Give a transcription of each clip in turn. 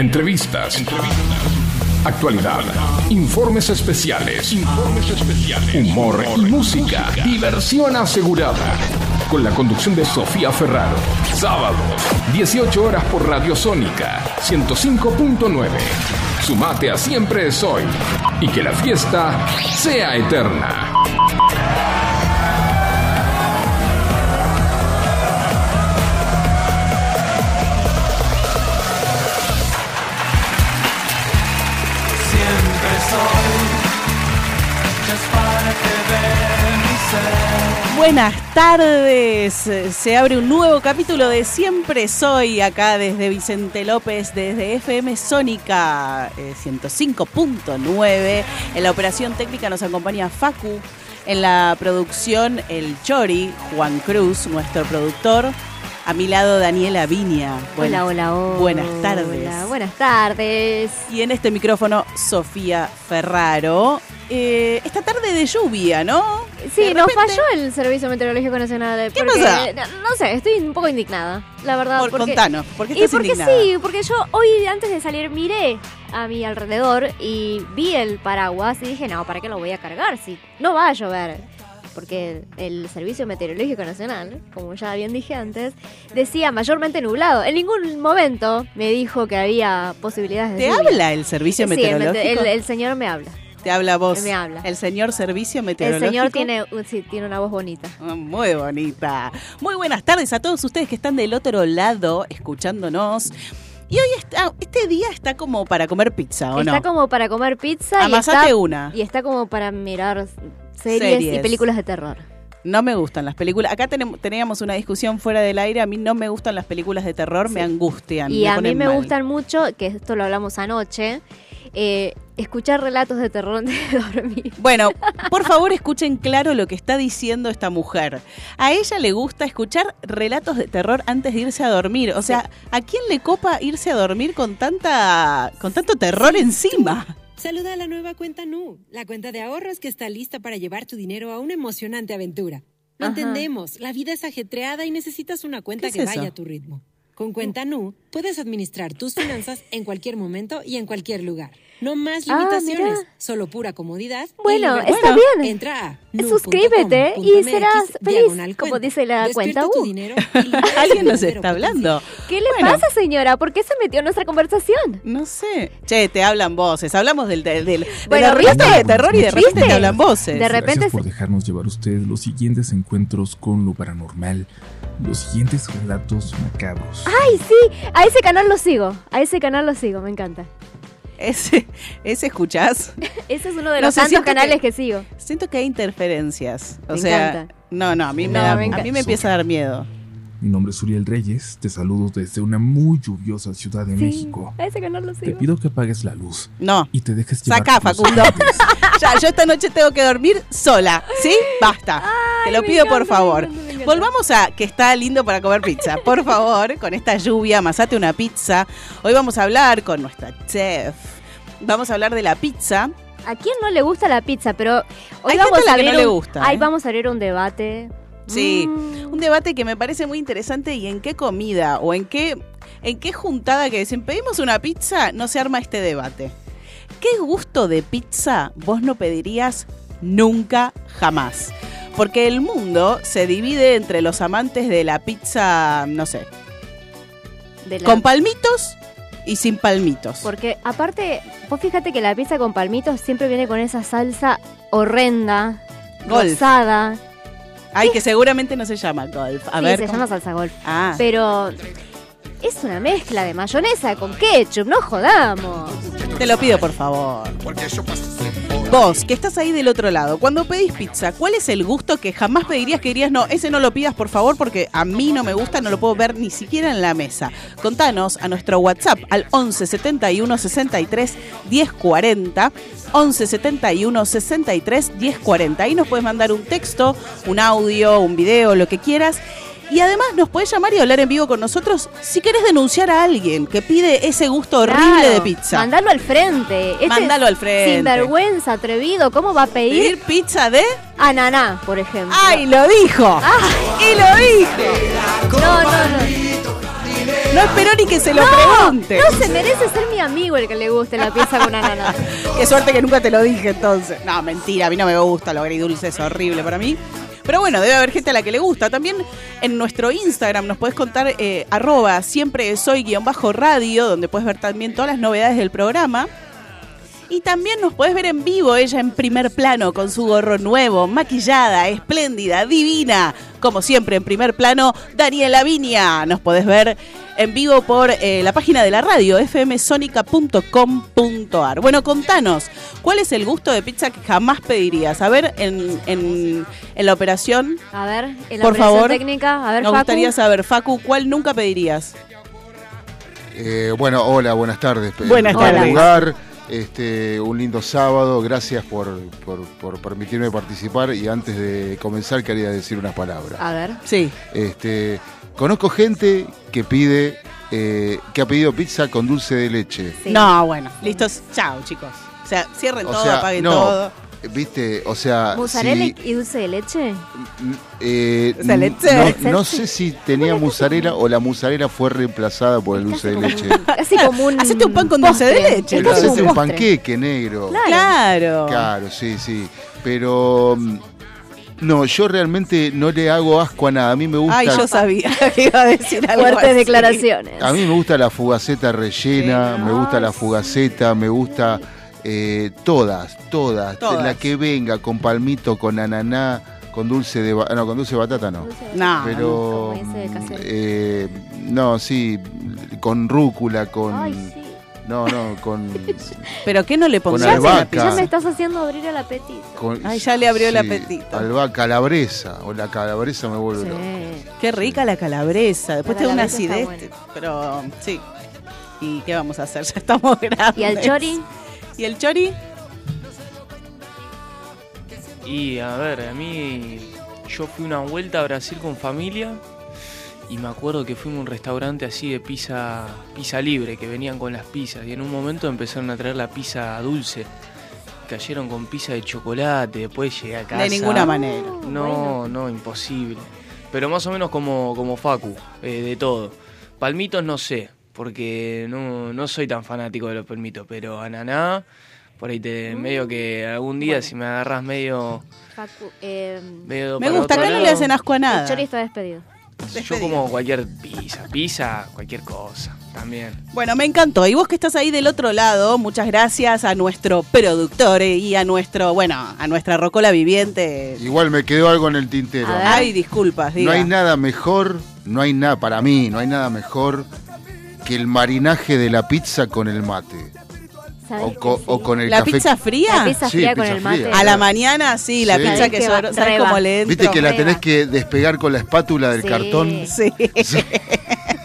Entrevistas. Actualidad. Informes especiales. Humor y música. Diversión asegurada. Con la conducción de Sofía Ferraro. Sábado, 18 horas por Radio Sónica 105.9. Sumate a Siempre es hoy. Y que la fiesta sea eterna. Buenas tardes, se abre un nuevo capítulo de Siempre Soy acá desde Vicente López, desde FM Sónica eh, 105.9. En la operación técnica nos acompaña Facu, en la producción el Chori, Juan Cruz, nuestro productor. A mi lado Daniela Viña. Hola, hola, hola. Buenas tardes. Hola, buenas tardes. Y en este micrófono Sofía Ferraro. Eh, esta tarde de lluvia, ¿no? Sí, De nos repente- falló el Servicio Meteorológico Nacional. ¿Qué porque- pasa? No, no sé, estoy un poco indignada, la verdad. Por, porque, contanos, ¿por qué y estás porque indignada? sí, porque yo hoy antes de salir miré a mi alrededor y vi el paraguas y dije, no, ¿para qué lo voy a cargar? Si no va a llover. Porque el Servicio Meteorológico Nacional, como ya bien dije antes, decía mayormente nublado. En ningún momento me dijo que había posibilidades de ¿Te lluvia. habla el servicio Sí, meteorológico? mete- el- el señor me habla. Te habla vos. Me habla. El señor servicio El meteorológico. señor tiene, sí, tiene una voz bonita. Ah, Muy bonita. Muy buenas tardes a todos ustedes que están del otro lado escuchándonos. Y hoy está, este día está como para comer pizza, ¿o Está no? como para comer pizza y Amasate está, una. y está como para mirar series, Series. y películas de terror. No me gustan las películas. Acá tenemos, teníamos una discusión fuera del aire. A mí no me gustan las películas de terror, me angustian. y me a mí me mal. gustan mucho, que esto lo hablamos anoche, eh, escuchar relatos de terror antes de dormir. Bueno, por favor escuchen claro lo que está diciendo esta mujer. A ella le gusta escuchar relatos de terror antes de irse a dormir. O sea, ¿a quién le copa irse a dormir con tanta con tanto terror encima? Saluda a la nueva cuenta Nu, la cuenta de ahorros que está lista para llevar tu dinero a una emocionante aventura. Lo entendemos, la vida es ajetreada y necesitas una cuenta ¿Qué que es vaya a tu ritmo. Con cuenta Nu, puedes administrar tus finanzas en cualquier momento y en cualquier lugar. No más Ah, limitaciones, mira. solo pura comodidad. y Bueno, libertad. está Bueno, bien. Entra a Suscríbete y serás feliz, como dice la Despierta cuenta U. y Alguien nos está hablando. ¿Qué le Bueno. pasa, señora? ¿Por qué se metió en nuestra conversación? No sé. Che, te hablan voces. Hablamos del, del, del Bueno, de de terror y de repente ¿Viste? te hablan voces. De repente Gracias por dejarnos llevar ustedes los siguientes encuentros con lo paranormal, los siguientes relatos macabros. Ay, sí, a ese canal lo sigo, a ese canal lo sigo, me encanta. Ese, ese escuchás. Ese es uno de los tantos canales que- que, sigo. Siento que hay interferencias. O Me sea, encanta. no, no, a mí me, No, da- me a mí me empieza a dar miedo. Mi nombre es Uriel Reyes, te saludo desde una muy lluviosa ciudad de Sí, México. ese canal lo Te sigo. pido que apagues la luz No. y te dejes llevar. Saca, Facundo. Ya, yo esta noche tengo que dormir sola, ¿sí? Basta. Te lo pido por favor. me encanta, me encanta. Volvamos a que está lindo para comer pizza. Por favor, con esta lluvia, amasate una pizza. Hoy vamos a hablar con nuestra chef. Vamos a hablar de la pizza. ¿A quién no le gusta la pizza? Pero hoy Hay vamos gente a la a que abrir no le un, gusta, Ay, ¿eh? vamos a abrir un debate. Sí, Mm. un debate que me parece muy interesante y en qué comida o en qué, en qué juntada que dicen pedimos una pizza, no se arma este debate. ¿Qué gusto de pizza vos no pedirías nunca jamás? Porque el mundo se divide entre los amantes de la pizza, no sé, De la- con palmitos y sin palmitos. Porque aparte, vos fíjate que la pizza con palmitos siempre viene con esa salsa horrenda, Golf. rosada. Ay, que seguramente no se llama golf. A sí, ver. se ¿cómo? llama salsa golf. Ah, Pero es una mezcla de mayonesa con ketchup, no jodamos. te lo pido por favor. Vos, que estás ahí del otro lado, cuando pedís pizza, ¿cuál es el gusto que jamás pedirías que dirías, no, ese no lo pidas por favor porque a mí no me gusta, no lo puedo ver ni siquiera en la mesa? Contanos a nuestro WhatsApp al 11 71 63 10 40. 11 71 63 10 40. Ahí nos puedes mandar un texto, un audio, un video, lo que quieras. Y además nos puedes llamar y hablar en vivo con nosotros si querés denunciar a alguien que pide ese gusto horrible Claro, de pizza. Mandalo al frente. Este Mandalo al frente. Sinvergüenza, atrevido. ¿Cómo va a pedir Pedir pizza de... ananá, por ejemplo? ¡Ay, lo dijo! Ah. ¡Y lo dijo! No, no, no. No espero ni que se lo No, pregunte. no se merece ser mi amigo el que le guste la pizza con ananá. Qué suerte que nunca te lo dije entonces. No, mentira, a mí no me gusta lo agridulce, es horrible para mí. Pero bueno, debe haber gente a la que le gusta. También en nuestro Instagram nos puedes contar eh, arroba siempre soy guion bajo radio, donde puedes ver también todas las novedades del programa. Y también nos puedes ver en vivo, ella en primer plano, con su gorro nuevo, maquillada, espléndida, divina. Como siempre, en primer plano, Daniela Viña. Nos podés ver en vivo por eh, la página de la radio, fmsonica.com.ar. Bueno, contanos, ¿cuál es el gusto de pizza que jamás pedirías? A ver, en, en- en la operación, A ver, en la por operación favor, técnica, a ver, nos Facu. gustaría saber, Facu, ¿cuál nunca pedirías? Eh, bueno, hola, buenas tardes. En Buenas tardes. Este, un lindo sábado. Gracias por, por- por permitirme participar. Y antes de comenzar, quería decir unas palabras. A ver. Sí. Este, conozco gente que pide, eh, que ha pedido pizza con dulce de leche. Sí. No, bueno, listos, chao, chicos. O sea, cierren O todo, sea, apaguen no. todo. ¿Viste? O sea, ¿Mozzarella si- y dulce de leche? eh, ¿Dulce de leche? no, no sé si tenía mozzarella o la mozzarella fue reemplazada por el dulce de leche. Casi como un. Hacete un pan con dulce de leche, Pero hacete un panqueque negro. Claro. Claro. Claro, sí, sí. Pero mm, no, yo realmente no le hago asco a nada. A mí me gusta. Ay, yo sabía que iba a decir algo Fuertes así. declaraciones. A mí me gusta la fugaceta rellena, Sí. me gusta Ay, la sí. fugaceta, me gusta eh, todas, todas, Todas. La que venga con palmito, con ananá, con dulce de no, con dulce de batata no. Dulce de No, leche. Pero eh, no, sí, con rúcula, con Ay, sí. no, no, con, ¿Pero qué no le albahaca. pizza? Ya me estás haciendo abrir el apetito. con- Ay, ya le abrió el sí, apetito. Alba calabresa o la calabresa me vuelve loco. Sí. Qué rica la calabresa. Después te da una acidez. Pero sí. ¿Y qué vamos a hacer? Ya estamos grandes. ¿Y al chori? ¿Y el chori? Y a ver, a mí yo fui una vuelta a Brasil con familia y me acuerdo que fuimos a un restaurante así de pizza, pizza libre, que venían con las pizzas y en un momento empezaron a traer la pizza dulce. Cayeron con pizza de chocolate, después llegué a casa. De ninguna manera. No, no, imposible. Pero más o menos como, como Facu, eh, de todo. Palmitos no sé, porque no, no soy tan fanático de los palmitos, pero ananá, por ahí te medio que algún día Bueno. si me agarras medio, Facu, eh, medio Me para gusta, otro acá no le hacen asco a el nada. chori está despedido. Yo como cualquier pizza, pizza, cualquier cosa, también. Bueno, me encantó. Y vos que estás ahí del otro lado, muchas gracias a nuestro productor y a nuestro, bueno, a nuestra rocola viviente. Igual me quedó algo en el tintero. Ay, disculpas, diga. No hay nada mejor, no hay nada, para mí, no hay nada mejor que el marinaje de la pizza con el mate. ¿Sabes O, que co- sí? o con el ¿La café. pizza fría? La pizza Sí, fría con el mate. fría. A la mañana, sí, la Sí. pizza que sobra. ¿Sabes cómo le entro? Viste que la tenés que despegar con la espátula del Sí. cartón, Sí.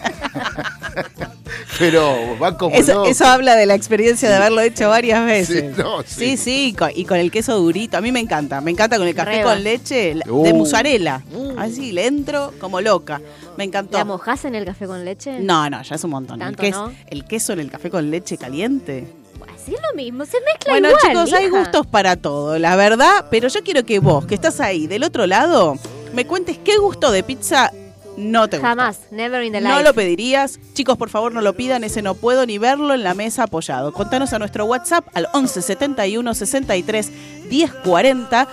pero va como Eso, eso habla de la experiencia de haberlo hecho varias veces. Sí, no, sí, sí. sí, y con el queso durito. A mí me encanta. Me encanta con el café Reba. con leche de Uh. mozzarella. Así, le entro como loca. Me encantó. ¿La mojás en el café con leche? No, no, ya es un montón. El, Tanto ques- no. el queso en el café con leche caliente. Así es lo mismo, se mezcla Bueno, igual, chicos, hay gustos para todo, la verdad. Pero yo quiero que vos, que estás ahí del otro lado, me cuentes qué gusto de pizza no te gusta. Jamás, never in the life. No lo pedirías. Chicos, por favor, no lo pidan. Ese no puedo ni verlo en la mesa apoyado. Contanos a nuestro WhatsApp al 11 71 63 10 40.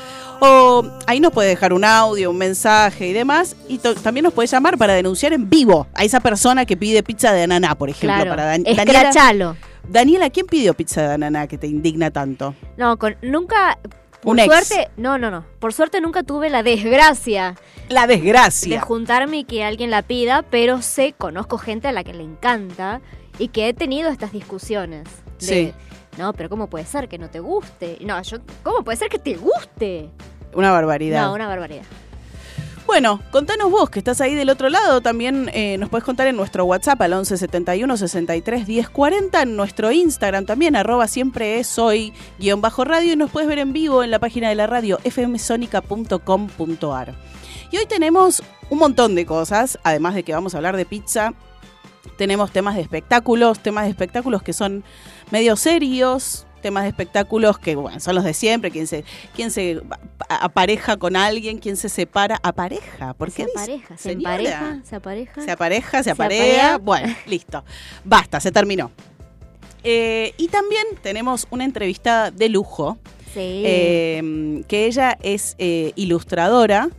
O ahí nos puede dejar un audio, un mensaje y demás. Y también nos puede llamar para denunciar en vivo a esa persona que pide pizza de ananá, por ejemplo. Claro, Para Dan- Daniela, escrachalo. Daniela, ¿quién pidió pizza de ananá que te indigna tanto? No, con, nunca... Por Un ex. suerte, no, no, no. Por suerte nunca tuve la desgracia La de desgracia. juntarme y que alguien la pida, pero sé, conozco gente a la que le encanta y que he tenido estas discusiones. De, Sí. No, pero ¿cómo puede ser que no te guste? No, yo, ¿cómo puede ser que te guste? Una barbaridad. No, una barbaridad. Bueno, contanos vos que estás ahí del otro lado. También eh, nos puedes contar en nuestro WhatsApp al 11 71 63 10 40. En nuestro Instagram también, arroba siempre es soy guion bajo radio. Y nos puedes ver en vivo en la página de la radio fmsonica.com.ar. Y hoy tenemos un montón de cosas, además de que vamos a hablar de pizza. Tenemos temas de espectáculos, temas de espectáculos que son medio serios, temas de espectáculos que, bueno, son los de siempre, quién se, quién se apareja con alguien, quién se separa, apareja, ¿por qué Se dice? apareja, se empareja, se apareja. Se apareja, se Se aparea. aparea. Bueno, listo. Basta, se terminó. Eh, y también tenemos una entrevistada de lujo, Sí. eh, que ella es eh, ilustradora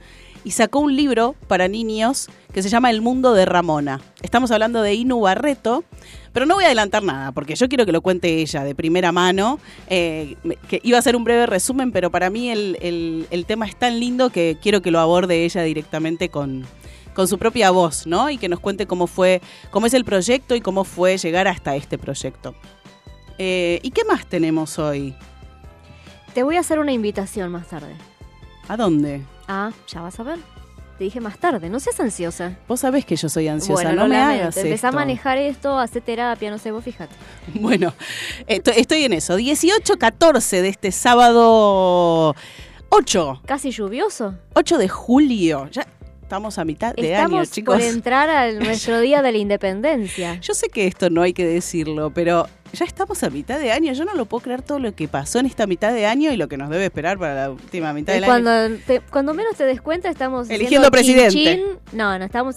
y sacó un libro para niños que se llama El mundo de Ramona. Estamos hablando de Inu Barreto, pero no voy a adelantar nada, porque yo quiero que lo cuente ella de primera mano, eh, que iba a ser un breve resumen, pero para mí el, el- el tema es tan lindo que quiero que lo aborde ella directamente con, con su propia voz, ¿no? Y que nos cuente cómo fue, cómo es el proyecto y cómo fue llegar hasta este proyecto. Eh, ¿Y qué más tenemos hoy? Te voy a hacer una invitación más tarde. ¿A dónde? Ah, ya vas a ver. Te dije más tarde, no seas ansiosa. Vos sabés que yo soy ansiosa, bueno, no lo me hagas Empezá a manejar esto, hacer terapia, no sé, vos fíjate. Bueno, estoy en eso. 18-14 de este sábado 8, Casi lluvioso. 8 de julio. Ya estamos a mitad de año, Estamos chicos. por entrar a nuestro día de la independencia. Yo sé que esto no hay que decirlo, pero ya estamos a mitad de año. Yo no lo puedo creer todo lo que pasó en esta mitad de año y lo que nos debe esperar para la última mitad Y del año. cuando, te- cuando menos te des cuenta estamos Eligiendo presidente. No, no, estamos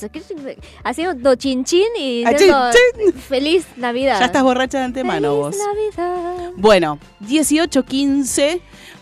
haciendo chin chin y Ah, diciendo chin, feliz Navidad. Ya estás borracha de antemano vos. Feliz Navidad. Bueno, 18.15.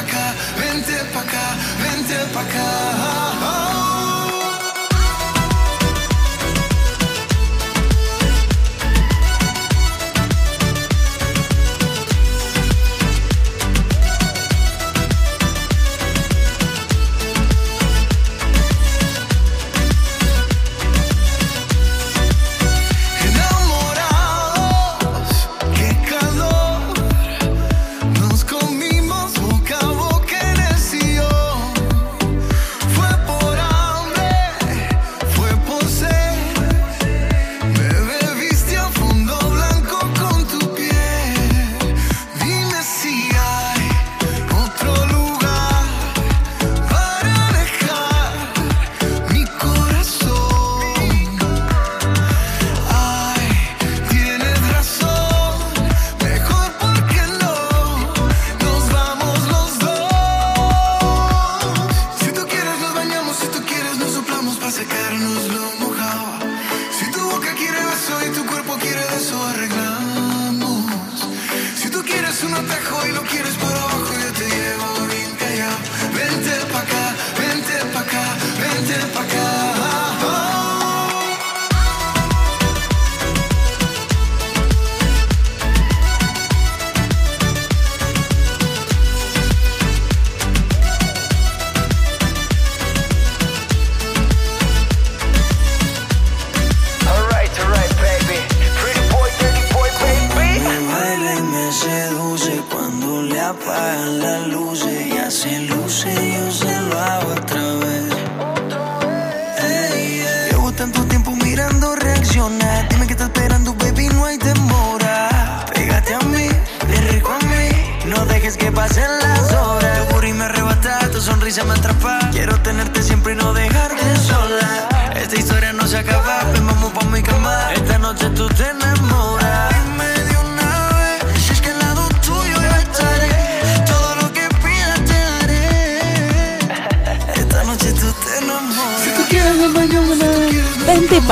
Vente pa' acá, vente pa'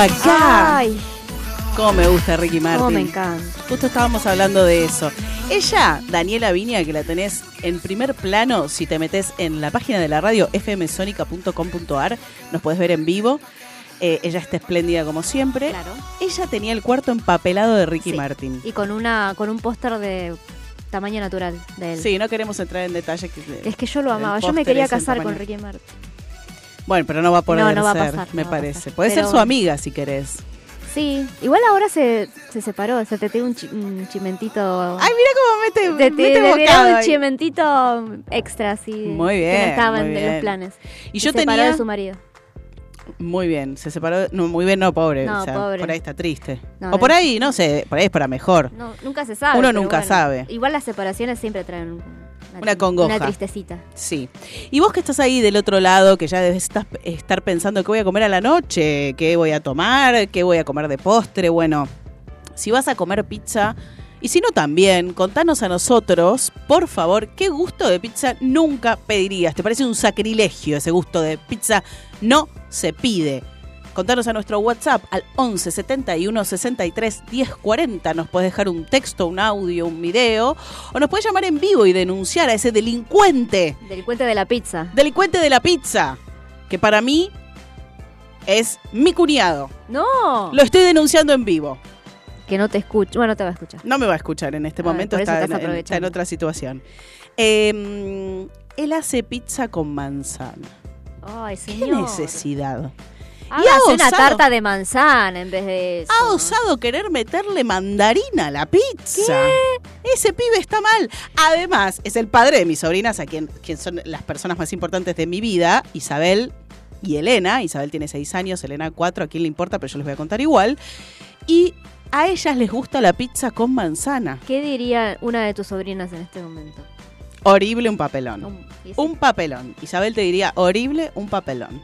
acá. Ay, Cómo me gusta Ricky Martin. cómo me encanta. Justo estábamos hablando de eso. Ella, Daniela Viña, que la tenés en primer plano, si te metes en la página de la radio fmsonica.com.ar, nos podés ver en vivo. Eh, ella está espléndida como siempre. Claro. Ella tenía el cuarto empapelado de Ricky Sí. Martin. Y con una con un póster de tamaño natural de él. Sí, no queremos entrar en detalle. que- Es que yo lo amaba. Yo me quería casar con. Ricky Martin. Bueno, pero no va a poder No, no va a ser, pasar, me no parece. Puede ser su amiga si querés. Sí, igual ahora se, se separó, se te tiene un, chi- un chimentito. Ay, mira cómo mete, te, te- mete te bocado un ahí. chimentito extra, así. Muy Que bien, no estaba muy en bien. los planes. Y Se yo separó tenía... de su marido. Muy bien, se separó. No, muy bien, no, pobre. No, o sea, pobre. Por ahí está triste. No, o no. por ahí, no sé, por ahí es para mejor. No, nunca se sabe. Uno nunca bueno. sabe. Igual las separaciones siempre traen Una congoja. Una tristecita. Sí. Y vos que estás ahí del otro lado, que ya debes estar, estar pensando qué voy a comer a la noche, qué voy a tomar, qué voy a comer de postre. Bueno, si vas a comer pizza, y si no también, contanos a nosotros, por favor, qué gusto de pizza nunca pedirías. ¿Te parece un sacrilegio ese gusto de pizza? No se pide. Contanos a nuestro WhatsApp al 11 71 63 10 40. Nos puedes dejar un texto, un audio, un video. O nos puedes llamar en vivo y denunciar a ese delincuente. Delincuente de la pizza. Delincuente de la pizza. Que para mí es mi cuñado. No. Lo estoy denunciando en vivo. Que no te escucha. Bueno, no te va a escuchar. No me va a escuchar en este Ah, momento. Está en, en- está en aprovechando. otra situación. Eh, él hace pizza con manzana. Ay, ¿Qué señor. necesidad? Hágase ha una tarta de manzana en vez de eso. Ha osado querer meterle mandarina a la pizza. Ese pibe está mal. Además, es el padre de mis sobrinas, a quien, quien son las personas más importantes de mi vida, Isabel y Elena. Isabel tiene seis años, Elena cuatro, a quién le importa, pero yo les voy a contar igual. Y a ellas les gusta la pizza con manzana. ¿Qué diría una de tus sobrinas en este momento? Horrible un papelón. Un papelón. Isabel te diría, horrible un papelón.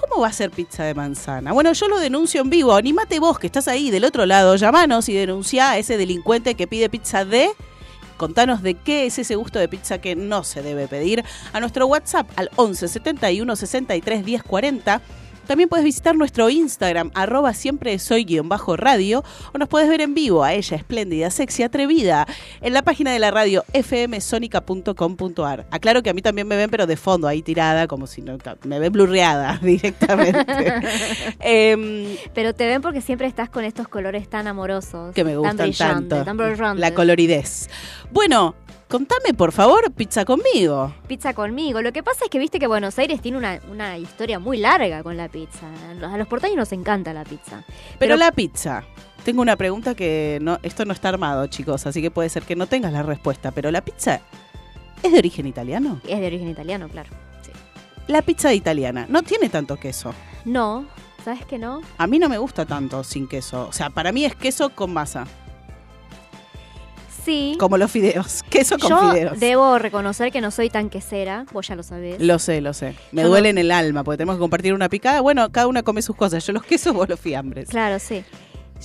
¿Cómo va a ser pizza de manzana? Bueno, yo lo denuncio en vivo. Animate vos, que estás ahí del otro lado. Llamanos y denuncia a ese delincuente que pide pizza de... Contanos de qué es ese gusto de pizza que no se debe pedir. A nuestro WhatsApp al 11 71 63 10 40. También puedes visitar nuestro Instagram, arroba siempre soy guion bajo radio, o nos puedes ver en vivo a ella, espléndida, sexy, atrevida, en la página de la radio fmsonica.com.ar. Aclaro que a mí también me ven, pero de fondo, ahí tirada, como si no, me ven blurreada directamente. Em, Pero te ven porque siempre estás con estos colores tan amorosos. que me tan gustan tanto. Tan. La coloridez. Bueno, contame por favor, pizza conmigo. Pizza conmigo. Lo que pasa es que viste que Buenos Aires tiene una, una historia muy larga con la pizza. A los porteños nos encanta la pizza. Pero, Pero- la pizza. Tengo una pregunta que no, esto no está armado, chicos, así que puede ser que no tengas la respuesta, pero la pizza es de origen italiano. Es de origen italiano, claro. Sí. La pizza italiana no tiene tanto queso. No, ¿sabes que no? A mí no me gusta tanto sin queso. O sea, para mí es queso con masa, Sí. como los fideos. Queso con Yo fideos. debo reconocer que no soy tan quesera, vos ya lo sabés. Lo sé, lo sé. Me Yo no- duele en el alma porque tenemos que compartir una picada. Bueno, cada una come sus cosas. Yo los quesos, vos los fiambres. Claro, sí.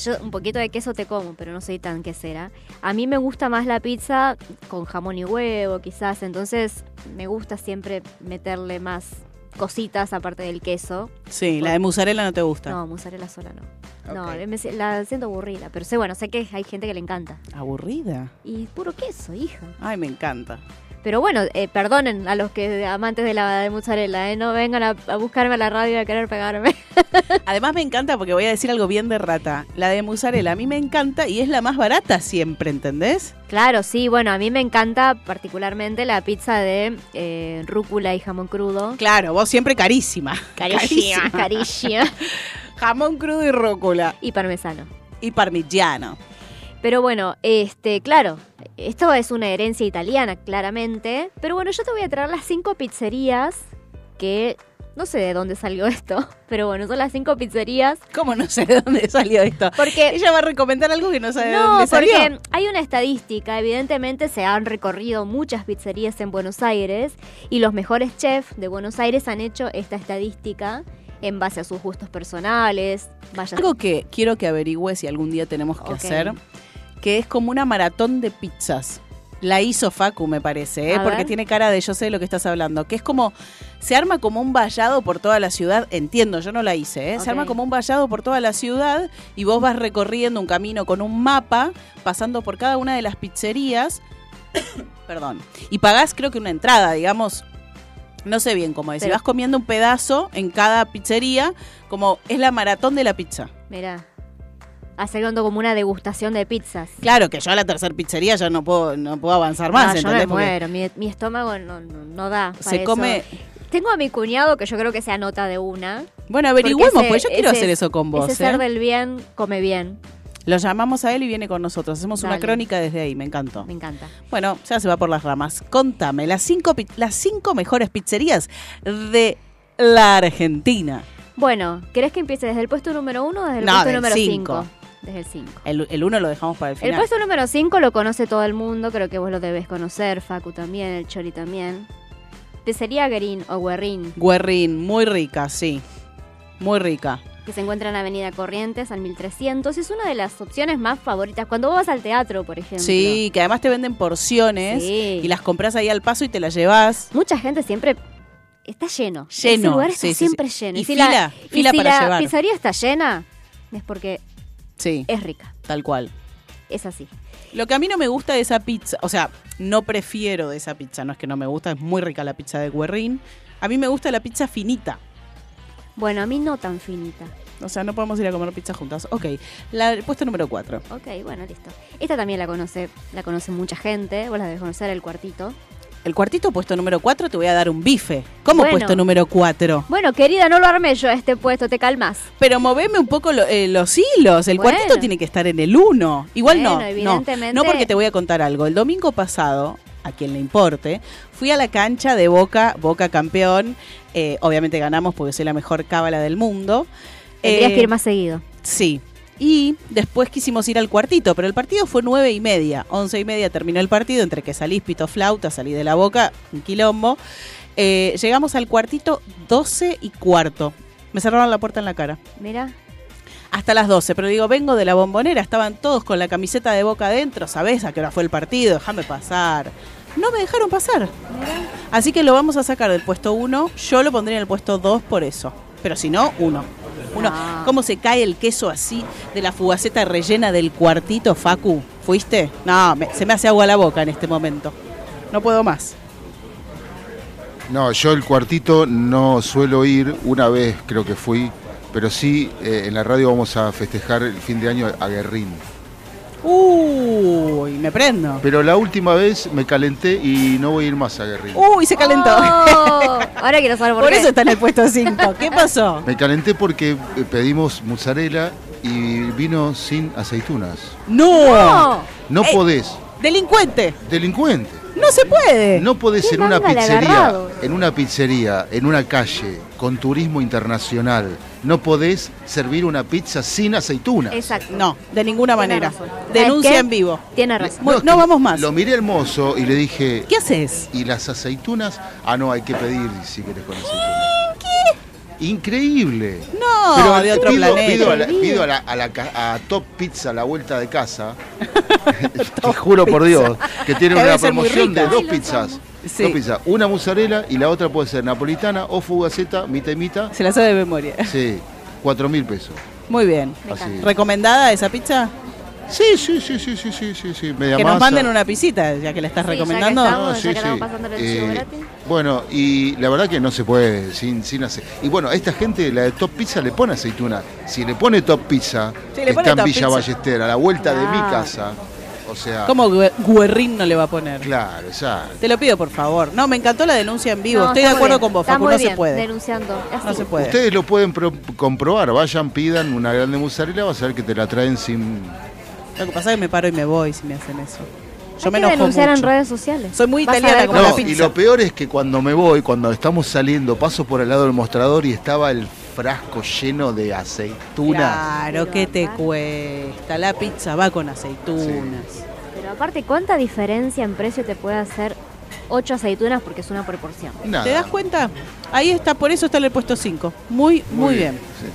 Yo un poquito de queso te como, pero no soy tan quesera. A mí me gusta más la pizza con jamón y huevo, quizás. Entonces me gusta siempre meterle más cositas aparte del queso. Sí, la de mozzarella no te gusta. No, mozzarella sola no. No, me- la siento aburrida. Pero sé, bueno, sé que hay gente que le encanta. Aburrida. Y puro queso, hija. Ay, me encanta. Pero bueno, eh, perdonen a los que amantes de la de mozzarella, ¿eh? No vengan a, a buscarme a la radio y a querer pegarme. Además me encanta porque voy a decir algo bien de rata. La de mozzarella a mí me encanta y es la más barata siempre, ¿entendés? Claro, sí, bueno, a mí me encanta particularmente la pizza de eh, rúcula y jamón crudo. Claro, vos siempre carísima. Carísima, carísima. Jamón crudo y rócula. y parmesano. Y parmigiano. Pero bueno, este, claro, esto es una herencia italiana, claramente. Pero bueno, yo te voy a traer las cinco pizzerías que no sé de dónde salió esto, pero bueno, son las cinco pizzerías. ¿Cómo no sé de dónde salió esto? Porque Ella va a recomendar algo que no sabe de No, dónde salió. porque hay una estadística, evidentemente se han recorrido muchas pizzerías en Buenos Aires y los mejores chefs de Buenos Aires han hecho esta estadística en base a sus gustos personales. Vaya, Algo que quiero que averigües si algún día tenemos que hacer, que es como una maratón de pizzas. La hizo Facu, me parece, ¿eh? Porque ver. tiene cara de yo sé de lo que estás hablando. Que es como, se arma como un vallado por toda la ciudad. Entiendo, yo no la hice, ¿eh? Se arma como un vallado por toda la ciudad y vos vas recorriendo un camino con un mapa, pasando por cada una de las pizzerías. Perdón. Y pagás, creo que una entrada, digamos. No sé bien cómo es. Pero- vas comiendo un pedazo en cada pizzería, como es la maratón de la pizza. Mira. Haciendo como una degustación de pizzas. Claro que yo a la tercera pizzería ya no puedo, no puedo avanzar más, no, yo me muero. Mi, mi estómago no, no, no da. para se eso. come. Tengo a mi cuñado que yo creo que se anota de una. Bueno, averigüemos, porque ese- pues yo quiero ese- hacer eso con vos. Ese ser ¿eh? del bien come bien. Lo llamamos a él y viene con nosotros. Hacemos una crónica desde ahí, me encantó. Me encanta. Bueno, ya se va por las ramas. Contame, las cinco, las cinco mejores pizzerías de la Argentina. Bueno, ¿querés que empiece desde el puesto número uno o desde el No, puesto del número cinco. cinco? Desde el 5. El, el uno lo dejamos para el El final. puesto número 5 lo conoce todo el mundo, creo que vos lo debes conocer, Facu también, el Chori también. Pizzería Guerín o Guerrín, Guerrín, muy rica, sí. Muy rica. que se encuentra en Avenida Corrientes, al 1300. Es una de las opciones más favoritas. Cuando vos vas al teatro, por ejemplo. Sí, que además te venden porciones Sí. y las compras ahí al paso y te las llevas. Mucha gente siempre está lleno. Lleno, Ese lugar está sí, siempre sí. lleno. Y si fila, la, y fila si para la llevar. pizzería está llena, es porque Sí, es rica. tal cual. Es así. Lo que a mí no me gusta de esa pizza, o sea, no prefiero de esa pizza, no es que no me gusta, es muy rica la pizza de Guerrín. A mí me gusta la pizza finita. Bueno, a mí no tan finita. O sea, no podemos ir a comer pizza juntas. Ok, la, el puesto número 4. Ok, bueno, listo. Esta también la conoce, la conoce mucha gente. Vos la debes conocer, el cuartito. El cuartito, puesto número 4, te voy a dar un bife. ¿Cómo Bueno. puesto número 4? Bueno, querida, no lo armé yo a este puesto, te calmas. Pero moveme un poco lo- eh, los hilos. El Bueno. cuartito tiene que estar en el 1. Igual no, Bueno, no. evidentemente- No porque te voy a contar algo. El domingo pasado, a quien le importe, fui a la cancha de Boca, Boca campeón. Eh, obviamente ganamos porque soy la mejor cábala del mundo. Tendrías Eh, que ir más seguido. Sí. Y después quisimos ir al cuartito, pero el partido fue nueve y media. Once y media terminó el partido, entre que salís pito flauta, salí de la boca, un quilombo. Eh, llegamos al cuartito 12 y cuarto. Me cerraron la puerta en la cara. Mira, Hasta las 12, pero digo, vengo de la bombonera, estaban todos con la camiseta de boca adentro, ¿sabés a qué hora fue el partido? Déjame pasar. No me dejaron pasar. Así que lo vamos a sacar del puesto 1. Yo lo pondría en el puesto 2 por eso. Pero si no, 1. Uno. Ah. ¿Cómo se cae el queso así de la fugaceta rellena del cuartito, Facu? ¿Fuiste? No, me- se me hace agua la boca en este momento. No puedo más. No, yo el cuartito no suelo ir, una vez creo que fui, pero sí eh, en la radio vamos a festejar el fin de año a Guerrín. Uy, me prendo. Pero la última vez me calenté y no voy a ir más a Guerrín. Uy, se calentó. Oh, ahora quiero saber por, Por qué. eso está en el puesto 5. ¿Qué pasó? Me calenté porque eh, pedimos mozzarella y vino sin aceitunas. No. No. No Eh. podés, Delincuente. delincuente. No se puede. No podés Qué en una pizzería, en una pizzería, en una calle, con turismo internacional, no podés servir una pizza sin aceitunas. Exacto. No, de ninguna manera. razón. ¿Sabes Denuncia qué? en vivo. Tiene razón. Es no vamos más. Lo miré al mozo y le dije, ¿Qué haces? ¿y las aceitunas? Ah, no, hay que pedir si querés con aceitunas. Increíble. No, Pero de otro pido, planeta. pido a, la, pido a la- a la a Top Pizza a la vuelta de casa. Te juro por Dios que tiene una promoción de dos pizzas. Sí. Dos pizzas. Una mozzarella y la otra puede ser napolitana o fugaceta, mitad y mitad. Se la sabe de memoria. Sí, cuatro mil pesos. Muy bien. ¿Recomendada esa pizza? Sí, sí, sí, sí, sí, sí, sí, sí. Media Que nos masa. manden una pisita, ya que la estás Sí, ya que recomendando. estamos. No, ya sí, que pasando el Eh, gratis. bueno, y la verdad que no se puede sin, sin hacer. Y bueno, a esta gente, la de Top Pizza, le pone aceituna. Si le pone Top Pizza, Sí, le que pone está en Villa Pizza. Ballester, a la vuelta de mi Claro. casa. O sea, ¿Cómo Gue- Guerrín no le va a poner? claro, exacto. Te lo pido, por favor. No, me encantó la denuncia en vivo. No, Estoy de acuerdo bien. con vos, Facu. No se puede. Denunciando. Así. No se puede. Ustedes lo pueden pro- comprobar. Vayan, pidan una grande mozzarella, vas a ver que te la traen sin. Lo que pasa es que me paro y me voy si me hacen eso. Yo Hay me enojo denunciar mucho. en redes sociales. Soy muy Vas italiana como cómo- la pizza. y lo peor es que cuando me voy, cuando estamos saliendo, paso por el lado del mostrador y estaba el frasco lleno de aceitunas. Claro, ¿qué te cuesta? La pizza va con aceitunas. Pero aparte, ¿cuánta diferencia en precio te puede hacer 8 aceitunas porque es una proporción? Nada. ¿Te das cuenta? Ahí está, por eso está en el puesto 5. Muy, muy, bien. sí.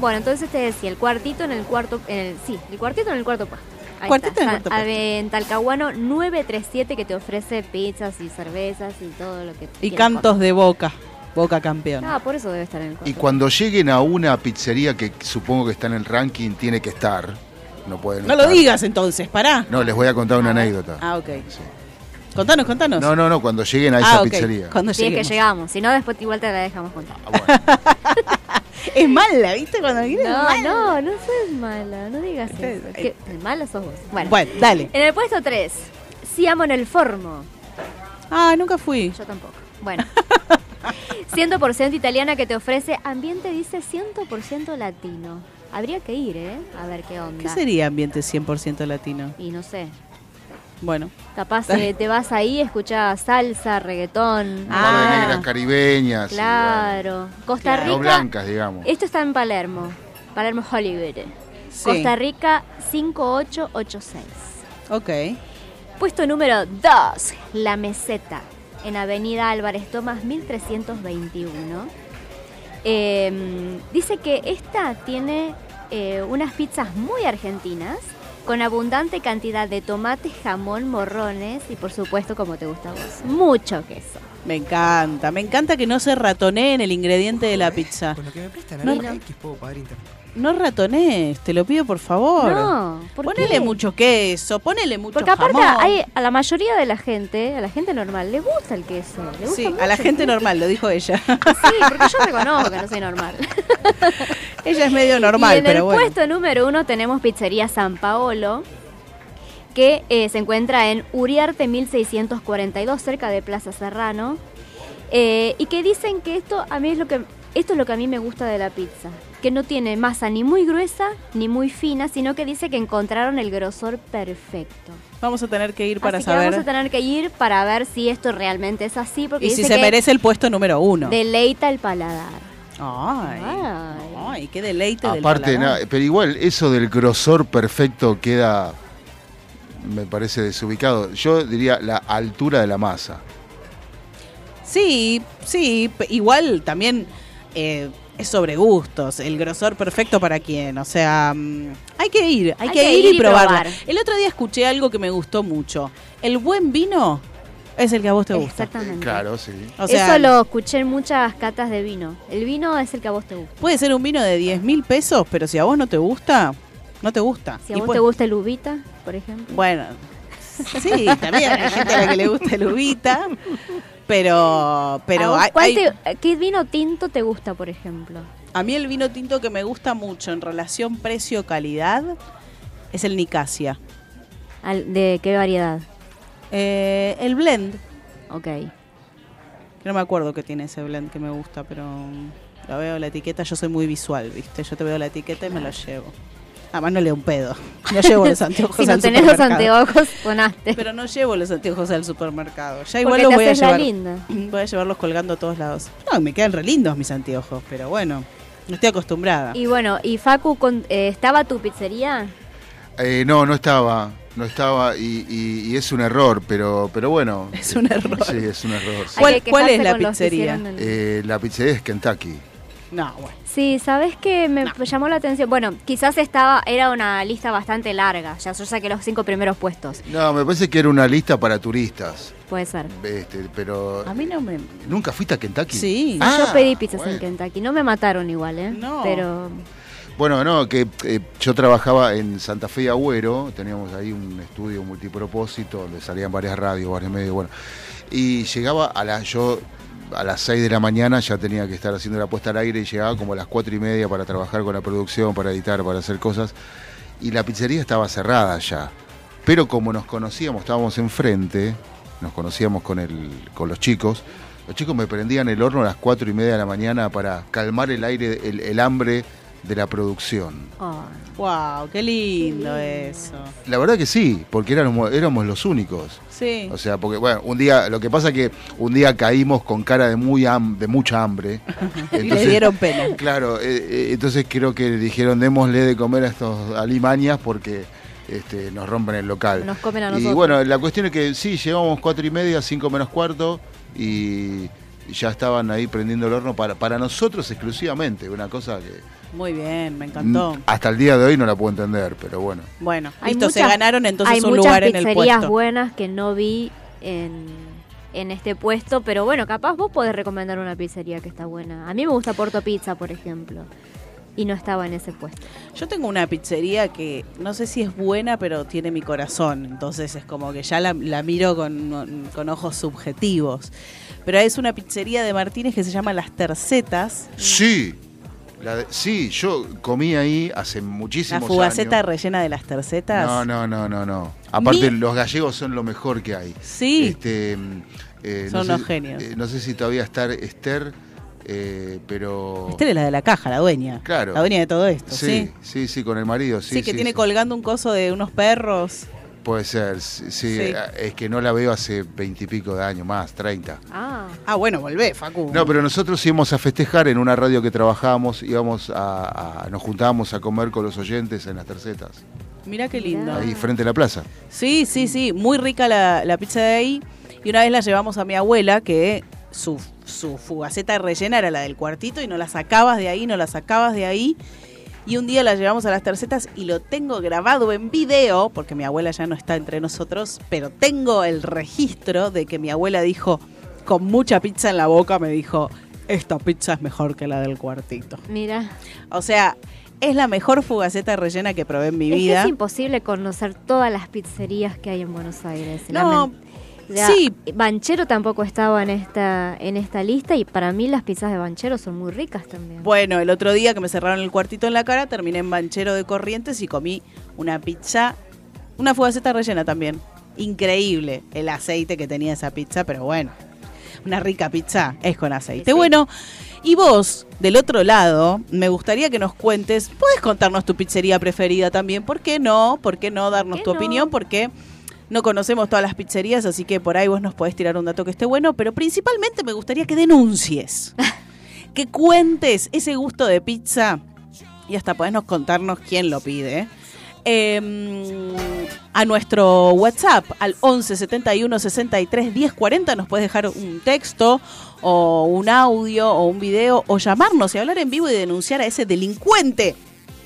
Bueno, entonces te decía, el cuartito en el cuarto, en el, sí, el cuartito en el cuarto puesto. Ahí Cuarteto está, en San- cuarto puesto. en Talcahuano 937 que te ofrece pizzas y cervezas y todo lo que Y cantos de boca. Boca campeón. Ah, por eso debe estar en el Y cuarto. cuando lleguen a una pizzería que supongo que está en el ranking, tiene que estar. No pueden No lo digas entonces, pará. No, les voy a contar una anécdota. Ah, ok. Sí. Contanos, contanos. No, no, no, cuando lleguen a esa ah, ok. pizzería. Cuando Sí, es que llegamos. Si no, después igual te la dejamos contar. Ah, bueno. Es mala, ¿viste? Cuando es No, mala. no, no seas mala. No digas eso. Que mala sos vos. Bueno. Bueno, dale. En el puesto 3, Siamo en el Formo. Ah, nunca fui. Yo tampoco. Bueno. 100% italiana que te ofrece ambiente, dice 100% latino. Habría que ir, ¿eh? A ver qué onda. ¿Qué sería ambiente 100% latino? Y no sé. Bueno. Capaz eh, te vas ahí, escuchás salsa, reggaetón. De Ah. negras caribeñas. y, Claro. Costa Claro. bueno, no Rica. blancas, digamos. Esto está en Palermo. Palermo Hollywood. Sí. Costa Rica 5886. Ok. Puesto número 2, La Meseta, en Avenida Álvarez Tomás 1321. Eh, dice que esta tiene eh, unas pizzas muy argentinas, con abundante cantidad de tomate, jamón, morrones y por supuesto, como te gusta a vos, mucho queso. Me encanta. Me encanta que no se ratonee en el ingrediente de la pizza. Con lo que me prestan No. X puedo pagar internet. No ratonees, te lo pido por favor. No, ¿por ponele qué? mucho queso, ponele mucho Porque aparte jamón. hay, a la mayoría de la gente, a la gente normal, le gusta el queso. Le gusta Sí, mucho a la gente normal, lo dijo ella. Sí, porque yo reconozco que no soy normal. ella es medio normal, y en pero el bueno. puesto número uno tenemos Pizzería San Paolo, que eh, se encuentra en Uriarte 1642, cerca de Plaza Serrano. eh, y que dicen que esto a mí es lo que esto es lo que a mí me gusta de la pizza, que no tiene masa ni muy gruesa ni muy fina, sino que dice que encontraron el grosor perfecto. Vamos a tener que ir para así que saber. vamos a tener que ir para ver si esto realmente es así, porque Y si se que merece el puesto número uno. deleita el paladar. Ay, Ay. ay, qué deleite del Aparte, paladar. na- pero igual eso del grosor perfecto queda, me parece desubicado. Yo diría la altura de la masa. Sí, sí, igual también eh, es sobre gustos, el grosor perfecto para quién, o sea, mm, hay que ir, hay, que, ir y probarla. probar. El otro día escuché algo que me gustó mucho. El buen vino es el que a vos te gusta. Exactamente. Claro, sí. O sea, Eso lo escuché en muchas catas de vino. El vino es el que a vos te gusta. puede ser un vino de 10 mil pesos, pero si a vos no te gusta, no te gusta. Si a Y vos puede- te gusta el uvita, por ejemplo. Bueno, sí, también hay gente a la que le gusta el uvita, pero, ¿A pero hay- cuál hay- te- ¿Qué vino tinto te gusta, por ejemplo? A mí el vino tinto que me gusta mucho en relación precio-calidad es el Nicasia. Al- ¿De qué variedad? Eh, el blend, Ok. no me acuerdo que tiene ese blend que me gusta, pero lo veo la etiqueta, yo soy muy visual, ¿viste? Yo te veo la etiqueta y me la llevo. Además no leo un pedo. No llevo los anteojos si no al tenés los anteojos, sonaste. Pero no llevo los anteojos al supermercado. Ya Porque igual te los voy a la llevar. linda. Voy a llevarlos colgando a todos lados. No, me quedan re lindos mis anteojos, pero bueno, no estoy acostumbrada. Y bueno, ¿y Facu, con- eh, estaba tu pizzería? Eh, no, no estaba. No estaba y, y- y es un error, pero, pero bueno. Es un error. Sí, es un error. sí. ¿Cuál- cuál es la pizzería? el- Eh, la pizzería es Kentucky. No, bueno. Sí, ¿sabes qué? Me llamó la atención. Bueno, quizás estaba, era una lista bastante larga. Ya yo saqué los cinco primeros puestos. No, me parece que era una lista para turistas. Puede ser. Este, pero. A mí no me... ¿Nunca fuiste a Kentucky? Sí. Ah, yo pedí pizzas bueno. en Kentucky. No me mataron igual, ¿eh? No. Pero Bueno, no, que eh, yo trabajaba en Santa Fe y Agüero, teníamos ahí un estudio multipropósito donde salían varias radios, varios medios, bueno. Y llegaba a la, yo a las 6 de la mañana ya tenía que estar haciendo la puesta al aire y llegaba como a las 4 y media para trabajar con la producción, para editar, para hacer cosas. Y la pizzería estaba cerrada ya. Pero como nos conocíamos, estábamos enfrente, nos conocíamos con, el, con los chicos, los chicos me prendían el horno a las 4 y media de la mañana para calmar el aire, el, el hambre de la producción. oh, Wow, qué lindo eso. La verdad que sí, porque éramos, éramos los únicos. Sí. O sea, porque bueno, un día, lo que pasa que un día caímos con cara de muy ham- de mucha hambre. y le dieron pena. Claro, eh, eh, entonces creo que dijeron démosle de comer a estos alimañas porque este, nos rompen el local. nos comen a Y nosotros. bueno, la cuestión es que sí, llegamos cuatro y media, cinco menos cuarto y, ya estaban ahí prendiendo el horno para, para nosotros exclusivamente, una cosa que Muy bien, me encantó. hasta el día de hoy no la puedo entender, pero bueno. Bueno, Hay listo, se ganaron entonces hay un muchas lugar en el pizzerías puesto. buenas que no vi en, en este puesto, pero bueno, capaz vos podés recomendar una pizzería que está buena. A mí me gusta Porto Pizza, por ejemplo, y no estaba en ese puesto. Yo tengo una pizzería que no sé si es buena, pero tiene mi corazón. Entonces es como que ya la, la miro con, con ojos subjetivos. Pero es una pizzería de Martínez que se llama Las Tercetas. Sí, la de- sí, yo comí ahí hace La muchísimos fugaceta años. rellena de las tercetas. No, no, no, no, no. Aparte, Mi- los gallegos son lo mejor que hay. Sí. Este, eh, Son no unos sé- genios. eh, no sé si todavía está Esther, eh, pero. Esta es la de la caja, la dueña. Claro. La dueña de todo esto, ¿sí? Sí, sí, sí, con el marido, sí. Sí, que sí, tiene colgando un coso de unos perros. Puede ser, Sí. eh, es que no la veo hace veintipico de años más, treinta. Ah, Ah, bueno, volvé, Facu. No, pero nosotros íbamos a festejar en una radio que trabajábamos, íbamos a, a- nos juntábamos a comer con los oyentes en las tercetas, Mirá qué lindo. ahí frente a la plaza. Sí, sí, sí, muy rica la, la pizza de ahí. Y una vez la llevamos a mi abuela, que su, su fugaceta rellena era la del cuartito y no la sacabas de ahí, no la sacabas de ahí. Y un día la llevamos a las tercetas y lo tengo grabado en video, porque mi abuela ya no está entre nosotros, pero tengo el registro de que mi abuela dijo, con mucha pizza en la boca, me dijo, esta pizza es mejor que la del cuartito. mira. O sea, es la mejor fugaceta rellena que probé en mi Es que vida. es imposible conocer todas las pizzerías que hay en Buenos Aires. No, Ya, sí. Banchero tampoco estaba en esta, en esta lista y para mí las pizzas de Banchero son muy ricas también. Bueno, el otro día que me cerraron el cuartito en la cara, terminé en Banchero de Corrientes y comí una pizza, una fugaceta rellena también. Increíble el aceite que tenía esa pizza, pero bueno, una rica pizza es con aceite. Sí. Bueno, y vos, del otro lado, me gustaría que nos cuentes, puedes contarnos tu pizzería preferida también, ¿por qué no? ¿Por qué no darnos qué tu no? opinión? Porque no conocemos todas las pizzerías, así que por ahí vos nos podés tirar un dato que esté bueno, pero principalmente me gustaría que denuncies que cuentes ese gusto de pizza y hasta podés nos contarnos quién lo pide. eh, a nuestro WhatsApp al 11 71 63 10 40 nos puedes dejar un texto o un audio o un video o llamarnos y hablar en vivo y denunciar a ese delincuente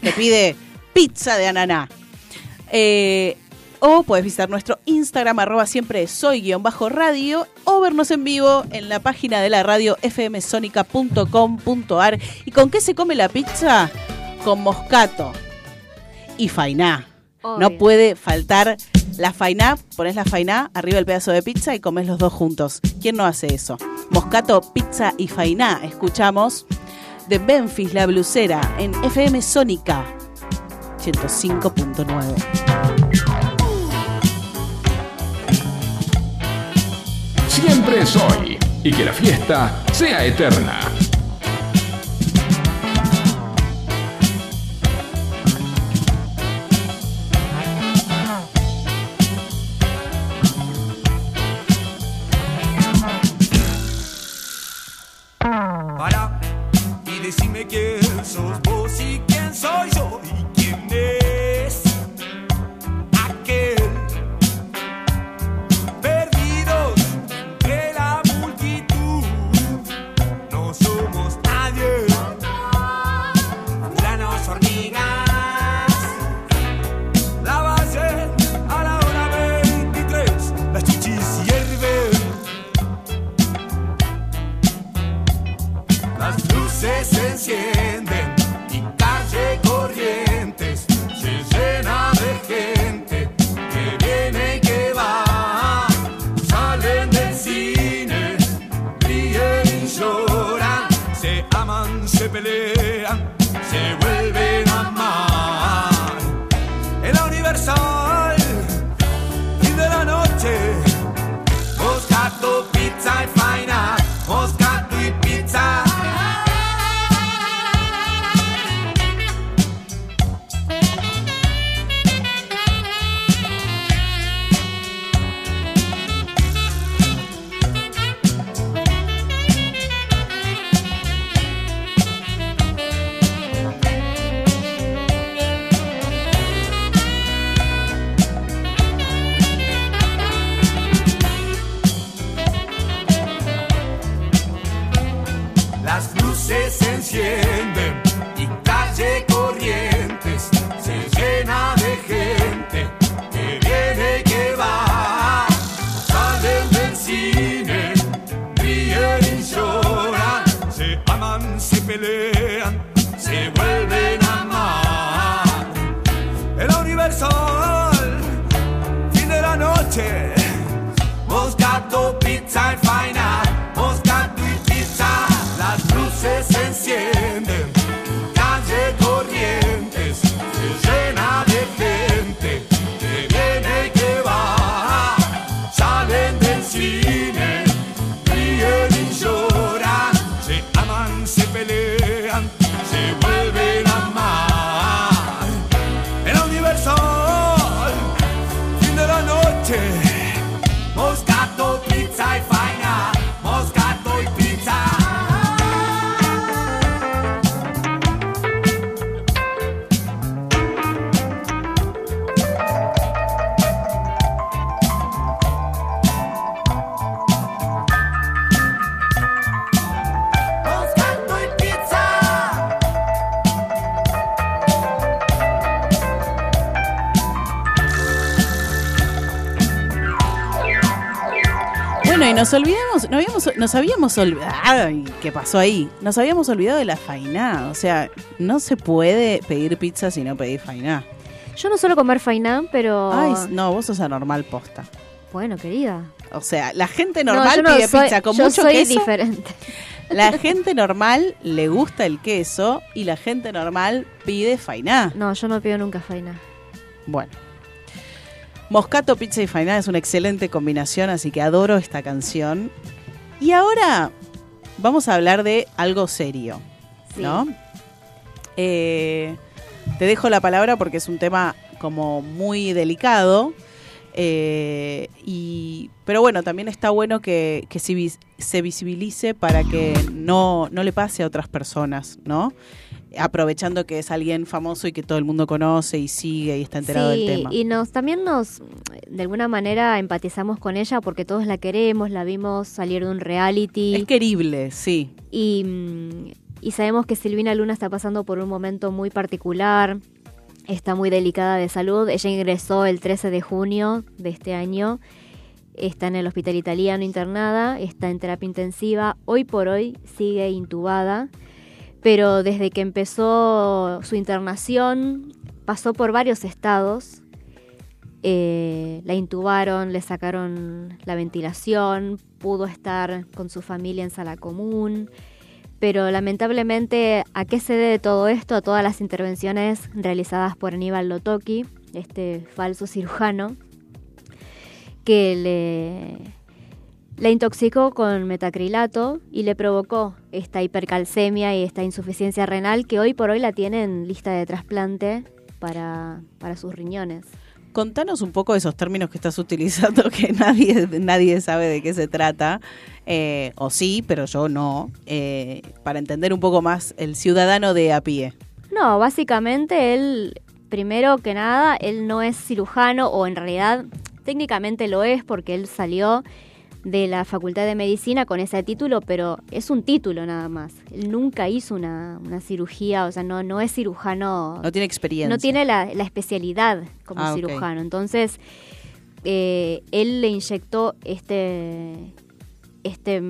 que pide pizza de ananá. Eh, o puedes visitar nuestro Instagram, arroba siempre soy guion bajo radio, o vernos en vivo en la página de la radio fmsonica.com.ar. ¿Y con qué se come la pizza? Con moscato y fainá. No puede faltar la fainá, pones la fainá arriba del pedazo de pizza y comes los dos juntos. ¿Quién no hace eso? Moscato, pizza y fainá. Escuchamos de Memphis, la blusera, en FM Sónica 105.9. Siempre soy. Y que la fiesta sea eterna. Para y decime quién sos habíamos, nos habíamos olvidado. Ay, ¿qué pasó ahí? Nos habíamos olvidado de la fainá. O sea, no se puede pedir pizza si no pedís fainá. Yo no suelo comer fainá, pero... Ay, no, vos sos anormal posta. Bueno, querida. O sea, la gente No, normal no pide soy- pizza con yo mucho soy queso. diferente. La gente normal le gusta el queso y la gente normal pide fainá. No, yo no pido nunca fainá. Bueno. Moscato, pizza y fainá es una excelente combinación, así que adoro esta canción. Y ahora vamos a hablar de algo serio, Sí. ¿no? Eh, te dejo la palabra porque es un tema como muy delicado. eh, y, pero bueno, también está bueno que, que se visibilice para que no, no le pase a otras personas, ¿no? Aprovechando que es alguien famoso y que todo el mundo conoce y sigue y está enterado sí, del tema. y nos también nos, de alguna manera, empatizamos con ella porque todos la queremos, la vimos salir de un reality. Es querible, sí. Y, mm, y sabemos que Silvina Luna está pasando por un momento muy particular, está muy delicada de salud. Ella ingresó el 13 de junio de este año, está en el hospital italiano internada, está en terapia intensiva, hoy por hoy sigue intubada, pero desde que empezó su internación pasó por varios estados. Eh, la intubaron, le sacaron la ventilación, pudo estar con su familia en sala común, pero lamentablemente, ¿a qué se debe todo esto? A todas las intervenciones realizadas por Aníbal Lotoki, este falso cirujano, que le, la intoxicó con metacrilato y le provocó esta hipercalcemia y esta insuficiencia renal que hoy por hoy la tiene en lista de trasplante para, para sus riñones. Contanos un poco de esos términos que estás utilizando, que nadie, nadie sabe de qué se trata. Eh, o sí, pero yo no. eh, para entender un poco más el ciudadano de a pie. No, básicamente él, primero que nada, él no es cirujano o en realidad técnicamente lo es porque él salió de la Facultad de Medicina con ese título, pero es un título nada más. Él nunca hizo una, una cirugía, o sea, no, no es cirujano. No tiene experiencia. No tiene la, la especialidad como Ah, cirujano. Entonces, eh, él le inyectó este, este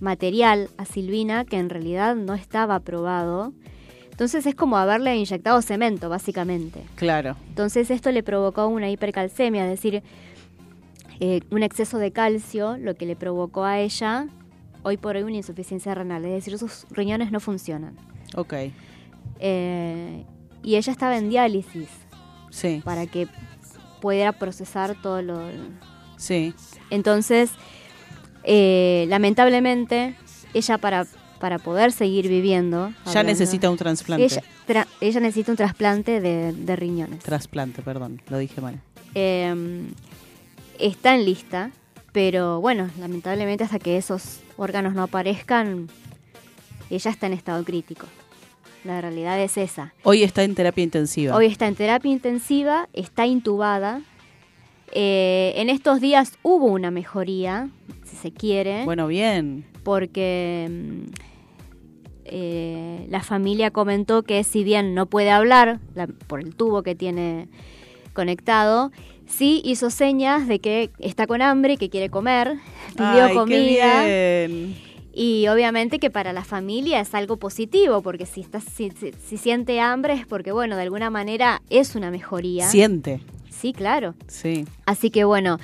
material a Silvina que en realidad no estaba aprobado. Entonces es como haberle inyectado cemento, básicamente. Claro. Entonces esto le provocó una hipercalcemia, es decir, eh, un exceso de calcio, lo que le provocó a ella hoy por hoy una insuficiencia renal, es decir, sus riñones no funcionan. Ok. Eh, y ella estaba en diálisis Sí. para que pudiera procesar todo lo... Sí. Entonces, eh, lamentablemente, ella para, para poder seguir viviendo... Ya necesita un trasplante. Ella, tra- ella necesita un trasplante de, de riñones. Trasplante, perdón, lo dije mal. Eh, está en lista, pero bueno, lamentablemente hasta que esos órganos no aparezcan, ella está en estado crítico. La realidad es esa. Hoy está en terapia intensiva. Hoy está en terapia intensiva, está intubada. Eh, en estos días hubo una mejoría, si se quiere, Bueno, bien. porque mm, eh, la familia comentó que si bien no puede hablar la- por el tubo que tiene conectado, sí hizo señas de que está con hambre y que quiere comer, pidió Ay, comida Qué bien. Y obviamente que para la familia es algo positivo, porque si, está, si, si- si siente hambre es porque, bueno, de alguna manera es una mejoría. Siente. Sí, claro. Sí. Así que bueno,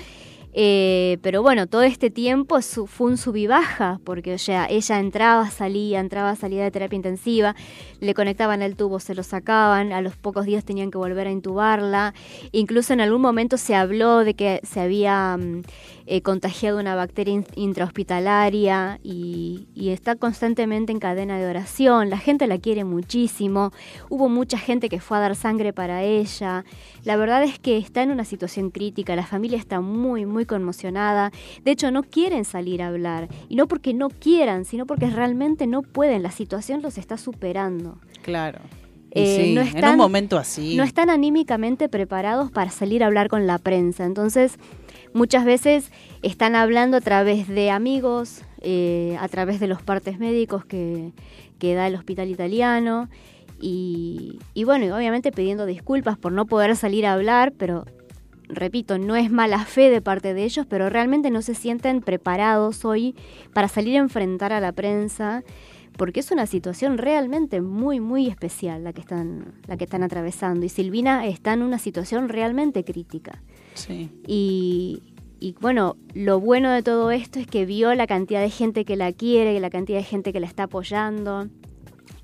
eh, pero bueno, todo este tiempo su- fue un sub y baja, porque o sea, ella entraba, salía, entraba, salía de terapia intensiva, le conectaban el tubo, se lo sacaban, a los pocos días tenían que volver a intubarla, incluso en algún momento se habló de que se había mm, eh, contagiado una bacteria in- intrahospitalaria y, y está constantemente en cadena de oración, la gente la quiere muchísimo, hubo mucha gente que fue a dar sangre para ella, la verdad es que está en una situación crítica, la familia está muy, muy conmocionada. De hecho, no quieren salir a hablar. Y no porque no quieran, sino porque realmente no pueden. La situación los está superando. Claro. Eh, sí, no en están- un momento así. No están anímicamente preparados para salir a hablar con la prensa. Entonces, muchas veces están hablando a través de amigos, eh, a través de los partes médicos que, que da el hospital italiano. Y, y bueno, y obviamente pidiendo disculpas por no poder salir a hablar, pero repito, no es mala fe de parte de ellos, pero realmente no se sienten preparados hoy para salir a enfrentar a la prensa, porque es una situación realmente muy, muy especial la que están, la que están atravesando. Y Silvina está en una situación realmente crítica. Sí. Y, y bueno, lo bueno de todo esto es que vio la cantidad de gente que la quiere, la cantidad de gente que la está apoyando.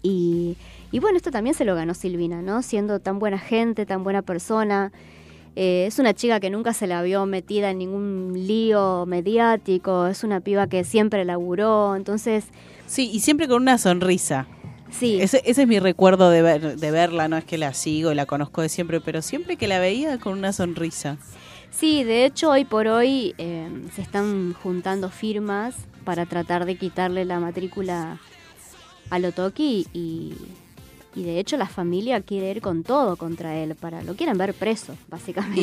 Y, y bueno, esto también se lo ganó Silvina, ¿no? Siendo tan buena gente, tan buena persona. Eh, es una chica que nunca se la vio metida en ningún lío mediático, es una piba que siempre laburó, entonces... Sí, y siempre con una sonrisa. Sí. Ese, ese es mi recuerdo de, ver, de verla, no es que la sigo y la conozco de siempre, pero siempre que la veía con una sonrisa. Sí, de hecho hoy por hoy eh, se están juntando firmas para tratar de quitarle la matrícula a Lotoki y, y de hecho la familia quiere ir con todo contra él, para lo quieren ver preso, básicamente.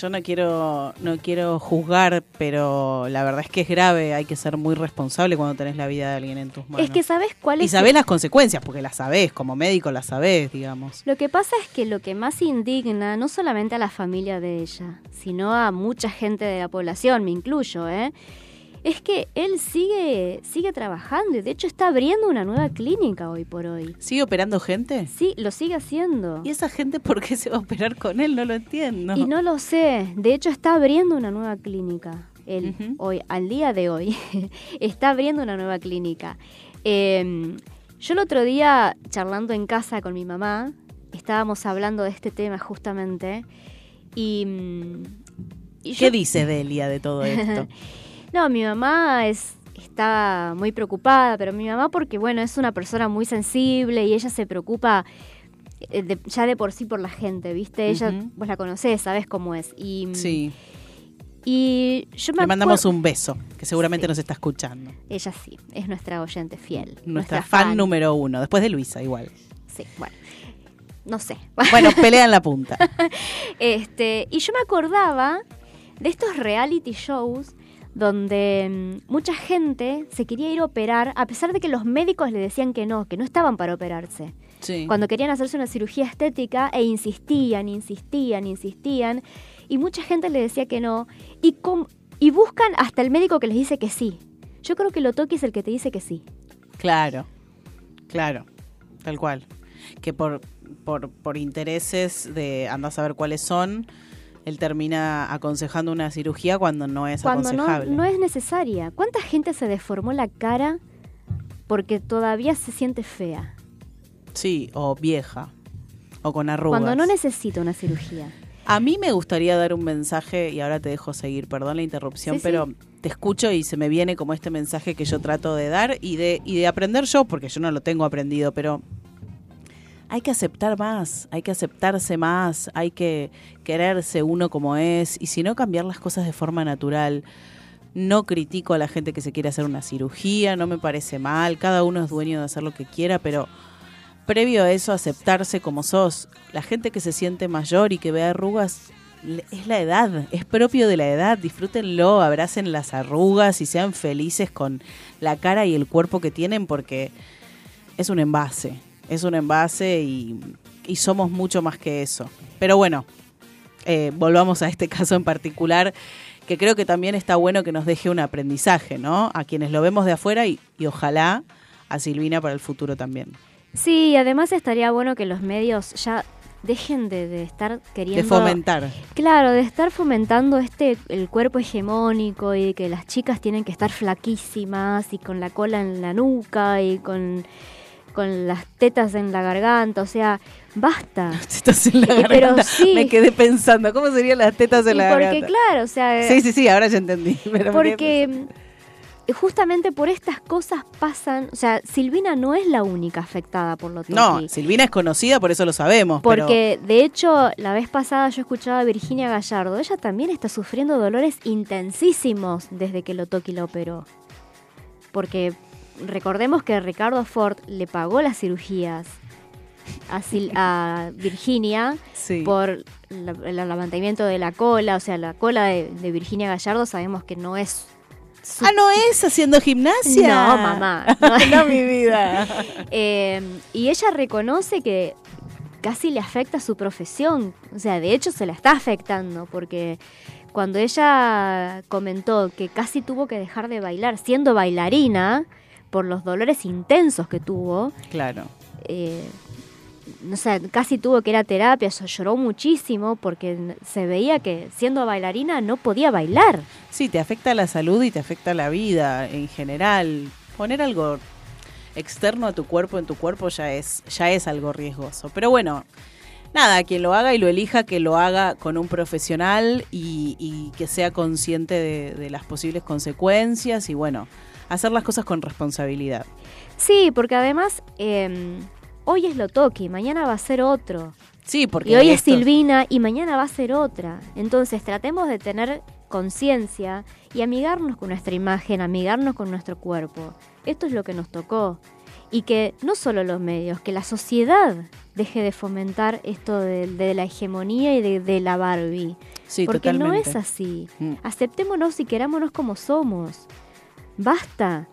Yo no quiero, no quiero juzgar, pero la verdad es que es grave, hay que ser muy responsable cuando tenés la vida de alguien en tus manos. Es que sabes cuál y es sabés el- las consecuencias, porque las sabés, como médico las sabés, digamos. Lo que pasa es que lo que más indigna, no solamente a la familia de ella, sino a mucha gente de la población, me incluyo, ¿eh? Es que él sigue, sigue trabajando y de hecho está abriendo una nueva clínica hoy por hoy. ¿Sigue operando gente? Sí, lo sigue haciendo. ¿Y esa gente por qué se va a operar con él? No lo entiendo. Y no lo sé. De hecho, está abriendo una nueva clínica. Él, hoy, al día de hoy, está abriendo una nueva clínica. Eh, yo el otro día, charlando en casa con mi mamá, estábamos hablando de este tema justamente. Y. mm, y ¿Qué yo- dice Delia de todo esto? no, mi mamá es está muy preocupada, pero mi mamá porque bueno, es una persona muy sensible y ella se preocupa eh, de- ya de por sí por la gente, ¿viste? Ella Ujú. vos la conocés, sabes cómo es. Y Sí. y yo me Le mandamos un beso, que seguramente nos está escuchando. ella sí, es nuestra oyente fiel, Nuestra, fan, número uno, después de Luisa igual. Sí, bueno. No sé. Bueno, pelea en la punta. Este, y yo me acordaba de estos reality shows donde mm, mucha gente se quería ir a operar a pesar de que los médicos le decían que no, que no estaban para operarse. Sí. Cuando querían hacerse una cirugía estética e insistían, insistían, insistían y mucha gente le decía que no y com- y buscan hasta el médico que les dice que sí. Yo creo que Lotoki es el que te dice que sí. Claro, claro, tal cual. Que por, por, por intereses de andar a saber cuáles son, él termina aconsejando una cirugía cuando no es Cuando no, aconsejable. no es necesaria. ¿Cuánta gente se deformó la cara porque todavía se siente fea? Sí, o vieja, o con arrugas. Cuando no necesita una cirugía. A mí me gustaría dar un mensaje, y ahora te dejo seguir, perdón la interrupción, Sí, sí. pero te escucho y se me viene como este mensaje que yo trato de dar y de, y de aprender yo, porque yo no lo tengo aprendido, pero hay que aceptar más, hay que aceptarse más, hay que quererse uno como es, y si no cambiar las cosas de forma natural. No critico a la gente que se quiere hacer una cirugía, no me parece mal, cada uno es dueño de hacer lo que quiera, pero previo a eso aceptarse como sos. La gente que se siente mayor y que ve arrugas es la edad, es propio de la edad. Disfrútenlo, abracen las arrugas y sean felices con la cara y el cuerpo que tienen porque es un envase, es un envase y, y somos mucho más que eso. Pero bueno, eh, volvamos a este caso en particular, que creo que también está bueno que nos deje un aprendizaje, ¿no? A quienes lo vemos de afuera y, y ojalá a Silvina para el futuro también. Sí, además estaría bueno que los medios ya dejen de, de estar queriendo... De fomentar. Claro, de estar fomentando este el cuerpo hegemónico y que las chicas tienen que estar flaquísimas y con la cola en la nuca y con, con las tetas en la garganta, o sea, basta. Tetas en la Eh, pero garganta. sí. Me quedé pensando, ¿cómo serían las tetas en Y la porque garganta? claro, o sea, Sí, sí, sí, ahora ya entendí. pero porque justamente por estas cosas pasan, o sea, Silvina no es la única afectada por lo No. Silvina es conocida, por eso lo sabemos. pero- Porque de hecho, la vez pasada yo escuchaba a Virginia Gallardo. Ella también está sufriendo dolores intensísimos desde que lo Toki la operó. Porque recordemos que Ricardo Ford le pagó las cirugías a, Sil- a Virginia Sí. por la- el levantamiento de la cola. O sea, la cola de, de Virginia Gallardo sabemos que no es... su- Ah, ¿no es haciendo gimnasia? No, mamá. No. no, mi vida. Eh, y ella reconoce que casi le afecta su profesión. O sea, de hecho se la está afectando porque cuando ella comentó que casi tuvo que dejar de bailar siendo bailarina por los dolores intensos que tuvo, Claro. eh, no sé, casi tuvo que ir a terapia, lloró muchísimo porque se veía que siendo bailarina no podía bailar. Sí, te afecta la salud y te afecta la vida en general. Poner algo externo a tu cuerpo en tu cuerpo ya es, ya es algo riesgoso. Pero bueno, nada, quien lo haga y lo elija, que lo haga con un profesional y, y que sea consciente de, de las posibles consecuencias y bueno, hacer las cosas con responsabilidad. Sí, porque además eh, hoy es Lotoki, mañana va a ser otro. Sí, porque Y hoy es Silvina y mañana va a ser otra. Entonces tratemos de tener conciencia y amigarnos con nuestra imagen, amigarnos con nuestro cuerpo. Esto es lo que nos tocó. Y que no solo los medios, que la sociedad deje de fomentar esto de, de la hegemonía y de, de la Barbie. Sí, Porque no es así. Mm. Aceptémonos y querámonos como somos. Basta.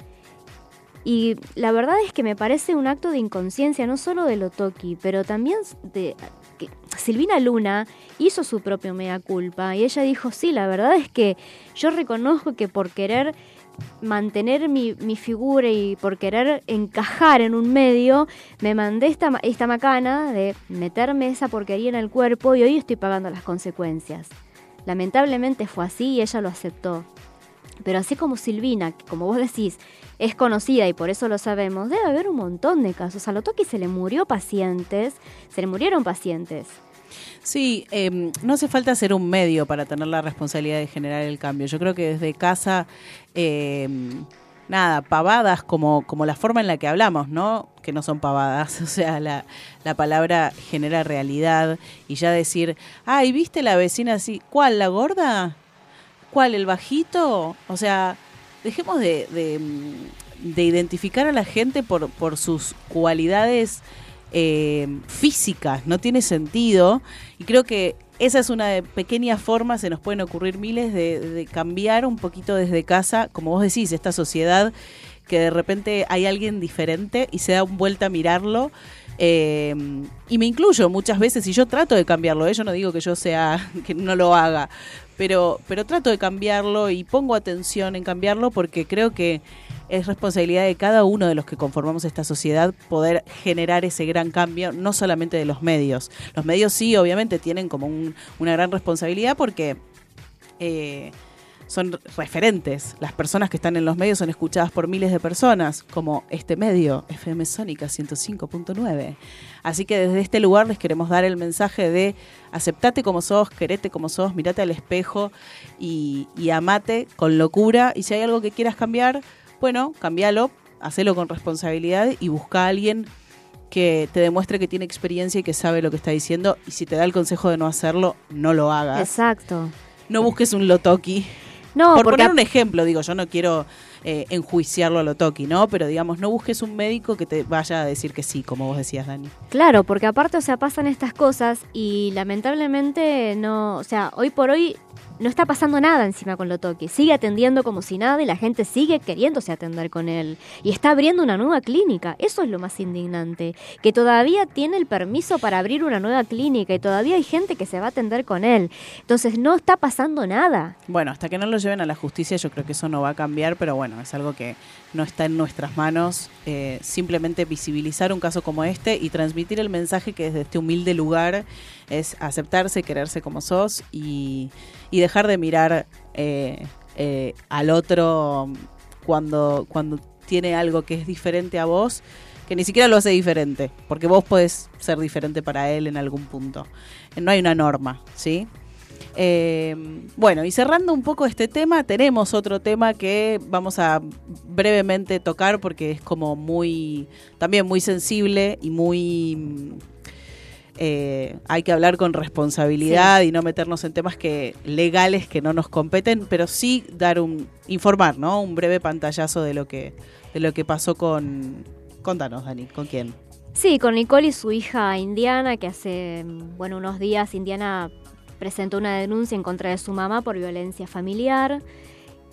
Y la verdad es que me parece un acto de inconsciencia, no solo de Lotoki, pero también de que Silvina Luna hizo su propio mea culpa y ella dijo, sí, la verdad es que yo reconozco que por querer mantener mi, figura y por querer encajar en un medio, me mandé esta, esta macana de meterme esa porquería en el cuerpo y hoy estoy pagando las consecuencias. Lamentablemente fue así y ella lo aceptó. Pero así como Silvina, que como vos decís, es conocida y por eso lo sabemos, debe haber un montón de casos. A Lotoki se le murió pacientes, se le murieron pacientes. Sí, eh, no hace falta ser un medio para tener la responsabilidad de generar el cambio. Yo creo que desde casa, eh, nada, pavadas como, como la forma en la que hablamos, ¿no? Que no son pavadas, o sea, la, la palabra genera realidad y ya decir, ay, ¿viste la vecina así? ¿Cuál, la gorda? ¿Cuál, el bajito? O sea, dejemos de, mm, de identificar a la gente por, por sus cualidades eh, físicas, no tiene sentido. Y creo que esa es una de pequeñas formas, se nos pueden ocurrir miles, de, cambiar un poquito desde casa, como vos decís, esta sociedad que de repente hay alguien diferente y se da vuelta a mirarlo. eh, y me incluyo muchas veces y yo trato de cambiarlo, ¿eh? yo no digo que yo sea, que no lo haga, pero, pero trato de cambiarlo y pongo atención en cambiarlo porque creo que es responsabilidad de cada uno de los que conformamos esta sociedad poder generar ese gran cambio, no solamente de los medios. Los medios sí, obviamente, tienen como un- una gran responsabilidad porque eh, son referentes. Las personas que están en los medios son escuchadas por miles de personas, como este medio, FM Sónica 105.9. Así que desde este lugar les queremos dar el mensaje de aceptate como sos, querete como sos, mirate al espejo y, y amate con locura. Y si hay algo que quieras cambiar, bueno, cambialo, hacelo con responsabilidad y busca a alguien que te demuestre que tiene experiencia y que sabe lo que está diciendo. Y si te da el consejo de no hacerlo, no lo hagas. Exacto. No busques un lotoki. No, Por porque poner un ejemplo, digo, yo no quiero eh, enjuiciarlo a lotoki, ¿no? Pero digamos, no busques un médico que te vaya a decir que sí, como vos decías, Dani. Claro, porque aparte, o sea, pasan estas cosas y lamentablemente no, o sea, hoy por hoy no está pasando nada encima con lo toque. Sigue atendiendo como si nada y la gente sigue queriéndose atender con él. Y está abriendo una nueva clínica. Eso es lo más indignante. Que todavía tiene el permiso para abrir una nueva clínica y todavía hay gente que se va a atender con él. Entonces no está pasando nada. Bueno, hasta que no lo lleven a la justicia, yo creo que eso no va a cambiar, pero bueno, es algo que no está en nuestras manos. eh, simplemente visibilizar un caso como este y transmitir el mensaje que desde este humilde lugar es aceptarse, quererse como sos y, y dejar de mirar eh, eh, al otro cuando, cuando tiene algo que es diferente a vos, que ni siquiera lo hace diferente, porque vos podés ser diferente para él en algún punto. No hay una norma, ¿sí? Eh, bueno, y cerrando un poco este tema, tenemos otro tema que vamos a brevemente tocar porque es como muy, también muy sensible y muy... mm, eh, hay que hablar con responsabilidad y no meternos en temas que legales que no nos competen, pero sí dar un informar, ¿no? Un breve pantallazo de lo que de lo que pasó con contanos, Dani, ¿con quién? Sí, con Nicole y su hija Indiana, que hace, bueno, unos días Indiana presentó una denuncia en contra de su mamá por violencia familiar.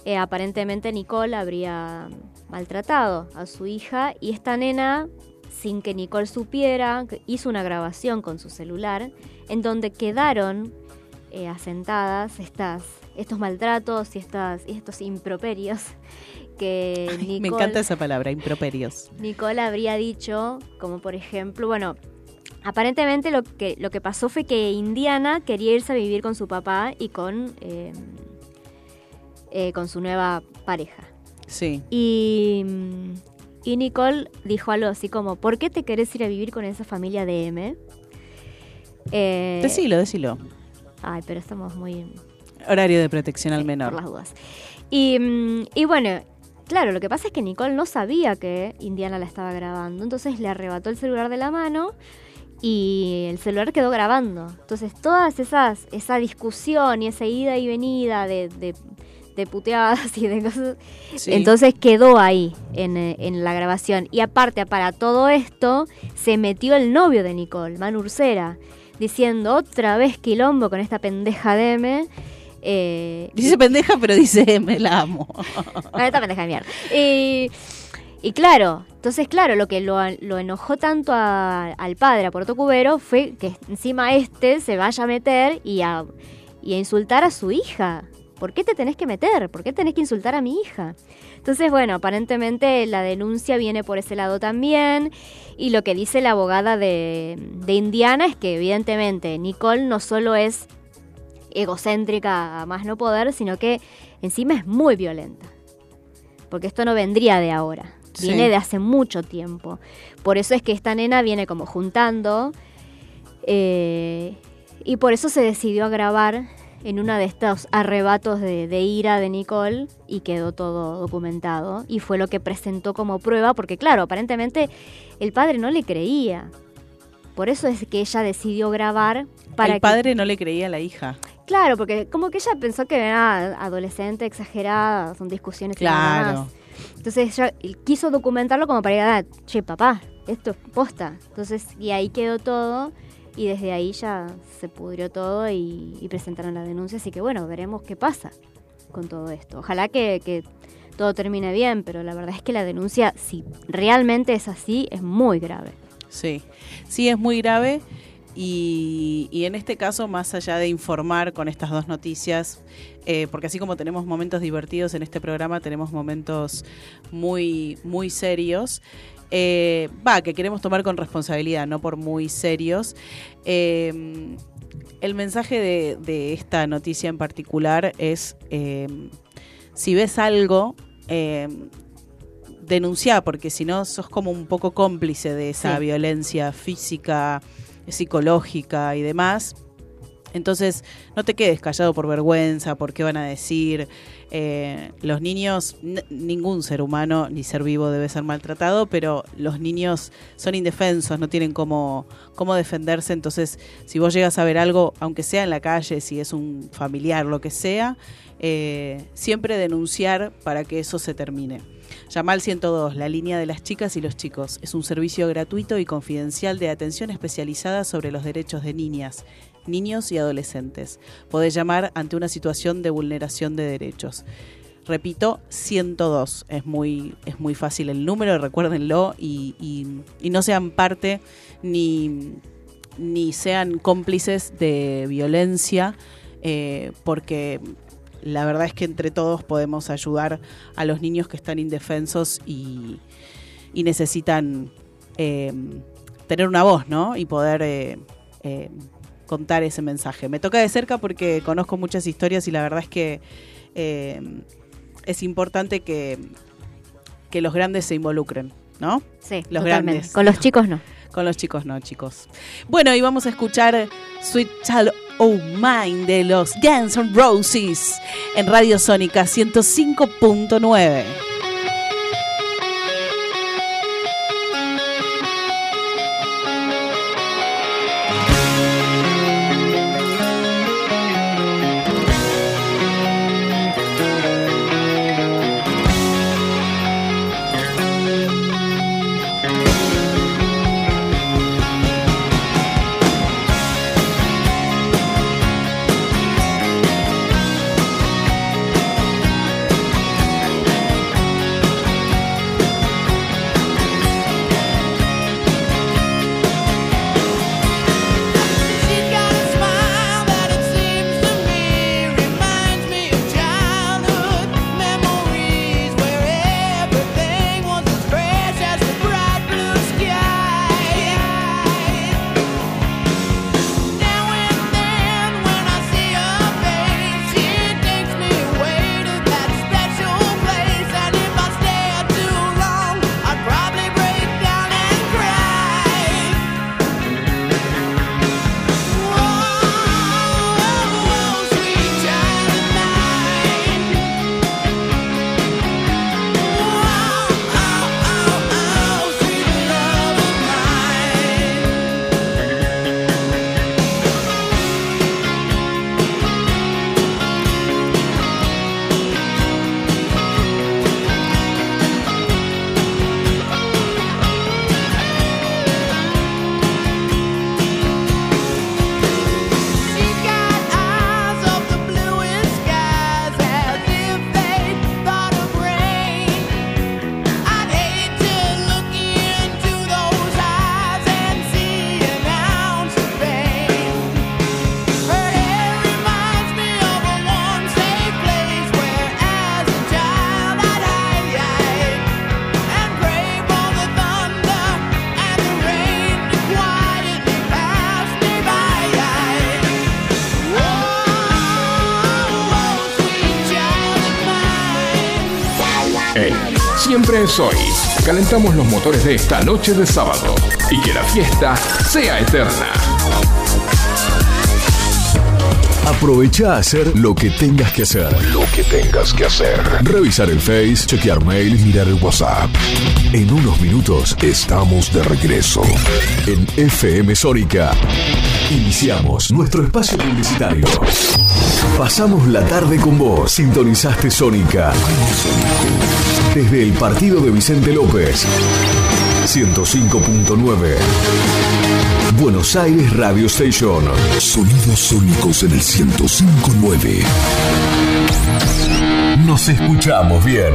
Eh, aparentemente Nicole habría maltratado a su hija y esta nena, sin que Nicole supiera, hizo una grabación con su celular en donde quedaron eh, asentadas estas, estos maltratos y, estas, y estos improperios que Nicole... Me encanta esa palabra, improperios. Nicole habría dicho, como por ejemplo, bueno, aparentemente lo que, lo que pasó fue que Indiana quería irse a vivir con su papá y con, eh, eh, con su nueva pareja. Sí. Y, y Nicole dijo algo así como, ¿por qué te querés ir a vivir con esa familia de M? Eh, Decilo, decilo. Ay, pero estamos muy... Horario de protección al menor. Por las dudas. Y, mm, y bueno, claro, lo que pasa es que Nicole no sabía que Indiana la estaba grabando. Entonces le arrebató el celular de la mano y el celular quedó grabando. Entonces todas esas, esa discusión y esa ida y venida de, de, de puteadas y de cosas, Sí. entonces quedó ahí en, en la grabación. Y aparte, para todo esto, se metió el novio de Nicole, Manu Ursera, diciendo otra vez quilombo con esta pendeja de M. Eh, Dice pendeja, pero dice me la amo. bueno, esta pendeja de mierda. Y, y claro, entonces claro, lo que lo, enojó tanto a- al padre, a Puerto Cubero, fue que encima este se vaya a meter y a, y a insultar a su hija. ¿Por qué te tenés que meter? ¿Por qué tenés que insultar a mi hija? Entonces, bueno, aparentemente la denuncia viene por ese lado también. Y lo que dice la abogada de, de Indiana es que evidentemente Nicole no solo es egocéntrica a más no poder, sino que encima es muy violenta. Porque esto no vendría de ahora, Sí. viene de hace mucho tiempo. Por eso es que esta nena viene como juntando eh, y por eso se decidió a grabar en uno de estos arrebatos de, de ira de Nicole y quedó todo documentado y fue lo que presentó como prueba porque claro, aparentemente el padre no le creía. Por eso es que ella decidió grabar para el que- padre no le creía a la hija. Claro, porque como que ella pensó que era adolescente, exagerada, son discusiones y nada Claro. más. Entonces ella quiso documentarlo como para ir a, che, papá, esto es posta. Entonces, y ahí quedó todo, y desde ahí ya se pudrió todo y, y presentaron la denuncia. Así que bueno, veremos qué pasa con todo esto. Ojalá que, que todo termine bien, pero la verdad es que la denuncia, si realmente es así, es muy grave. Sí, sí es muy grave y, y en este caso, más allá de informar con estas dos noticias, eh, porque así como tenemos momentos divertidos en este programa, tenemos momentos muy, muy serios. eh, Va, que queremos tomar con responsabilidad, no por muy serios. Eh, el mensaje de, de esta noticia en particular es, si ves algo, denunciá, porque si no sos como un poco cómplice de esa Sí. violencia física, psicológica y demás. Entonces, no te quedes callado por vergüenza, por qué van a decir. Eh, los niños, ningún ser humano ni ser vivo debe ser maltratado, pero los niños son indefensos, no tienen cómo, cómo defenderse. Entonces, si vos llegas a ver algo, aunque sea en la calle, si es un familiar, lo que sea, eh, siempre denunciar para que eso se termine. Llama al 102, la línea de las chicas y los chicos. Es un servicio gratuito y confidencial de atención especializada sobre los derechos de niñas, niños y adolescentes. Podés llamar ante una situación de vulneración de derechos. Repito, 102. Es muy, es muy fácil el número, recuérdenlo y, no sean parte ni, ni sean cómplices de violencia, eh, porque la verdad es que entre todos podemos ayudar a los niños que están indefensos y, y necesitan eh, tener una voz, ¿no? Y poder eh, eh, contar ese mensaje. Me toca de cerca porque conozco muchas historias y la verdad es que eh, es importante que, que los grandes se involucren, ¿no? Sí, Los totalmente. grandes. Con los chicos no. Con los chicos no, chicos. Bueno, y vamos a escuchar Sweet Child O' Mine de los Guns N' Roses en Radio Sónica 105.9. siempre es hoy. Calentamos los motores de esta noche de sábado y que la fiesta sea eterna. Aprovecha a hacer lo que tengas que hacer. Lo que tengas que hacer. Revisar el Face, chequear mail y mirar el WhatsApp. En unos minutos estamos de regreso. En FM Sónica. Iniciamos nuestro espacio publicitario. Pasamos la tarde con vos. Sintonizaste Sónica. Desde el partido de Vicente López. 105.9. Buenos Aires Radio Station. Sonidos sónicos en el 105.9. Nos escuchamos bien.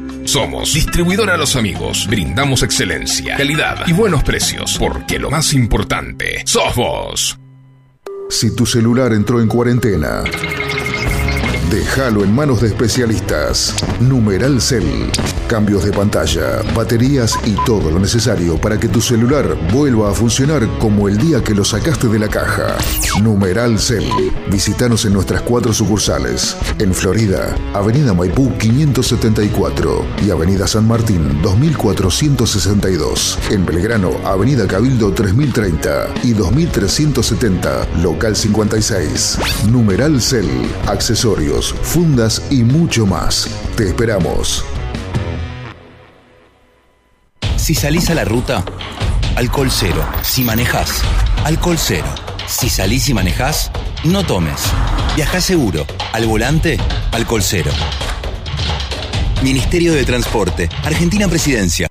Somos distribuidora a los amigos. Brindamos excelencia, calidad y buenos precios. Porque lo más importante, sos vos. Si tu celular entró en cuarentena, déjalo en manos de especialistas. Numeral Cell. Cambios de pantalla, baterías y todo lo necesario para que tu celular vuelva a funcionar como el día que lo sacaste de la caja. Numeral Cell. Visítanos en nuestras cuatro sucursales. En Florida, Avenida Maipú 574 y Avenida San Martín 2462. En Belgrano, Avenida Cabildo 3030 y 2370, local 56. Numeral Cell. Accesorios, fundas y mucho más. Te esperamos. Si salís a la ruta, alcohol cero. Si manejás, alcohol cero. Si salís y manejás, no tomes. Viajá seguro. Al volante, alcohol cero. Ministerio de Transporte, Argentina Presidencia.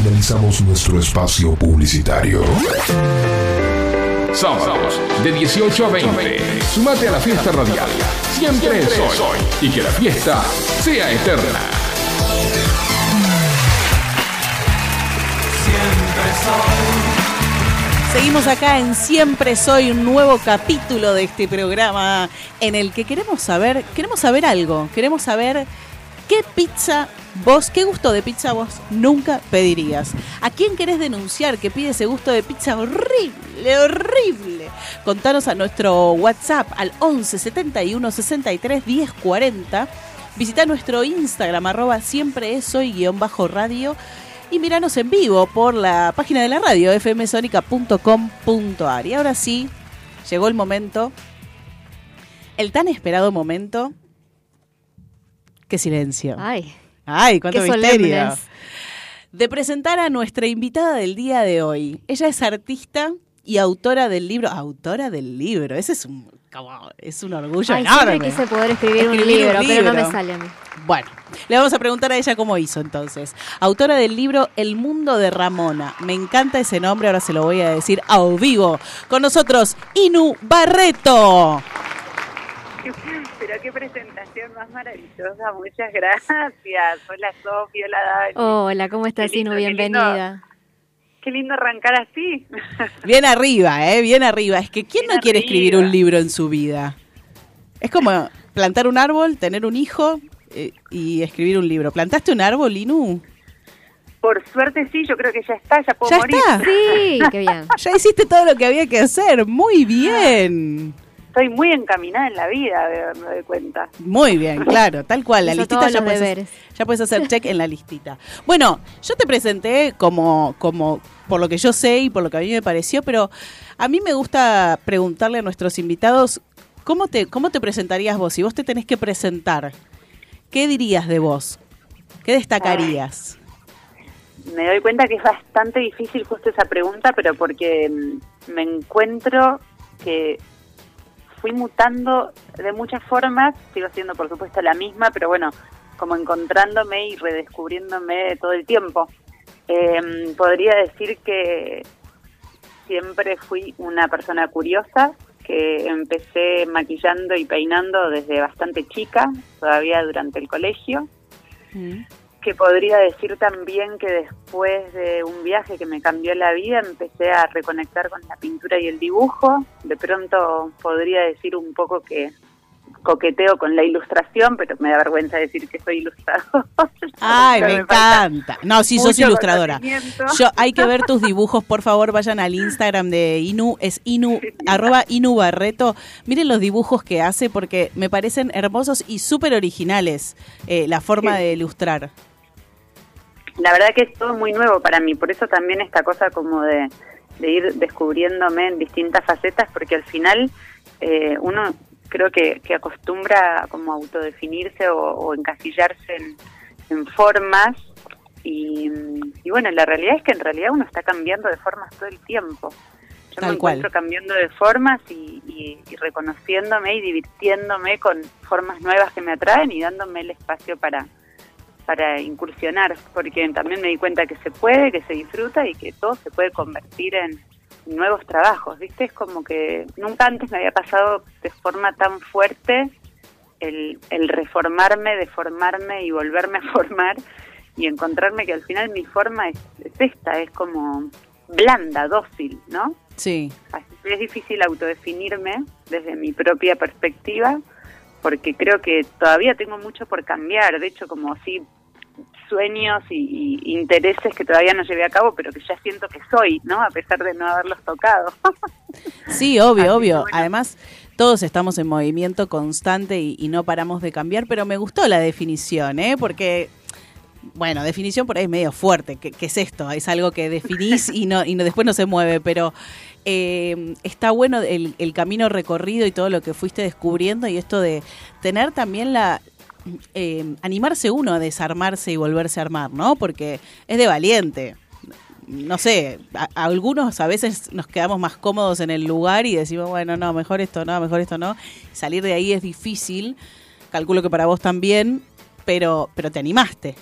Finalizamos nuestro espacio publicitario. Sábados, de 18 a 20. Sumate a la fiesta radial. Siempre es hoy. Y que la fiesta sea eterna. Seguimos acá en Siempre Soy, un nuevo capítulo de este programa en el que queremos saber, queremos saber algo, queremos saber qué pizza vos, qué gusto de pizza vos nunca pedirías. ¿A quién querés denunciar que pide ese gusto de pizza horrible, horrible? Contanos a nuestro WhatsApp al 11 71 63 10 40. Visita nuestro Instagram, arroba siempre es soy guion bajo radio y miranos en vivo por la página de la radio fmsonica.com.ar. Y ahora sí, llegó el momento, el tan esperado momento. Qué silencio. Ay. Ay, cuánto Qué misterio. De presentar a nuestra invitada del día de hoy. Ella es artista y autora del libro. Autora del libro. Ese es un, es un orgullo Ay, enorme. siempre quise poder escribir, un, libro, un pero no libro. me sale a mí. Bueno, le vamos a preguntar a ella cómo hizo entonces. Autora del libro El mundo de Ramona. Me encanta ese nombre, ahora se lo voy a decir a vivo. Con nosotros, Inu Barreto. Pero qué presentación más maravillosa, muchas gracias. Hola Sofía, hola Dani. Hola, ¿cómo estás, qué Bienvenida. Qué lindo arrancar así. Bien arriba, ¿eh? Bien arriba. Es que ¿quién no quiere arriba. escribir un libro en su vida? Es como plantar un árbol, tener un hijo eh, y escribir un libro. ¿Plantaste un árbol, Inu? Por suerte sí, yo creo que ya está, ya puedo ¿Ya morir. está? Sí, qué bien. Ya hiciste todo lo que había que hacer. Muy bien. Estoy muy encaminada en la vida, de- me doy cuenta. Muy bien, claro, tal cual. La Hizo listita ya puedes, ya puedes hacer check en la listita. Bueno, yo te presenté como, como por lo que yo sé y por lo que a mí me pareció, pero a mí me gusta preguntarle a nuestros invitados cómo te, cómo te presentarías vos. Si vos te tenés que presentar, ¿qué dirías de vos? ¿Qué destacarías? Me doy cuenta que es bastante difícil justo esa pregunta, pero porque mm, me encuentro que fui mutando de muchas formas, sigo siendo por supuesto la misma, pero bueno, como encontrándome y redescubriéndome todo el tiempo. Eh, podría decir que siempre fui una persona curiosa, que empecé maquillando y peinando desde bastante chica, todavía durante el colegio que podría decir también que después de un viaje que me cambió la vida empecé a reconectar con la pintura y el dibujo. De pronto podría decir un poco que coqueteo con la ilustración, pero me da vergüenza decir que soy ilustrador. Ay, me encanta. No, sí, sos ilustradora. Yo, hay que ver tus dibujos, por favor, vayan al Instagram de Inu, es Inu, arroba Inu Barreto. Miren los dibujos que hace porque me parecen hermosos y súper originales eh, la forma Sí. de ilustrar. La verdad que es todo muy nuevo para mí, por eso también esta cosa como de, de ir descubriéndome en distintas facetas, porque al final eh, uno creo que, que acostumbra como a autodefinirse o, o encasillarse en, en formas y, y bueno, la realidad es que en realidad uno está cambiando de formas todo el tiempo. Yo Tal me cual. encuentro cambiando de formas y, y- y reconociéndome y divirtiéndome con formas nuevas que me atraen y dándome el espacio para, para incursionar, porque también me di cuenta que se puede, que se disfruta y que todo se puede convertir en nuevos trabajos, ¿viste? Es como que nunca antes me había pasado de forma tan fuerte el, el reformarme, deformarme y volverme a formar y encontrarme que al final mi forma es, es esta, es como blanda, dócil, ¿no? Sí. Así que es difícil autodefinirme desde mi propia perspectiva, porque creo que todavía tengo mucho por cambiar. De hecho, como sí, sueños y, y intereses que todavía no llevé a cabo, pero que ya siento que soy, ¿no? A pesar de no haberlos tocado. Sí, obvio, obvio. Además, todos estamos en movimiento constante y, y no paramos de cambiar, pero me gustó la definición, ¿eh? Porque, bueno, definición por ahí es medio fuerte. ¿Qué, qué es esto? Es algo que definís y no y no, después no se mueve, pero eh, está bueno el, el camino recorrido y todo lo que fuiste descubriendo y esto de tener también la... eh, animarse uno a desarmarse y volverse a armar, ¿no? Porque es de valiente no sé, a, algunos a veces nos quedamos más cómodos en el lugar y decimos, bueno, no, mejor esto no, mejor esto no. Salir de ahí es difícil, calculo que para vos también, pero, pero te animaste.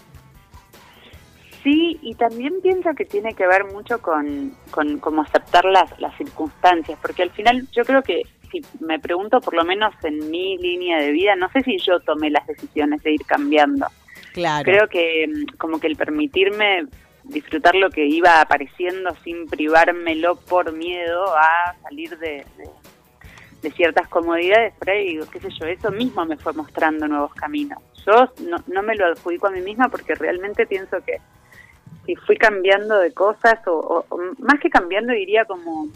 Sí, y también pienso que tiene que ver mucho con, con cómo aceptar las, las circunstancias, porque al final yo creo que si me pregunto por lo menos en mi línea de vida, no sé si yo tomé las decisiones de ir cambiando. Claro. Creo que mm, como que el permitirme disfrutar lo que iba apareciendo sin privármelo por miedo a salir de, de, de ciertas comodidades, por ahí digo, qué sé yo, eso mismo me fue mostrando nuevos caminos. Yo no, no me lo adjudico a mí misma porque realmente pienso que si fui cambiando de cosas, o, o- o más que cambiando diría como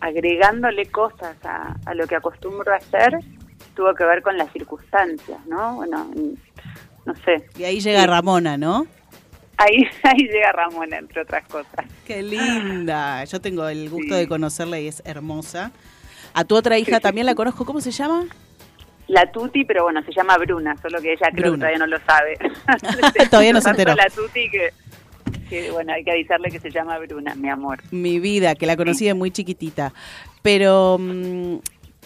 agregándole cosas a, a lo que acostumbro a hacer, tuvo que ver con las circunstancias, ¿no? Bueno, no sé. Y ahí llega Ramona, ¿no? Ahí, ahí llega Ramona, entre otras cosas. Qué linda. Yo tengo el gusto de conocerla y es hermosa. A tu otra hija también la conozco, ¿cómo se llama? La Tuti, pero bueno, se llama Bruna, solo que ella creo que todavía no lo sabe. Todavía no se enteró. La Tuti que, que, bueno, hay que avisarle que se llama Bruna, mi amor. Mi vida, que la conocí de muy chiquitita. Pero, mm,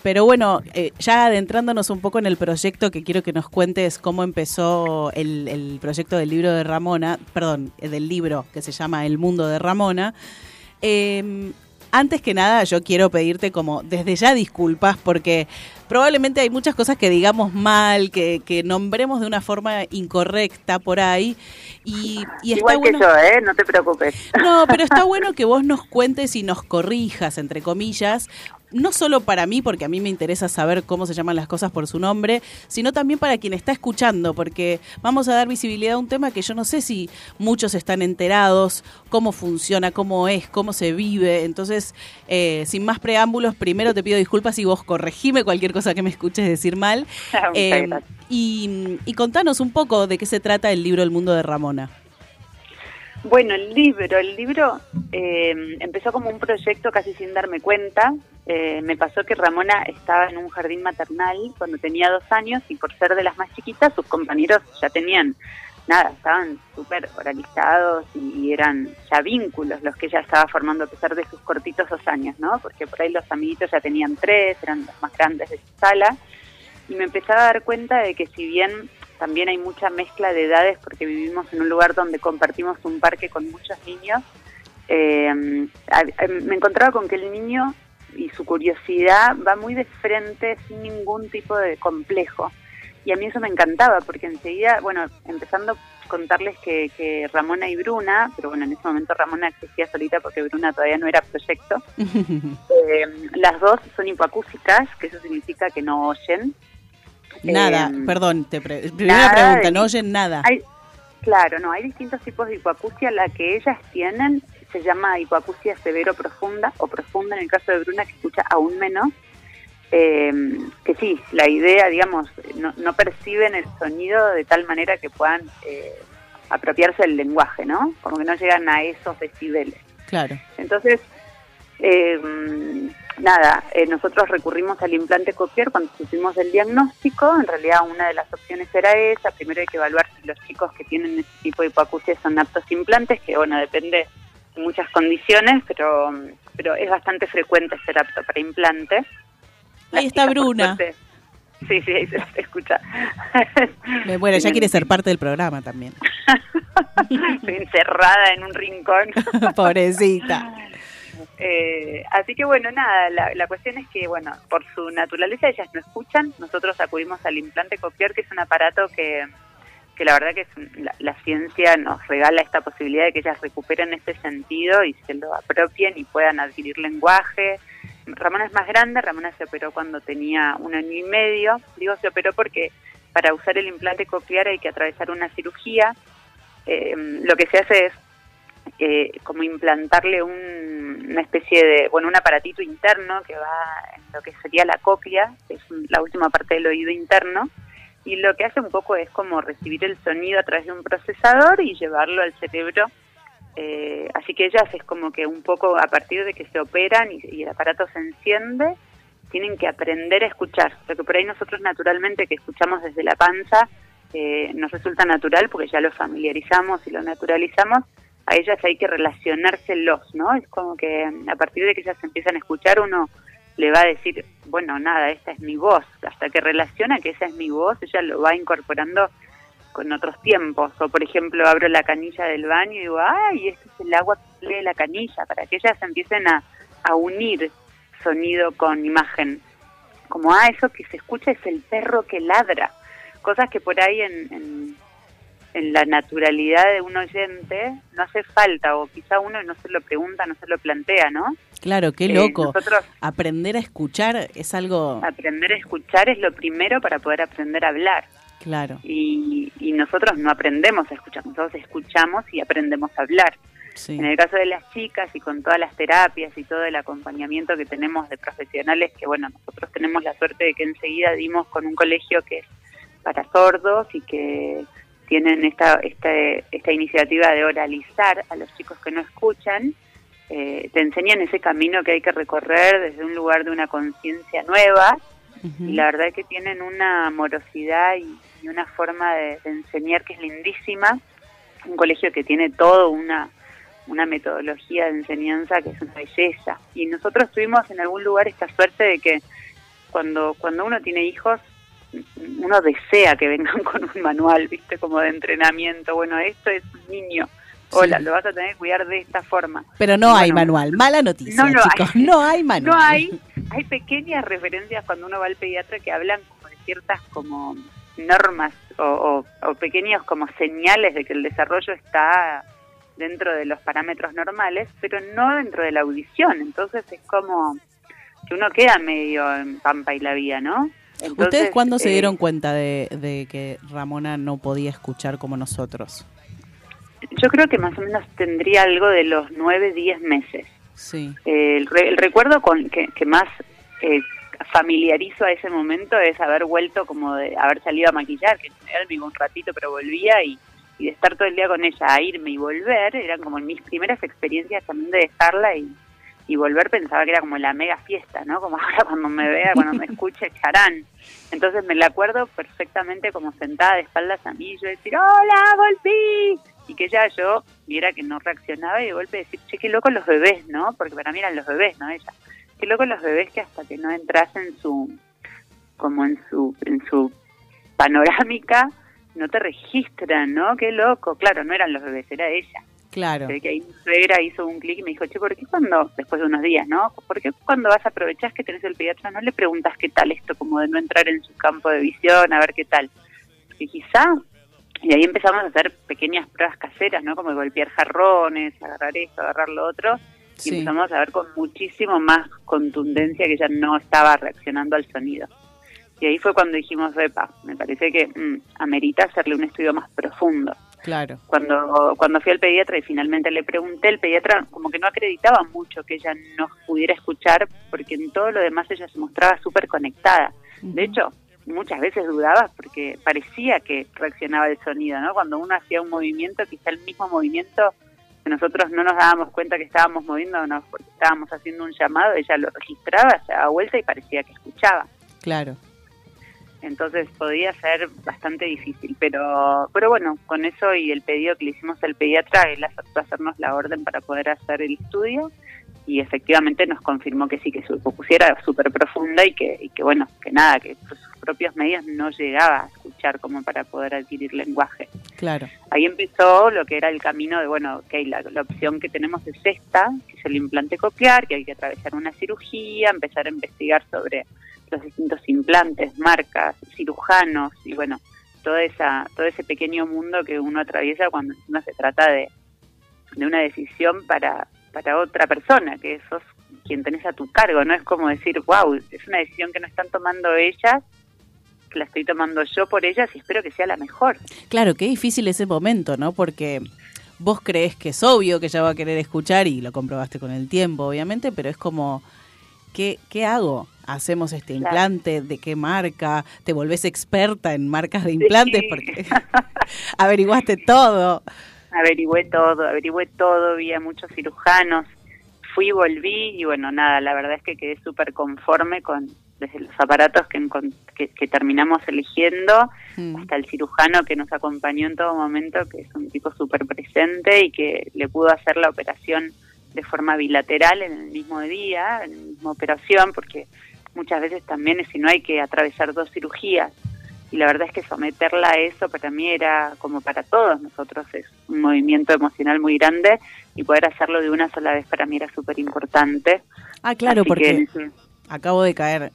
pero bueno, eh, ya adentrándonos un poco en el proyecto, que quiero que nos cuentes cómo empezó el, el proyecto del libro de Ramona, perdón, eh, del libro que se llama El mundo de Ramona. Eh, antes que nada, yo quiero pedirte como desde ya disculpas porque probablemente hay muchas cosas que digamos mal, que, que nombremos de una forma incorrecta por ahí. Y, y está Igual bueno... que yo, ¿eh? No te preocupes. No, pero está bueno que vos nos cuentes y nos corrijas, entre comillas, no solo para mí, porque a mí me interesa saber cómo se llaman las cosas por su nombre, sino también para quien está escuchando, porque vamos a dar visibilidad a un tema que yo no sé si muchos están enterados, cómo funciona, cómo es, cómo se vive. Entonces, eh, sin más preámbulos, primero te pido disculpas y vos corregime cualquier cosa que me escuches decir mal. Eh, gracias. y, y contanos un poco de qué se trata el libro El mundo de Ramona. Bueno, el libro, el libro eh, empezó como un proyecto casi sin darme cuenta. Eh, me pasó que Ramona estaba en un jardín maternal cuando tenía dos años y por ser de las más chiquitas, sus compañeros ya tenían, nada, estaban súper oralizados y eran ya vínculos los que ella estaba formando a pesar de sus cortitos dos años, ¿no? Porque por ahí los amiguitos ya tenían tres, eran los más grandes de su sala. Y me empezaba a dar cuenta de que si bien también hay mucha mezcla de edades porque vivimos en un lugar donde compartimos un parque con muchos niños, eh, me encontraba con que el niño y su curiosidad va muy de frente sin ningún tipo de complejo. Y a mí eso me encantaba porque enseguida, bueno, empezando a contarles que, que Ramona y Bruna, pero bueno, en ese momento Ramona existía solita porque Bruna todavía no era proyecto, eh, las dos son hipoacúsicas, que eso significa que no oyen. Nada, Eh, perdón, te pre- primera pregunta, de- no oyen nada. Hay, claro, no, hay distintos tipos de hipoacusia. La que ellas tienen se llama hipoacusia severo profunda o profunda en el caso de Bruna, que escucha aún menos. Eh, que sí, la idea, digamos, no, no perciben el sonido de tal manera que puedan eh, apropiarse del lenguaje, ¿no? Como que no llegan a esos decibeles. Claro. Entonces, eh, nada, eh, nosotros recurrimos al implante cochlear cuando hicimos el diagnóstico. En realidad, una de las opciones era esa. Primero hay que evaluar si los chicos que tienen ese tipo de hipoacusia son aptos a implantes, que bueno, depende de muchas condiciones, pero, pero es bastante frecuente ser apto para implante. Ahí está Bruna. Sí, sí, ahí se las escucha. Bueno, ella quiere ser parte del programa también. Estoy encerrada en un rincón. Pobrecita. Eh, así que bueno, nada, la, la cuestión es que, bueno, por su naturaleza ellas no escuchan, nosotros acudimos al implante copiar, que es un aparato que, que la verdad que es la, la ciencia nos regala esta posibilidad de que ellas recuperen este sentido y se lo apropien y puedan adquirir lenguaje. Ramona es más grande, Ramona se operó cuando tenía un año y medio, digo se operó porque para usar el implante cochlear hay que atravesar una cirugía, Eh, lo que se hace es eh, como implantarle un- una especie de, bueno, un aparatito interno que va en lo que sería la cóclea, que es la última parte del oído interno, y lo que hace un poco es como recibir el sonido a través de un procesador y llevarlo al cerebro. Eh, así que ellas es como que un poco a partir de que se operan y, el aparato se enciende, tienen que aprender a escuchar. Lo que por ahí nosotros naturalmente que escuchamos desde la panza eh, nos resulta natural porque ya lo familiarizamos y lo naturalizamos, a ellas hay que relacionárselos, ¿no? Es como que mm, a partir de que ellas empiezan a escuchar uno le va a decir, bueno, nada, esta es mi voz, hasta que relaciona que esa es mi voz, ella lo va incorporando con otros tiempos, o por ejemplo abro la canilla del baño y digo, ay, este es el agua que sale de la canilla, para que ellas empiecen a, a unir sonido con imagen, como, ah, eso que se escucha es el perro que ladra, cosas que por ahí en, en, en la naturalidad de un oyente no hace falta, o quizá uno no se lo pregunta, no se lo plantea, ¿no? Claro, qué Eh, loco. nosotros- Aprender a escuchar es algo... Aprender a escuchar es lo primero para poder aprender a hablar. Claro. y, y nosotros no aprendemos a escuchar, nosotros escuchamos y aprendemos a hablar. Sí. En el caso de las chicas y con todas las terapias y todo el acompañamiento que tenemos de profesionales, que bueno, nosotros tenemos la suerte de que enseguida dimos con un colegio que es para sordos y que tienen esta, esta, esta iniciativa de oralizar a los chicos que no escuchan, eh, te enseñan ese camino que hay que recorrer desde un lugar de una conciencia nueva y la verdad es que tienen una amorosidad y, y una forma de, de enseñar que es lindísima. Un colegio que tiene todo una, una metodología de enseñanza que es una belleza. Y nosotros tuvimos en algún lugar esta suerte de que cuando, cuando uno tiene hijos, uno desea que vengan con un manual, ¿viste? Como de entrenamiento. Bueno, esto es un niño. Hola, Sí. lo vas a tener que cuidar de esta forma. Pero no hay manual. Mala noticia, No, no chicos. hay. No hay manual. No hay, hay pequeñas referencias cuando uno va al pediatra que hablan como de ciertas como normas o, o- o pequeños como señales de que el desarrollo está dentro de los parámetros normales, pero no dentro de la audición. Entonces es como que uno queda medio en pampa y la vía, ¿no? Entonces, ¿Ustedes cuándo se eh, dieron cuenta de, de que Ramona no podía escuchar como nosotros? Yo creo que más o menos tendría algo de los nueve, diez meses. Sí. Eh, el, re- el recuerdo con que, que más eh, familiarizo a ese momento es haber vuelto como de haber salido a maquillar, que me iba un ratito pero volvía y, y de estar todo el día con ella a irme y volver, eran como mis primeras experiencias también de dejarla y, y volver pensaba que era como la mega fiesta, ¿no? Como ahora cuando me vea, cuando me escuche, charán. Entonces me la acuerdo perfectamente como sentada de espaldas a mí yo decir, hola, volví. Y que ella yo viera que no reaccionaba y de golpe decir, che, qué loco los bebés, ¿no? Porque para mí eran los bebés, ¿no? Ella. Qué loco los bebés que hasta que no entras en su, como en su, en su panorámica, no te registran, ¿no? Qué loco. Claro, no eran los bebés, era ella. Claro. Que ahí mi suegra hizo un clic y me dijo, che, ¿por qué cuando, después de unos días, ¿no? ¿Por qué cuando vas a aprovechar que tenés el pediatra no le preguntas qué tal esto, como de no entrar en su campo de visión, a ver qué tal? Porque quizá, y ahí empezamos a hacer pequeñas pruebas caseras, ¿no? Como golpear jarrones, agarrar esto, agarrar lo otro, y Sí. empezamos a ver con muchísimo más contundencia que ella no estaba reaccionando al sonido. Y ahí fue cuando dijimos, Epa, me parece que mm, amerita hacerle un estudio más profundo Claro. cuando cuando fui al pediatra y finalmente le pregunté, el pediatra como que no acreditaba mucho que ella no pudiera escuchar, porque en todo lo demás ella se mostraba súper conectada. De hecho, muchas veces dudabas porque parecía que reaccionaba el sonido, ¿no? Cuando uno hacía un movimiento, quizá el mismo movimiento que nosotros no nos dábamos cuenta que estábamos moviéndonos porque estábamos haciendo un llamado, ella lo registraba, se daba vuelta y parecía que escuchaba. Claro. Entonces podía ser bastante difícil, pero pero bueno, con eso y el pedido que le hicimos al pediatra, él aceptó hacernos la orden para poder hacer el estudio y efectivamente nos confirmó que sí, que su hipoacusia era súper profunda y que, y que bueno, que nada, que por sus propios medios no llegaba a escuchar como para poder adquirir lenguaje. Claro. Ahí empezó lo que era el camino de, bueno, ok, la, la opción que tenemos es esta, que es el implante coclear, que hay que atravesar una cirugía, empezar a investigar sobre los distintos implantes, marcas, cirujanos y bueno, toda esa, todo ese pequeño mundo que uno atraviesa cuando encima se trata de, de una decisión para, para otra persona, que sos quien tenés a tu cargo, no es como decir, wow, es una decisión que no están tomando ellas, que la estoy tomando yo por ellas y espero que sea la mejor. Claro, qué difícil ese momento, ¿no? Porque vos crees que es obvio que ella va a querer escuchar y lo comprobaste con el tiempo, obviamente, pero es como, ¿qué, qué hago? Hacemos este Claro. implante, ¿de qué marca? ¿Te volvés experta en marcas de implantes? Sí. Porque averiguaste todo. averigüé todo, averigüé todo, vi a muchos cirujanos, fui, volví y bueno, nada, la verdad es que quedé súper conforme con desde los aparatos que, que, que terminamos eligiendo hasta el cirujano que nos acompañó en todo momento, que es un tipo súper presente y que le pudo hacer la operación de forma bilateral en el mismo día, en la misma operación, porque muchas veces también es si no hay que atravesar dos cirugías y la verdad es que someterla a eso para mí era como para todos nosotros es un movimiento emocional muy grande y poder hacerlo de una sola vez para mí era súper importante. Ah, claro, Así porque acabo de caer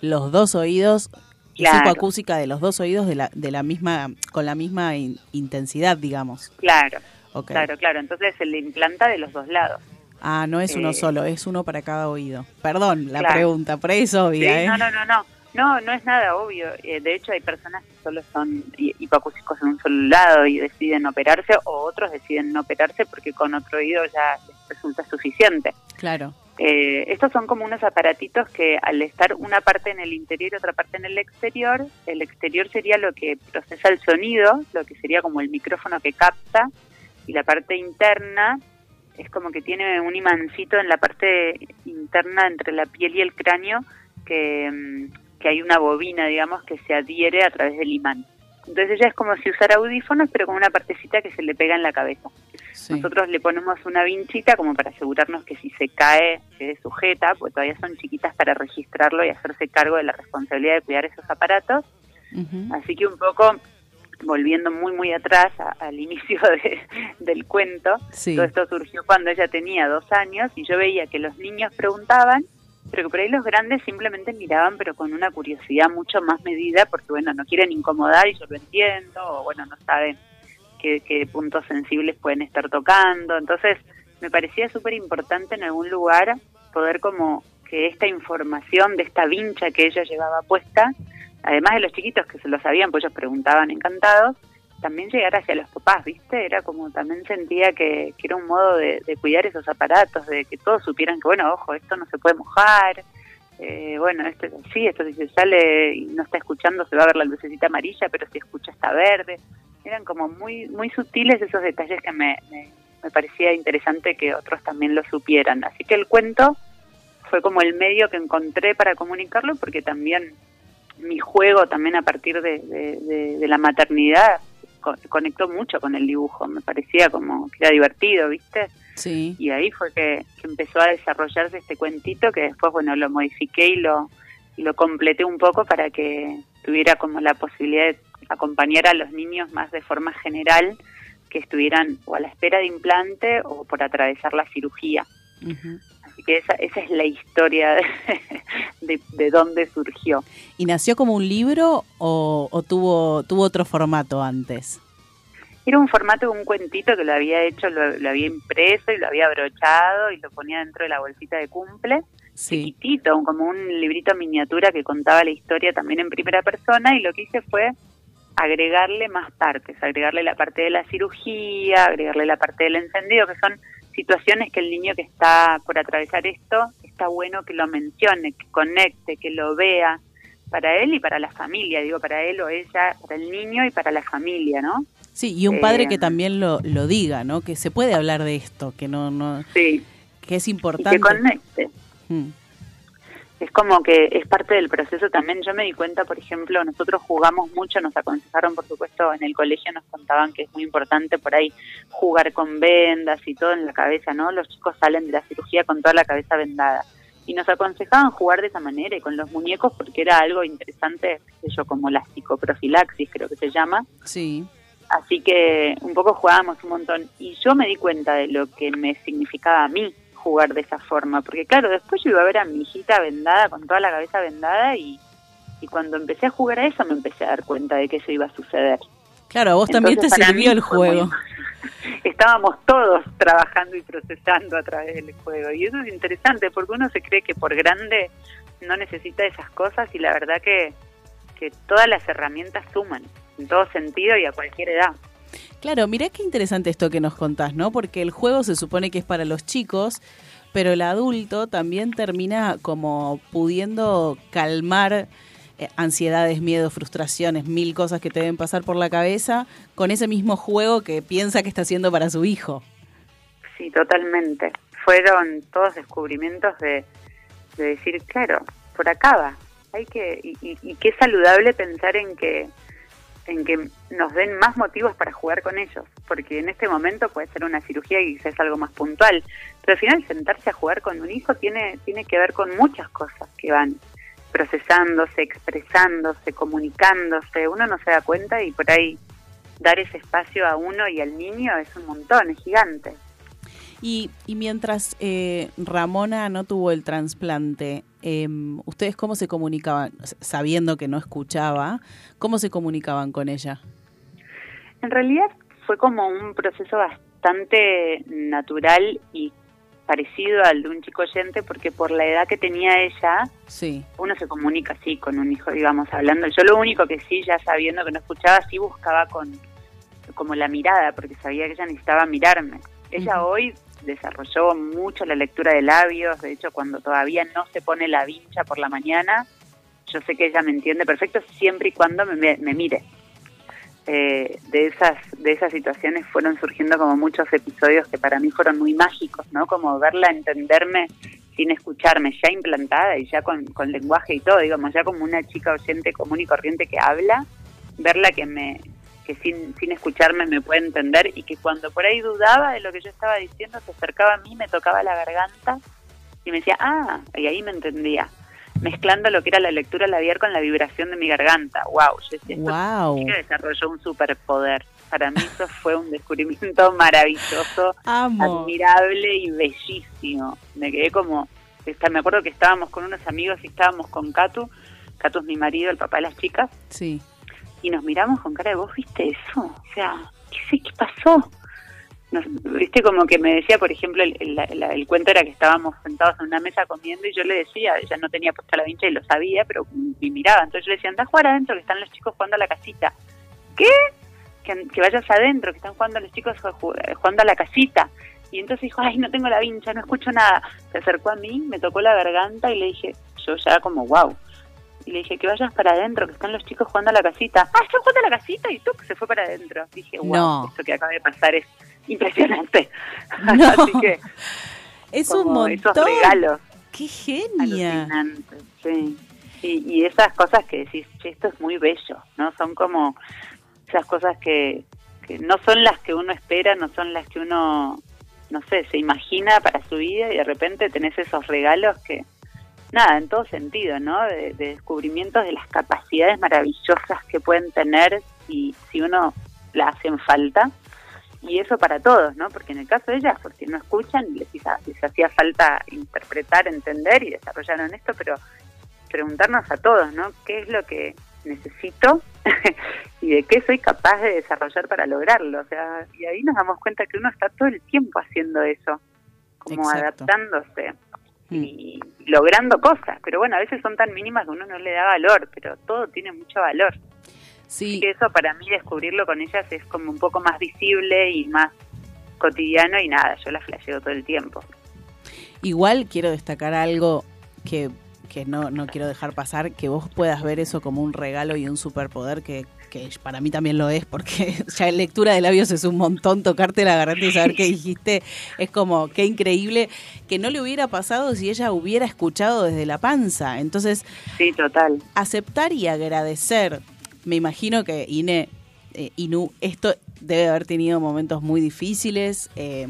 los dos oídos, Claro. hizo acústica de los dos oídos de la, de la misma, con la misma in- intensidad, digamos. Claro, claro, claro. Entonces se le implanta de los dos lados. Ah, no es uno Eh, solo, es uno para cada oído. Perdón la Claro. pregunta, por ahí es obvia, Sí, ¿eh? No, no, no, no. No, no es nada obvio. Eh, de hecho, hay personas que solo son hi- hipoacúsicos en un solo lado y deciden operarse, o otros deciden no operarse porque con otro oído ya les resulta suficiente. Claro. Eh, estos son como unos aparatitos que al estar una parte en el interior y otra parte en el exterior, el exterior sería lo que procesa el sonido, lo que sería como el micrófono que capta, y la parte interna es como que tiene un imancito en la parte interna entre la piel y el cráneo que, mm, que hay una bobina, digamos, que se adhiere a través del imán. Entonces ella es como si usara audífonos, pero con una partecita que se le pega en la cabeza. Nosotros le ponemos una vinchita como para asegurarnos que si se cae quede sujeta, porque todavía son chiquitas para registrarlo y hacerse cargo de la responsabilidad de cuidar esos aparatos. Así que un poco volviendo muy muy atrás a- al inicio de- del cuento, Sí. todo esto surgió cuando ella tenía dos años y yo veía que los niños preguntaban, pero que por ahí los grandes simplemente miraban pero con una curiosidad mucho más medida porque bueno, no quieren incomodar y yo lo entiendo, o bueno, no saben qué, qué puntos sensibles pueden estar tocando, entonces me parecía súper importante en algún lugar poder como que esta información de esta vincha que ella llevaba puesta, además de los chiquitos que se lo sabían, pues ellos preguntaban encantados, también llegar hacia los papás, ¿viste? Era como también sentía que, que era un modo de, de cuidar esos aparatos, de que todos supieran que, bueno, ojo, esto no se puede mojar, eh, bueno, esto es así, esto si se sale y no está escuchando se va a ver la lucecita amarilla, pero si escucha está verde. Eran como muy muy sutiles esos detalles que me, me, me parecía interesante que otros también lo supieran. Así que el cuento fue como el medio que encontré para comunicarlo porque también mi juego también a partir de, de- de- de la maternidad co- conectó mucho con el dibujo, me parecía como que era divertido, ¿viste? Sí. Y ahí fue que, que empezó a desarrollarse este cuentito que después, bueno, lo modifiqué y lo, y lo completé un poco para que tuviera como la posibilidad de acompañar a los niños más de forma general que estuvieran o a la espera de implante o por atravesar la cirugía. Así que esa, esa es la historia de, de, de dónde surgió. ¿Y nació como un libro o, o tuvo, tuvo otro formato antes? Era un formato de un cuentito que lo había hecho, lo, lo había impreso y lo había brochado y lo ponía dentro de la bolsita de cumple. Sí. Chiquitito, como un librito miniatura que contaba la historia también en primera persona y lo que hice fue agregarle más partes, agregarle la parte de la cirugía, agregarle la parte del encendido, que son situaciones que el niño que está por atravesar esto está bueno que lo mencione, que conecte, que lo vea, para él y para la familia, digo, para él o ella, para el niño y para la familia, ¿no? Sí, y un padre Eh, que también lo, lo diga, ¿no? Que se puede hablar de esto, que no, no, Sí. que es Y importante. que conecte. Mm. Es como que es parte del proceso también. Yo me di cuenta, por ejemplo, nosotros jugamos mucho, nos aconsejaron, por supuesto, en el colegio nos contaban que es muy importante por ahí jugar con vendas y todo en la cabeza, ¿no? Los chicos salen de la cirugía con toda la cabeza vendada. Y nos aconsejaban jugar de esa manera y con los muñecos porque era algo interesante, qué sé yo, como la psicoprofilaxis, creo que se llama. Sí. Así que un poco jugábamos un montón. Y yo me di cuenta de lo que me significaba a mí jugar de esa forma. Porque claro, después yo iba a ver a mi hijita vendada, con toda la cabeza vendada, y, y cuando empecé a jugar a eso me empecé a dar cuenta de que eso iba a suceder. Claro, a vos también te sirvió el muy- juego. Estábamos todos trabajando y procesando a través del juego. Y eso es interesante porque uno se cree que por grande no necesita esas cosas y la verdad que, que todas las herramientas suman en todo sentido y a cualquier edad. Claro, mirá qué interesante esto que nos contás, ¿no? Porque el juego se supone que es para los chicos, pero el adulto también termina como pudiendo calmar eh, ansiedades, miedos, frustraciones, mil cosas que te deben pasar por la cabeza con ese mismo juego que piensa que está haciendo para su hijo. Sí, totalmente. Fueron todos descubrimientos de, de decir, claro, por acá va. Hay que y, y, y qué saludable pensar en que en que nos den más motivos para jugar con ellos, porque en este momento puede ser una cirugía y quizás algo más puntual, pero al final sentarse a jugar con un hijo tiene tiene que ver con muchas cosas que van procesándose, expresándose, comunicándose, uno no se da cuenta y por ahí dar ese espacio a uno y al niño es un montón, es gigante. Y, y mientras eh, Ramona no tuvo el trasplante, eh, ¿ustedes cómo se comunicaban? Sabiendo que no escuchaba, ¿cómo se comunicaban con ella? En realidad fue como un proceso bastante natural y parecido al de un chico oyente porque por la edad que tenía ella, Sí. uno se comunica así con un hijo, digamos, hablando. Yo lo único que sí, ya sabiendo que no escuchaba, sí buscaba con como la mirada, porque sabía que ella necesitaba mirarme. Ella hoy desarrolló mucho la lectura de labios, de hecho cuando todavía no se pone la vincha por la mañana, yo sé que ella me entiende perfecto siempre y cuando me, mire. Eh, de esas de esas situaciones fueron surgiendo como muchos episodios que para mí fueron muy mágicos, ¿no? Como verla entenderme sin escucharme, ya implantada y ya con lenguaje y todo, digamos, ya como una chica oyente común y corriente que habla, verla que me que sin, sin escucharme me puede entender y que cuando por ahí dudaba de lo que yo estaba diciendo se acercaba a mí, me tocaba la garganta y me decía, ah, y ahí me entendía, mezclando lo que era la lectura labial con la vibración de mi garganta. Wow, yo decía, esto Wow. chica desarrolló un superpoder. Para mí eso fue un descubrimiento maravilloso, Amo. admirable y bellísimo. Me quedé como, está- me acuerdo que estábamos con unos amigos y estábamos con Catu, Catu es mi marido, el papá de las chicas, Sí. Y nos miramos con cara de vos viste eso, o sea, ¿qué sé qué pasó? Viste como que me decía, por ejemplo, el, cuento era que estábamos sentados en una mesa comiendo y yo le decía, ella no tenía puesta la vincha y lo sabía, pero me miraba, entonces yo le decía, anda a jugar adentro que están los chicos jugando a la casita. ¿Qué? Que, que vayas adentro, que están jugando los chicos ju- jugando a la casita. Y entonces dijo, ay, no tengo la vincha, no escucho nada. Se acercó a mí, me tocó la garganta y le dije, yo ya como, wow. Y le dije, que vayas para adentro, que están los chicos jugando a la casita. Ah, están jugando a la casita y tú se fue para adentro. Dije, wow, No. esto que acaba de pasar es impresionante. No. Así que, Es un montón. esos regalos. ¡Qué genia! Sí. Y, y esas cosas que decís, che, esto es muy bello, ¿no? Son como esas cosas que, que no son las que uno espera, no son las que uno, no sé, se imagina para su vida y de repente tenés esos regalos que, nada, en todo sentido, ¿no? De, de descubrimientos de las capacidades maravillosas que pueden tener si, si uno la hacen falta. Y eso para todos, ¿no? Porque en el caso de ellas, porque no escuchan, les, les hacía falta interpretar, entender y desarrollaron esto, pero preguntarnos a todos, ¿no? ¿Qué es lo que necesito y de qué soy capaz de desarrollar para lograrlo? O sea, y ahí nos damos cuenta que uno está todo el tiempo haciendo eso, como Exacto. adaptándose y logrando cosas. Pero bueno, a veces son tan mínimas que uno no le da valor, pero todo tiene mucho valor. Sí. Que eso para mí descubrirlo con ellas es como un poco más visible y más cotidiano y nada, yo la flasheo todo el tiempo. Igual quiero destacar algo que, que no, no quiero dejar pasar, que vos puedas ver eso como un regalo y un superpoder que, que para mí también lo es, porque ya en lectura de labios es un montón tocarte la garganta y saber qué dijiste, es como qué increíble que no le hubiera pasado si ella hubiera escuchado desde la panza. Entonces, Sí, total. aceptar y agradecer. Me imagino que Ine, eh, Inu, esto debe haber tenido momentos muy difíciles, eh,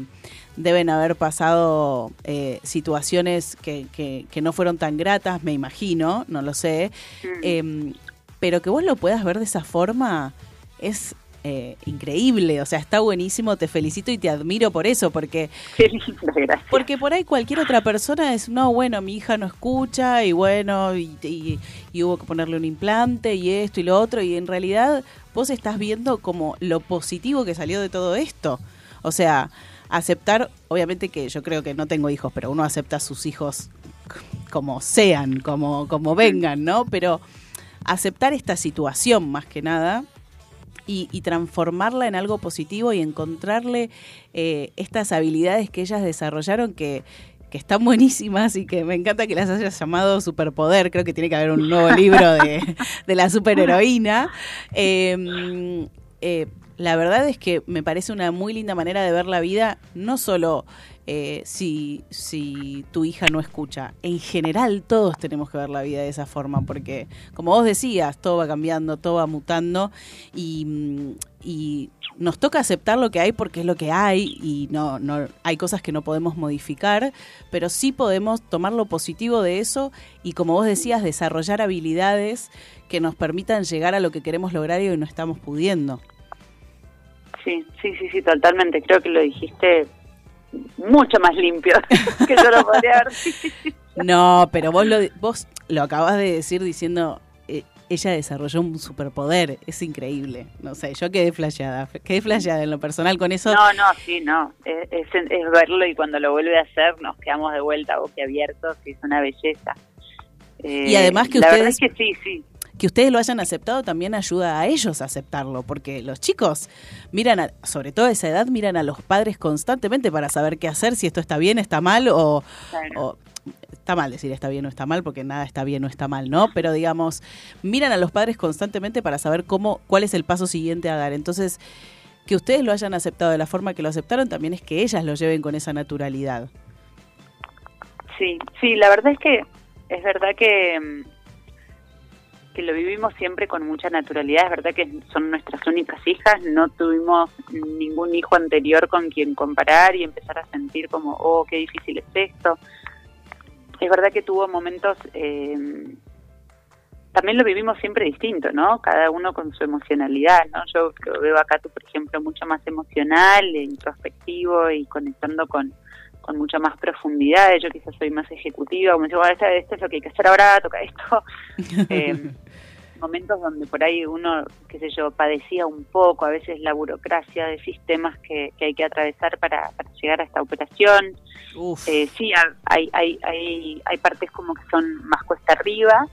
deben haber pasado eh, situaciones que, que- que no fueron tan gratas, me imagino, no lo sé, Eh, pero que vos lo puedas ver de esa forma es eh, increíble, o sea, está buenísimo, te felicito y te admiro por eso, porque... Porque por ahí cualquier otra persona es, no, bueno, mi hija no escucha y bueno, y, y- y hubo que ponerle un implante y esto y lo otro, y en realidad vos estás viendo como lo positivo que salió de todo esto. O sea, aceptar, obviamente que yo creo que no tengo hijos, pero uno acepta a sus hijos como sean, como, como vengan, ¿no? Pero aceptar esta situación más que nada y, y transformarla en algo positivo y encontrarle eh, estas habilidades que ellas desarrollaron que, que están buenísimas y que me encanta que las hayas llamado superpoder. Creo que tiene que haber un nuevo libro de, de la superheroína. Eh, eh, la verdad es que me parece una muy linda manera de ver la vida, no solo eh, si, tu hija no escucha, en general todos tenemos que ver la vida de esa forma, porque como vos decías, todo va cambiando, todo va mutando y, y nos toca aceptar lo que hay porque es lo que hay y no, no hay cosas que no podemos modificar, pero sí podemos tomar lo positivo de eso y como vos decías, desarrollar habilidades que nos permitan llegar a lo que queremos lograr y hoy no estamos pudiendo. Sí, sí, sí, sí, totalmente. Creo que lo dijiste mucho más limpio que yo lo podría haber. No, pero vos lo, vos lo acabas de decir diciendo, eh, ella desarrolló un superpoder, es increíble. No sé, yo quedé flasheada, quedé flasheada en lo personal con eso. No, no, sí, no. Es, es, es verlo y cuando lo vuelve a hacer nos quedamos de vuelta boquiabiertos y es una belleza. Eh, Y además que la ustedes- verdad es que sí, sí. Que ustedes lo hayan aceptado también ayuda a ellos a aceptarlo, porque los chicos miran, a- sobre todo a esa edad, miran a los padres constantemente para saber qué hacer, si esto está bien, está mal o, o- está mal decir está bien o está mal, porque nada está bien o está mal, ¿no? Pero digamos, miran a los padres constantemente para saber cómo, cuál es el paso siguiente a dar. Entonces, que ustedes lo hayan aceptado de la forma que lo aceptaron también es que ellas lo lleven con esa naturalidad. Sí, sí, la verdad es que es verdad que, mm, que lo vivimos siempre con mucha naturalidad. Es verdad que son nuestras únicas hijas. No tuvimos ningún hijo anterior con quien comparar y empezar a sentir como, oh, qué difícil es esto. Es verdad que tuvo momentos. eh, también lo vivimos siempre distinto, ¿no? Cada uno con su emocionalidad, ¿no? Yo lo veo acá, tú, por ejemplo, mucho más emocional, introspectivo y conectando con, con mucha más profundidad. Yo quizás soy más ejecutiva, como digo, "Ah, esto, esto es lo que hay que hacer ahora, toca esto. Eh, momentos donde por ahí uno, qué sé yo, padecía un poco, a veces la burocracia de sistemas que, que hay que atravesar para, para llegar a esta operación. Eh, sí, ha- hay, hay, hay, hay partes como que son más cuesta arriba,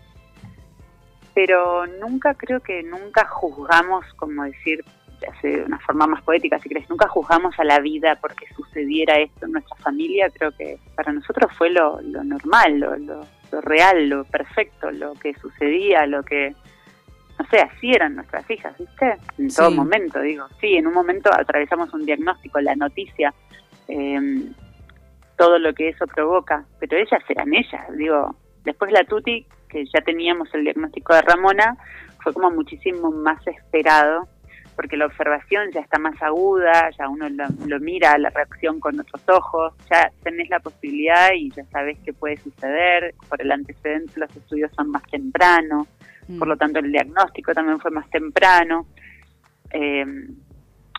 pero nunca creo que nunca juzgamos, como decir, de una forma más poética, si crees, nunca juzgamos a la vida porque sucediera esto en nuestra familia. Creo que para nosotros fue lo, lo normal, lo, lo, lo real, lo perfecto, lo que sucedía, lo que, no sé, así eran nuestras hijas, ¿viste? En todo Sí. momento, digo. Sí, en un momento atravesamos un diagnóstico, la noticia, eh, todo lo que eso provoca, pero ellas eran ellas, digo. Después la Tuti, que ya teníamos el diagnóstico de Ramona, fue como muchísimo más esperado, porque la observación ya está más aguda, ya uno lo, lo mira la reacción con otros ojos, ya tenés la posibilidad y ya sabes qué puede suceder, por el antecedente los estudios son más temprano, por lo tanto el diagnóstico también fue más temprano. Eh,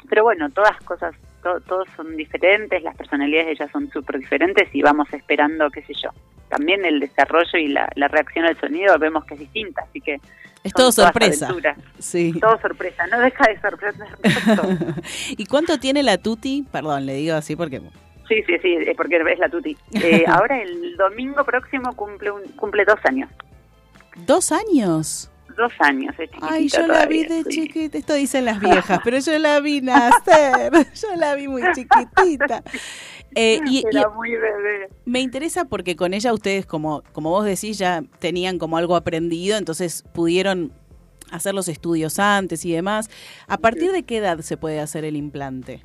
pero bueno, todas cosas, to- todos son diferentes, las personalidades de ellas son súper diferentes y vamos esperando, qué sé yo. También el desarrollo y la, la reacción al sonido vemos que es distinta, así que... Es todo sorpresa. aventuras. Sí. Todo sorpresa, no deja de sorprender. ¿Y cuánto tiene la Tuti? Perdón, le digo así porque... Sí, sí, sí, es porque es la tuti. Eh, ahora el domingo próximo cumple un, cumple dos años. ¿Dos años? Dos años, es chiquitita Ay, yo la vi de sí. chiquita, esto dicen las viejas, pero yo la vi nacer, yo la vi muy chiquitita. Eh, y, y- Era muy bebé. me interesa porque con ella ustedes, como, como vos decís, ya tenían como algo aprendido, entonces pudieron hacer los estudios antes y demás. ¿A partir de qué edad se puede hacer el implante?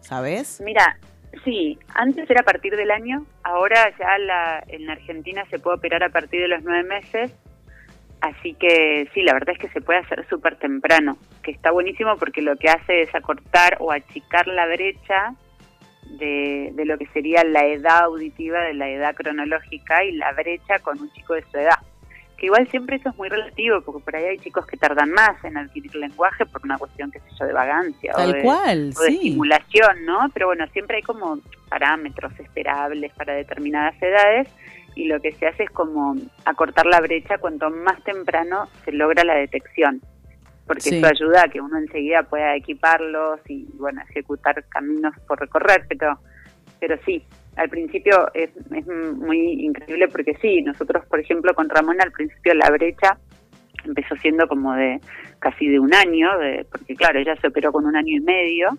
¿Sabes? Mira, sí, antes era a partir del año, ahora ya la, en Argentina se puede operar a partir de los nueve meses, así que sí, la verdad es que se puede hacer súper temprano, que está buenísimo porque lo que hace es acortar o achicar la brecha de, de lo que sería la edad auditiva, de la edad cronológica y la brecha con un chico de su edad. Que igual siempre eso es muy relativo, porque por ahí hay chicos que tardan más en adquirir lenguaje por una cuestión, qué sé yo, de vagancia o de, cual, o de sí. estimulación, ¿no? Pero bueno, siempre hay como parámetros esperables para determinadas edades y lo que se hace es como acortar la brecha cuanto más temprano se logra la detección, porque Sí. eso ayuda a que uno enseguida pueda equiparlos y bueno, ejecutar caminos por recorrer, pero pero sí, al principio es, es muy increíble porque sí, nosotros por ejemplo con Ramón al principio la brecha empezó siendo como de casi de un año, de, porque claro, ella se operó con un año y medio,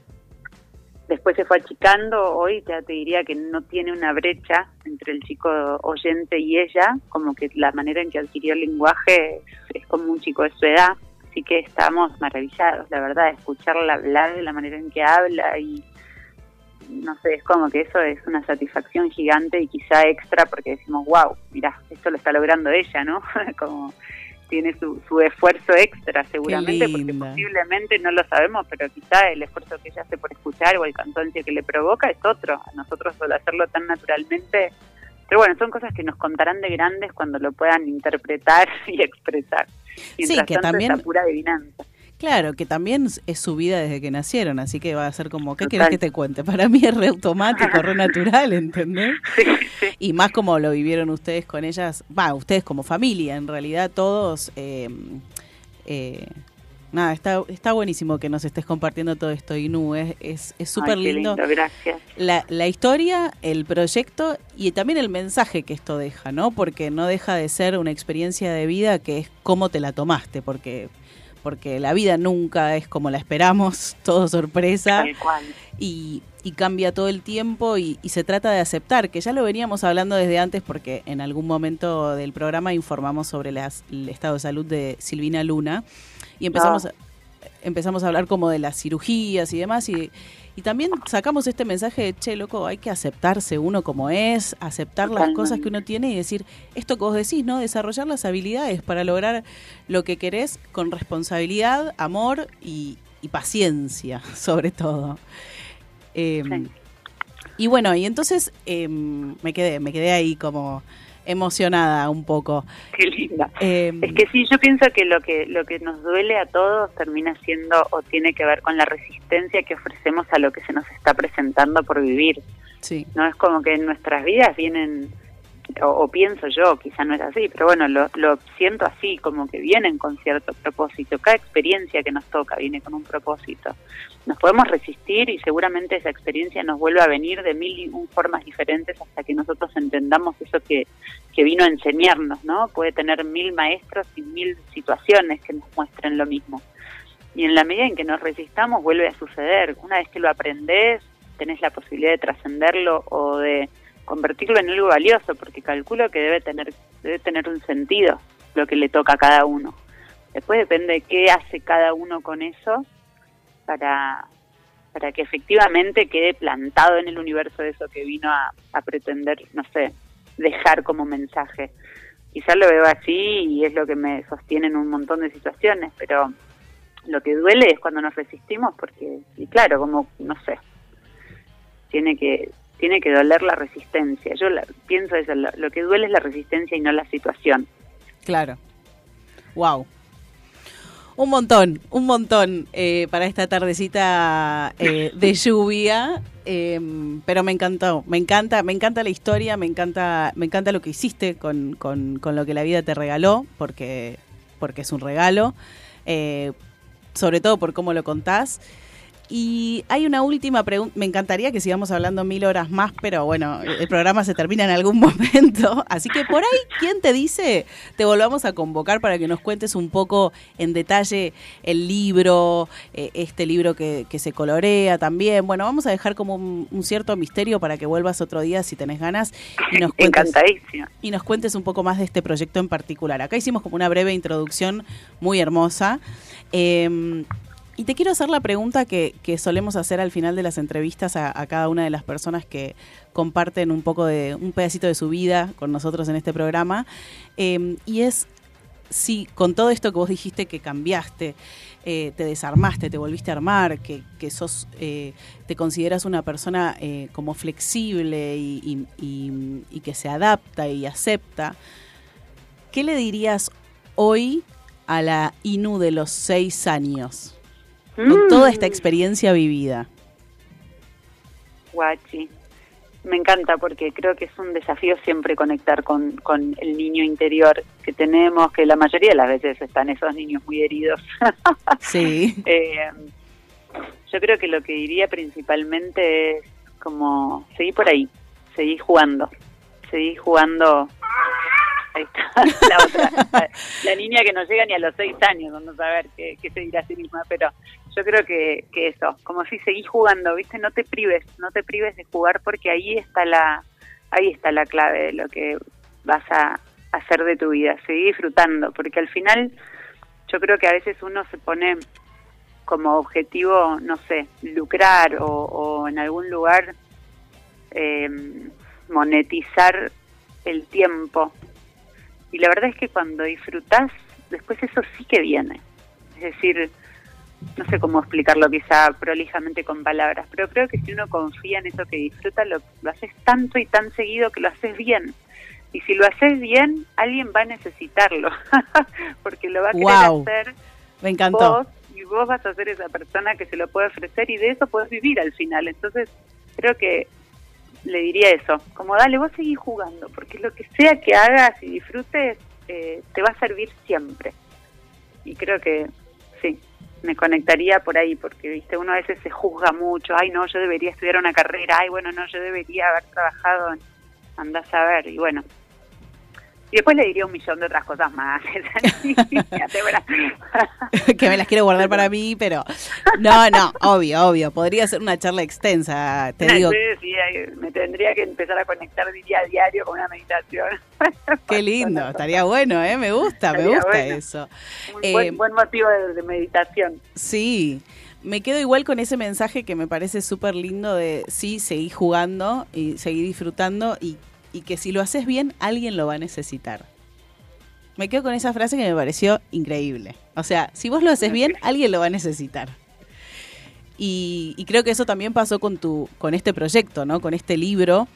después se fue achicando, hoy ya te diría que no tiene una brecha entre el chico oyente y ella, como que la manera en que adquirió el lenguaje es, como un chico de su edad, así que estamos maravillados, la verdad, de escucharla hablar de la manera en que habla y no sé, es como que eso es una satisfacción gigante y quizá extra porque decimos, wow, mira, esto lo está logrando ella, ¿no? como tiene su, su esfuerzo extra seguramente, porque posiblemente no lo sabemos, pero quizá el esfuerzo que ella hace por escuchar o el cansancio que le provoca es otro. A nosotros al hacerlo tan naturalmente, pero bueno, son cosas que nos contarán de grandes cuando lo puedan interpretar y expresar. Mientras que tanto, también- esa pura adivinanza. Claro, que también es su vida desde que nacieron, así que va a ser como, ¿qué querés que te cuente? Para mí es re automático, re natural, ¿entendés? Y más como lo vivieron ustedes con ellas, va, ustedes como familia, en realidad todos, eh, eh, nada, está, está buenísimo que nos estés compartiendo todo esto, Inú, es es es súper Ay, qué lindo. gracias. La, la historia, el proyecto y también el mensaje que esto deja, ¿no? Porque no deja de ser una experiencia de vida que es cómo te la tomaste, porque porque la vida nunca es como la esperamos, todo sorpresa Tal cual. y, y cambia todo el tiempo y, y se trata de aceptar, que ya lo veníamos hablando desde antes porque en algún momento del programa informamos sobre las- el estado de salud de Silvina Luna y empezamos, Ah. empezamos a hablar como de las cirugías y demás y, y también sacamos este mensaje de, che, loco, hay que aceptarse uno como es, aceptar las cosas que uno tiene y decir, esto que vos decís, ¿no? Desarrollar las habilidades para lograr lo que querés con responsabilidad, amor y, y paciencia, sobre todo. Eh, Y bueno, y entonces eh, me quedé, me quedé ahí como emocionada un poco. Qué linda. Eh, Es que sí, yo pienso que lo que lo que nos duele a todos termina siendo o tiene que ver con la resistencia que ofrecemos a lo que se nos está presentando por vivir. Sí. No es como que en nuestras vidas vienen o, o pienso yo, quizá no es así, pero bueno, lo, lo siento así, como que vienen con cierto propósito. Cada experiencia que nos toca viene con un propósito. Nos podemos resistir y seguramente esa experiencia nos vuelve a venir de mil y un formas diferentes hasta que nosotros entendamos eso que, que vino a enseñarnos, ¿no? Puede tener mil maestros y mil situaciones que nos muestren lo mismo. Y en la medida en que nos resistamos vuelve a suceder. Una vez que lo aprendes, tenés la posibilidad de trascenderlo o de convertirlo en algo valioso, porque calculo que debe tener, debe tener un sentido lo que le toca a cada uno. Después depende de qué hace cada uno con eso para, para que efectivamente quede plantado en el universo eso que vino a, a pretender, no sé, dejar como mensaje. Quizás lo veo así y es lo que me sostiene en un montón de situaciones, pero lo que duele es cuando nos resistimos porque, y claro, como, no sé, tiene que tiene que doler la resistencia. Yo la- pienso eso, lo, lo que duele es la resistencia y no la situación. Claro. Wow. Un montón, un montón eh, para esta tardecita eh, de lluvia. eh, pero me encantó, me encanta, me encanta la historia, me encanta, me encanta lo que hiciste con, con, con lo que la vida te regaló, porque, porque es un regalo. eh, sobre todo por cómo lo contás. Y hay una última pregunta. Me encantaría que sigamos hablando mil horas más, pero bueno, el programa se termina en algún momento. Así que por ahí, ¿quién te dice? Te volvamos a convocar para que nos cuentes un poco en detalle el libro, eh, este libro que, que se colorea también. Bueno, vamos a dejar como un, un cierto misterio para que vuelvas otro día si tenés ganas y nos cuentes, Encantadísima. y nos cuentes un poco más de este proyecto en particular. Acá hicimos como una breve introducción muy hermosa. Eh, y te quiero hacer la pregunta que, solemos hacer al final de las entrevistas a, cada una de las personas que comparten un poco de un pedacito de su vida con nosotros en este programa. Eh, y es si con todo esto que vos dijiste que cambiaste, eh, te desarmaste, te volviste a armar, que, sos, eh, te consideras una persona eh, como flexible y- y que se adapta y acepta, ¿qué le dirías hoy a la Inu de los seis años? Con Mm. toda esta experiencia vivida. Guachi. Me encanta porque creo que es un desafío siempre conectar con, con el niño interior que tenemos, que la mayoría de las veces están esos niños muy heridos. Sí. Eh, yo creo que lo que diría principalmente es como seguir por ahí, seguir jugando, seguir jugando. Ahí está la otra, la, la niña que no llega ni a los seis años, vamos a ver qué, qué se dirá a sí misma, pero yo creo que, que eso, como si seguís jugando, ¿viste? No te prives, no te prives de jugar porque ahí está la ahí está la clave de lo que vas a hacer de tu vida, seguir disfrutando, porque al final yo creo que a veces uno se pone como objetivo, no sé, lucrar o, o en algún lugar eh, monetizar el tiempo. Y la verdad es que cuando disfrutas, después eso sí que viene. Es decir, no sé cómo explicarlo quizá prolijamente con palabras, pero creo que si uno confía en eso que disfruta, lo, lo haces tanto y tan seguido que lo haces bien. Y si lo haces bien, alguien va a necesitarlo, porque lo va a querer Wow. hacer Me encantó. vos y vos vas a ser esa persona que se lo puede ofrecer y de eso puedes vivir al final. Entonces, creo que le diría eso, como dale, vos seguís jugando, porque lo que sea que hagas y disfrutes, eh, te va a servir siempre. Y creo que me conectaría por ahí, porque viste uno a veces se juzga mucho, ay no, yo debería estudiar una carrera, ay bueno, no, yo debería haber trabajado en andás a ver, y bueno. Y después le diría un millón de otras cosas más. Que me las quiero guardar para mí, pero no, no, obvio, obvio. Podría ser una charla extensa, te digo. Sí, sí, me tendría que empezar a conectar diría a diario con una meditación. Qué lindo, estaría bueno, ¿eh? Me gusta, me gusta bueno. eso. Un Eh, buen, buen motivo de, de meditación. Sí, me quedo igual con ese mensaje que me parece súper lindo de sí, seguir jugando y seguir disfrutando y, y que si lo haces bien, alguien lo va a necesitar. Me quedo con esa frase que me pareció increíble. O sea, si vos lo haces bien, alguien lo va a necesitar. Y, y creo que eso también pasó con tu, con este proyecto, ¿no? Con este libro,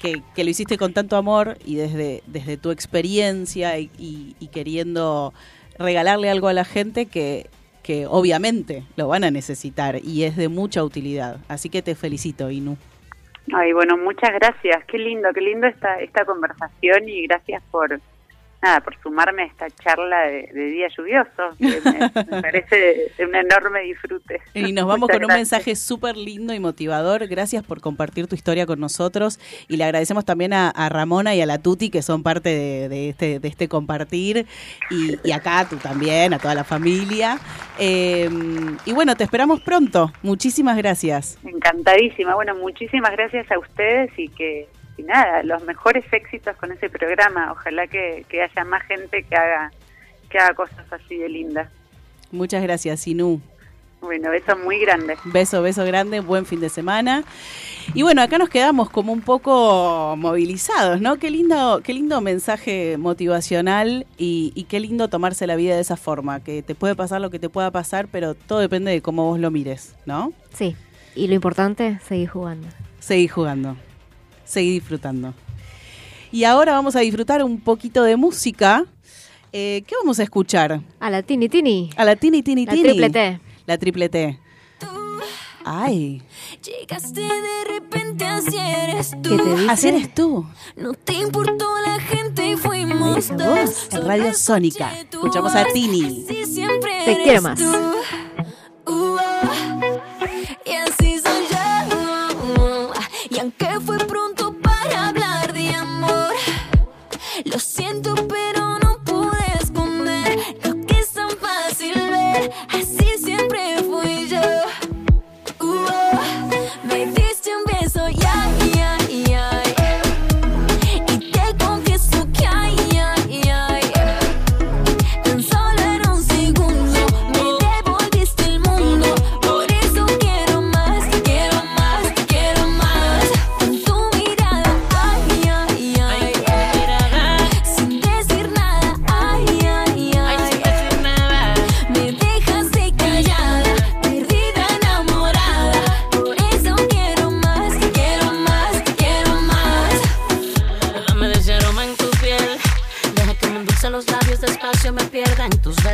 que, que lo hiciste con tanto amor y desde, desde tu experiencia y, y- y queriendo regalarle algo a la gente que, que obviamente lo van a necesitar y es de mucha utilidad. Así que te felicito, Inu. Ay, bueno, muchas gracias. Qué lindo, qué lindo esta, esta conversación y gracias por nada por sumarme a esta charla de, de día lluvioso. Que me, me parece un enorme disfrute. Y nos vamos Muchas con un gracias. mensaje súper lindo y motivador. Gracias por compartir tu historia con nosotros. Y le agradecemos también a, a Ramona y a la Tuti, que son parte de, de este, de este compartir. Y, y acá tú también, a toda la familia. Eh, y bueno, te esperamos pronto. Muchísimas gracias. Encantadísima. Bueno, muchísimas gracias a ustedes y que y nada, los mejores éxitos con ese programa. Ojalá que, que haya más gente que haga que haga cosas así de lindas. Muchas gracias, Inu. Bueno, besos muy grandes. Beso, beso grande, buen fin de semana. Y bueno, acá nos quedamos como un poco movilizados, ¿no? Qué lindo, qué lindo mensaje motivacional y, y qué lindo tomarse la vida de esa forma, que te puede pasar lo que te pueda pasar, pero todo depende de cómo vos lo mires, ¿no? Sí. Y lo importante, seguir jugando. Seguí jugando, seguí disfrutando. Y ahora vamos a disfrutar un poquito de música. Eh, ¿Qué vamos a escuchar? A la Tini Tini. A la Tini Tini La Tini. triple T. La triple T. Ay. Llegaste de repente, así eres tú. ¿Qué te dice? Así eres tú. No te importó la gente y fuimos dos. en Radio Sónica. Escuchamos a Tini. Te eres quiero más. tú. Uh, oh. aunque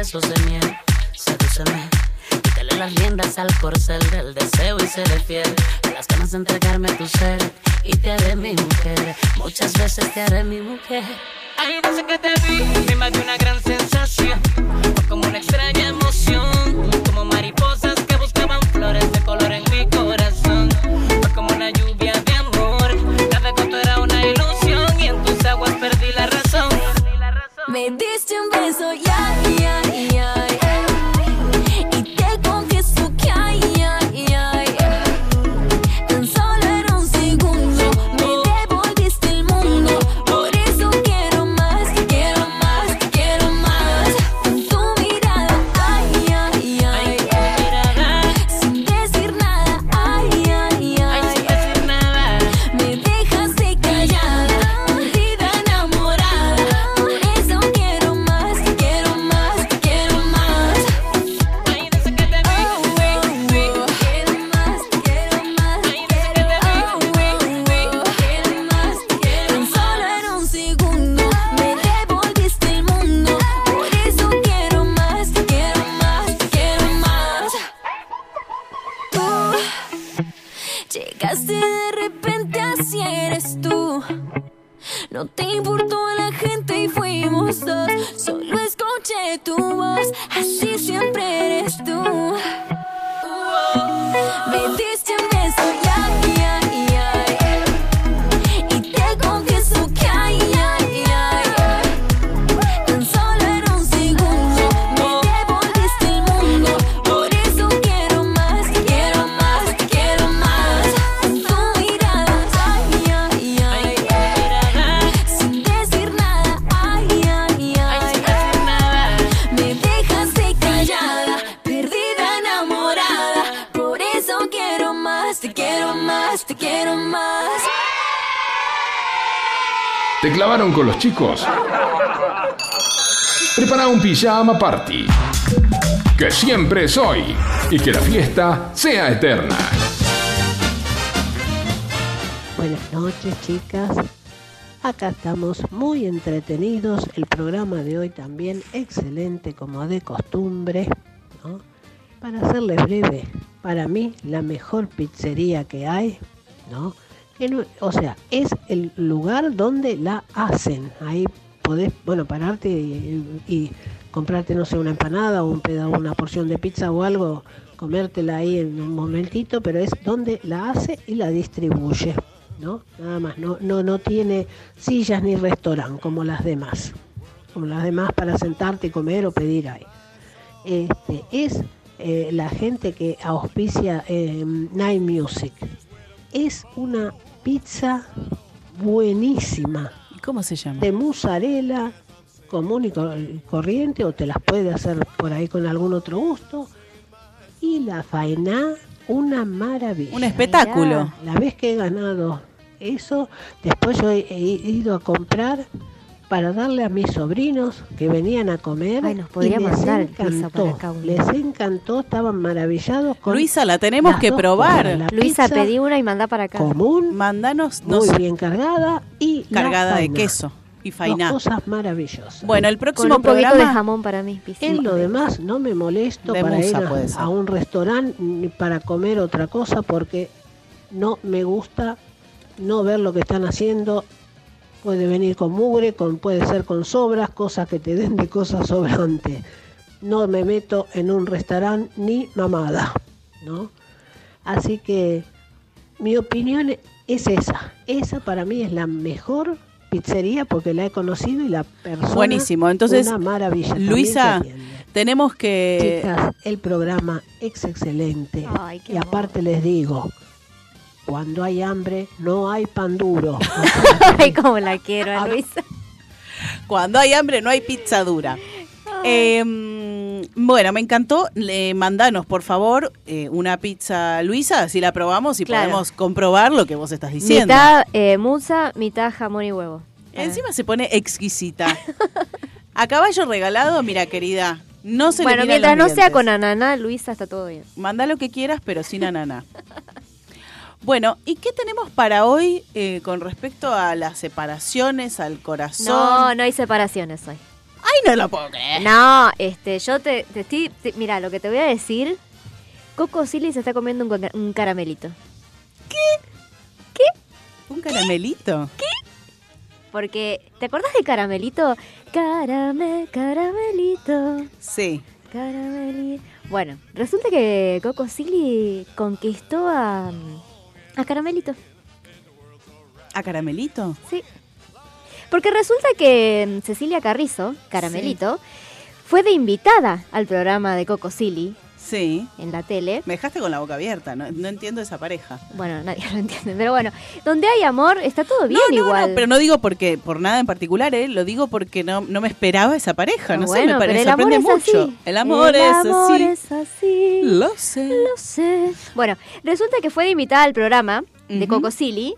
besos de miel. Sedúceme, quítale las riendas al corcel del deseo y seré fiel. A las ganas de entregarme tu ser y te haré mi mujer. Muchas veces te haré mi mujer. Ay, desde que te vi, me invadió una gran sensación. Fue como una extraña emoción. Como mariposas que buscaban flores de color en mi corazón. ¿Te clavaron con los chicos? Prepara un pijama party. Que siempre es hoy. Y que la fiesta sea eterna. Buenas noches, chicas. Acá estamos muy entretenidos. El programa de hoy también excelente como de costumbre. Para hacerles breve, para mí la mejor pizzería que hay, ¿no? O sea, es el lugar donde la hacen. Ahí podés, bueno, pararte y, y comprarte, no sé, una empanada o un pedazo, una porción de pizza o algo, comértela ahí en un momentito, pero es donde la hace y la distribuye, ¿no? Nada más, no, no, no tiene sillas ni restaurante como las demás, como las demás para sentarte y comer o pedir ahí. Este, es eh, la gente que auspicia eh, Night Music. Es una pizza buenísima. ¿Cómo se llama? De mozzarella común y cor- corriente o te las puede hacer por ahí con algún otro gusto. Y la faena, una maravilla. Un espectáculo. La vez que he ganado eso, después yo he, he ido a comprar para darle a mis sobrinos que venían a comer. Ay, nos podría y les mandar encantó. acá un Les encantó, estaban maravillados con Luisa, la tenemos que dos probar. Luisa, pedí una y mandá para acá. común, Mandanos muy dos bien cargada y la cargada de queso y Dos fainá. cosas maravillosas. Bueno, el Con próximo un poquito de programa jamón para mis pizza. En lo demás no me molesto De para ir a, a un restaurante ni para comer otra cosa porque no me gusta no ver lo que están haciendo. Puede venir con mugre, con, puede ser con sobras, cosas que te den de cosas sobrantes. No me meto en un restaurante ni mamada, ¿no? Así que mi opinión es esa. Esa para mí es la mejor pizzería porque la he conocido y la persona. Buenísimo. Entonces, una maravilla. Luisa, tenemos que... Chicas, el programa es excelente. y aparte les digo, cuando hay hambre no hay pan duro. Ay, como la quiero, a Luisa. Cuando hay hambre no hay pizza dura. Eh, bueno, me encantó. Le mandanos, por favor, eh, una pizza Luisa, así la probamos y Claro. podemos comprobar lo que vos estás diciendo. Mitad eh, musa, mitad jamón y huevo. Encima se pone exquisita. A caballo regalado, mira, querida, no se bueno, mientras los no sea con ananá, Luisa, está todo bien. Manda lo que quieras, pero sin ananá. Bueno, ¿y qué tenemos para hoy eh, con respecto a las separaciones, al corazón? No, no hay separaciones hoy. Ay, no lo puedo creer. No, este, yo te, te estoy... te- mira, lo que te voy a decir... Coco Silly se está comiendo un, ca- un caramelito. ¿Un caramelito? ¿Qué? Porque, ¿te acordás de caramelito? Carame, caramelito. Sí. Caramelito. Bueno, resulta que Coco Silly conquistó a, a Caramelito. ¿A caramelito? Sí. Porque resulta que mm, Cecilia Carrizo, Caramelito, fue de invitada al programa de Coco Silly. Sí. En la tele. Me dejaste con la boca abierta, no, no entiendo esa pareja. Bueno, nadie lo entiende, pero bueno, donde hay amor está todo bien no, no, igual. No, pero no digo porque por nada en particular, ¿eh? lo digo porque no, no me esperaba esa pareja. No sé, me parece, pero el amor sorprende es mucho. así. El amor El es amor así. es así. Lo sé. Lo sé. Bueno, resulta que fue de invitada al programa de. Coco Silly.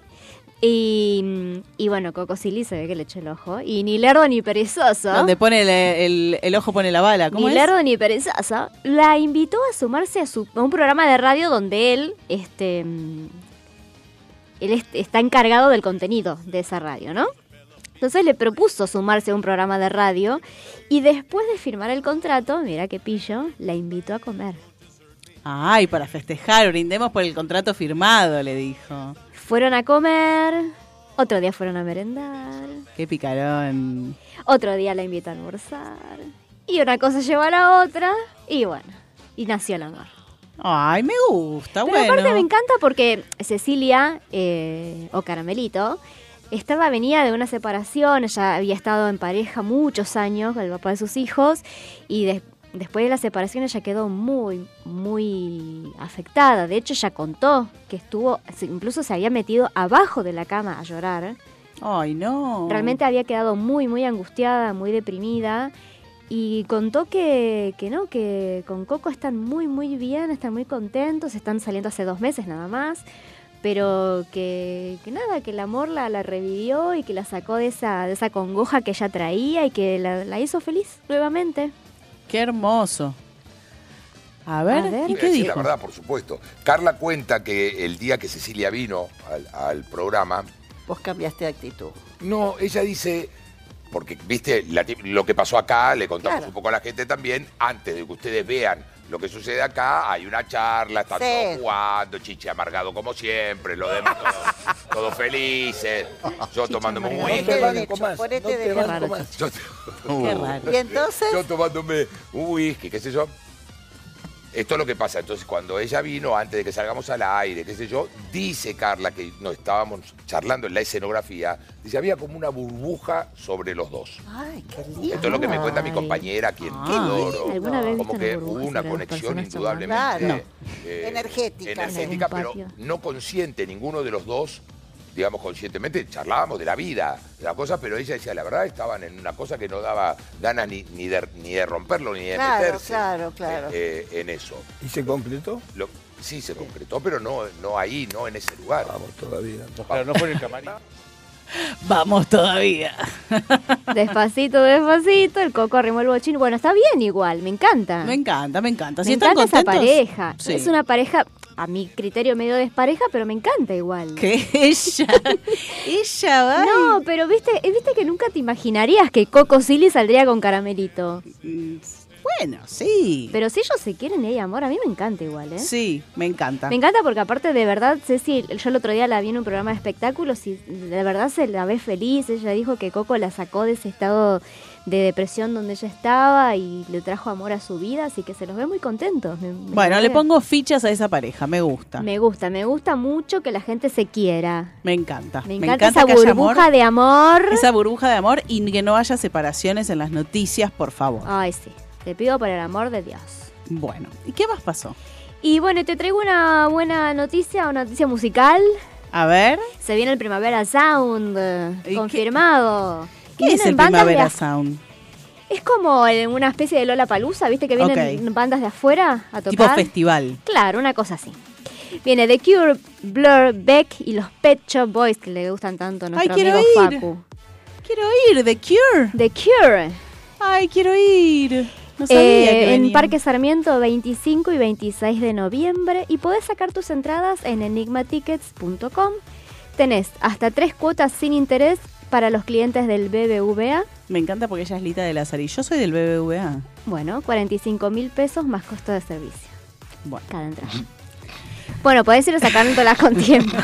Y, y bueno, Coco Silly se ve que le echó el ojo. Y ni lerdo ni perezoso. Donde pone el, el- el ojo pone la bala. ¿Cómo ni es? lerdo ni perezoso. La invitó a sumarse a, su, a un programa de radio donde él, este, mm, él est- está encargado del contenido de esa radio, ¿no? Entonces le propuso sumarse a un programa de radio y después de firmar el contrato, mira qué pillo, la invitó a comer. Ay, para festejar, brindemos por el contrato firmado, le dijo. Fueron a comer, otro día fueron a merendar, Qué picarón. otro día la invitó a almorzar. Y una cosa llevó a la otra y bueno, y nació el amor. Ay, me gusta, Pero bueno. aparte me encanta porque Cecilia, eh, o Caramelito, estaba, venía de una separación, ella había estado en pareja muchos años con el papá de sus hijos y des- después de la separación ella quedó muy, muy afectada. De hecho, ella contó que estuvo, incluso se había metido abajo de la cama a llorar. Ay, no. Realmente había quedado muy, muy angustiada, muy deprimida. Y contó que, que no, que con Coco están muy, muy bien, están muy contentos, están saliendo hace dos meses nada más. Pero que, que nada, que el amor la, la revivió y que la sacó de esa, de esa congoja que ella traía y que la, la hizo feliz nuevamente. Qué hermoso. A ver, ¿y Voy a qué decir dijo? La verdad, por supuesto. Carla cuenta que el día que Cecilia vino al, al programa, Vos cambiaste de actitud. no, ella dice, porque viste la lo que pasó acá, le contamos Claro. un poco a la gente también, antes de que ustedes vean lo que sucede acá, hay una charla, están Sí. todos jugando, chiche amargado como siempre, lo demás todos, todos felices, yo tomándome un whisky. derecho, ponete derecho. Yo, Qué raro. ¿Y entonces? Yo tomándome un whisky, qué sé yo. Esto es lo que pasa. Entonces, cuando ella vino, antes de que salgamos al aire, qué sé yo, dice Carla que nos estábamos charlando en la escenografía, dice, había como una burbuja sobre los dos. Ay, qué lindo. Esto es lo que me cuenta mi compañera, quien adoro. ¿Alguna vez Como que hubo una conexión indudablemente eh, Energética, energética, sí. pero no consciente ninguno de los dos, digamos conscientemente, charlábamos de la vida, de la cosa, pero ella decía, la verdad, estaban en una cosa que no daba ganas ni, ni, de, ni de romperlo, ni de Claro, meterse claro, claro. eh, en eso. ¿Y se concretó? Lo- sí, se concretó, pero no, no ahí, no en ese lugar. Vamos todavía. Claro, no fue en el camarín. Vamos todavía. Despacito, despacito, el coco arrimó el bochín. Bueno, está bien igual, me encanta. Me encanta, me encanta. Si me están encanta esa contentos, pareja. sí. Es una pareja, a mi criterio, medio despareja, pero me encanta igual. Que ella. ella va. No, pero viste, eh, viste que nunca te imaginarías que Coco Silly saldría con Caramelito. Bueno, sí. Pero si ellos se quieren y hay amor, a mí me encanta igual, ¿eh? Sí, me encanta. Me encanta porque aparte de verdad, Ceci, yo el otro día la vi en un programa de espectáculos y de verdad se la ve feliz. Ella dijo que Coco la sacó de ese estado de depresión donde ella estaba y le trajo amor a su vida, así que se los ve muy contentos. Me- me Bueno, le pongo fichas a esa pareja, me gusta. Me gusta, me gusta mucho que la gente se quiera. Me encanta. Me encanta, esa que haya burbuja de amor. Esa burbuja de amor y que no haya separaciones en las noticias, por favor. Ay, sí. Te pido por el amor de Dios. Bueno, ¿y qué más pasó? Y bueno, te traigo una buena noticia, una noticia musical. A ver. Se viene el Primavera Sound, confirmado. ¿Qué Y es el de Primavera Sound? Es como una especie de Lola Palusa, ¿viste? Que vienen bandas de afuera a tocar. Tipo festival. Claro, una cosa así. Viene The Cure, Blur, Beck y los Pet Shop Boys que le gustan tanto a nuestro quiero amigo ir. Facu. Quiero ir, The Cure. The Cure. Ay, quiero ir. No sabía Eh, que en. Parque Sarmiento 25 y 26 de noviembre y podés sacar tus entradas en enigmatickets.com. Tenés hasta tres cuotas sin interés para los clientes del BBVA. Me encanta porque ella es Lita de Lazar y yo soy del BBVA. Bueno, 45 mil pesos más costo de servicio. Bueno. Cada entrada. Bueno, podés ir sacándolas con tiempo.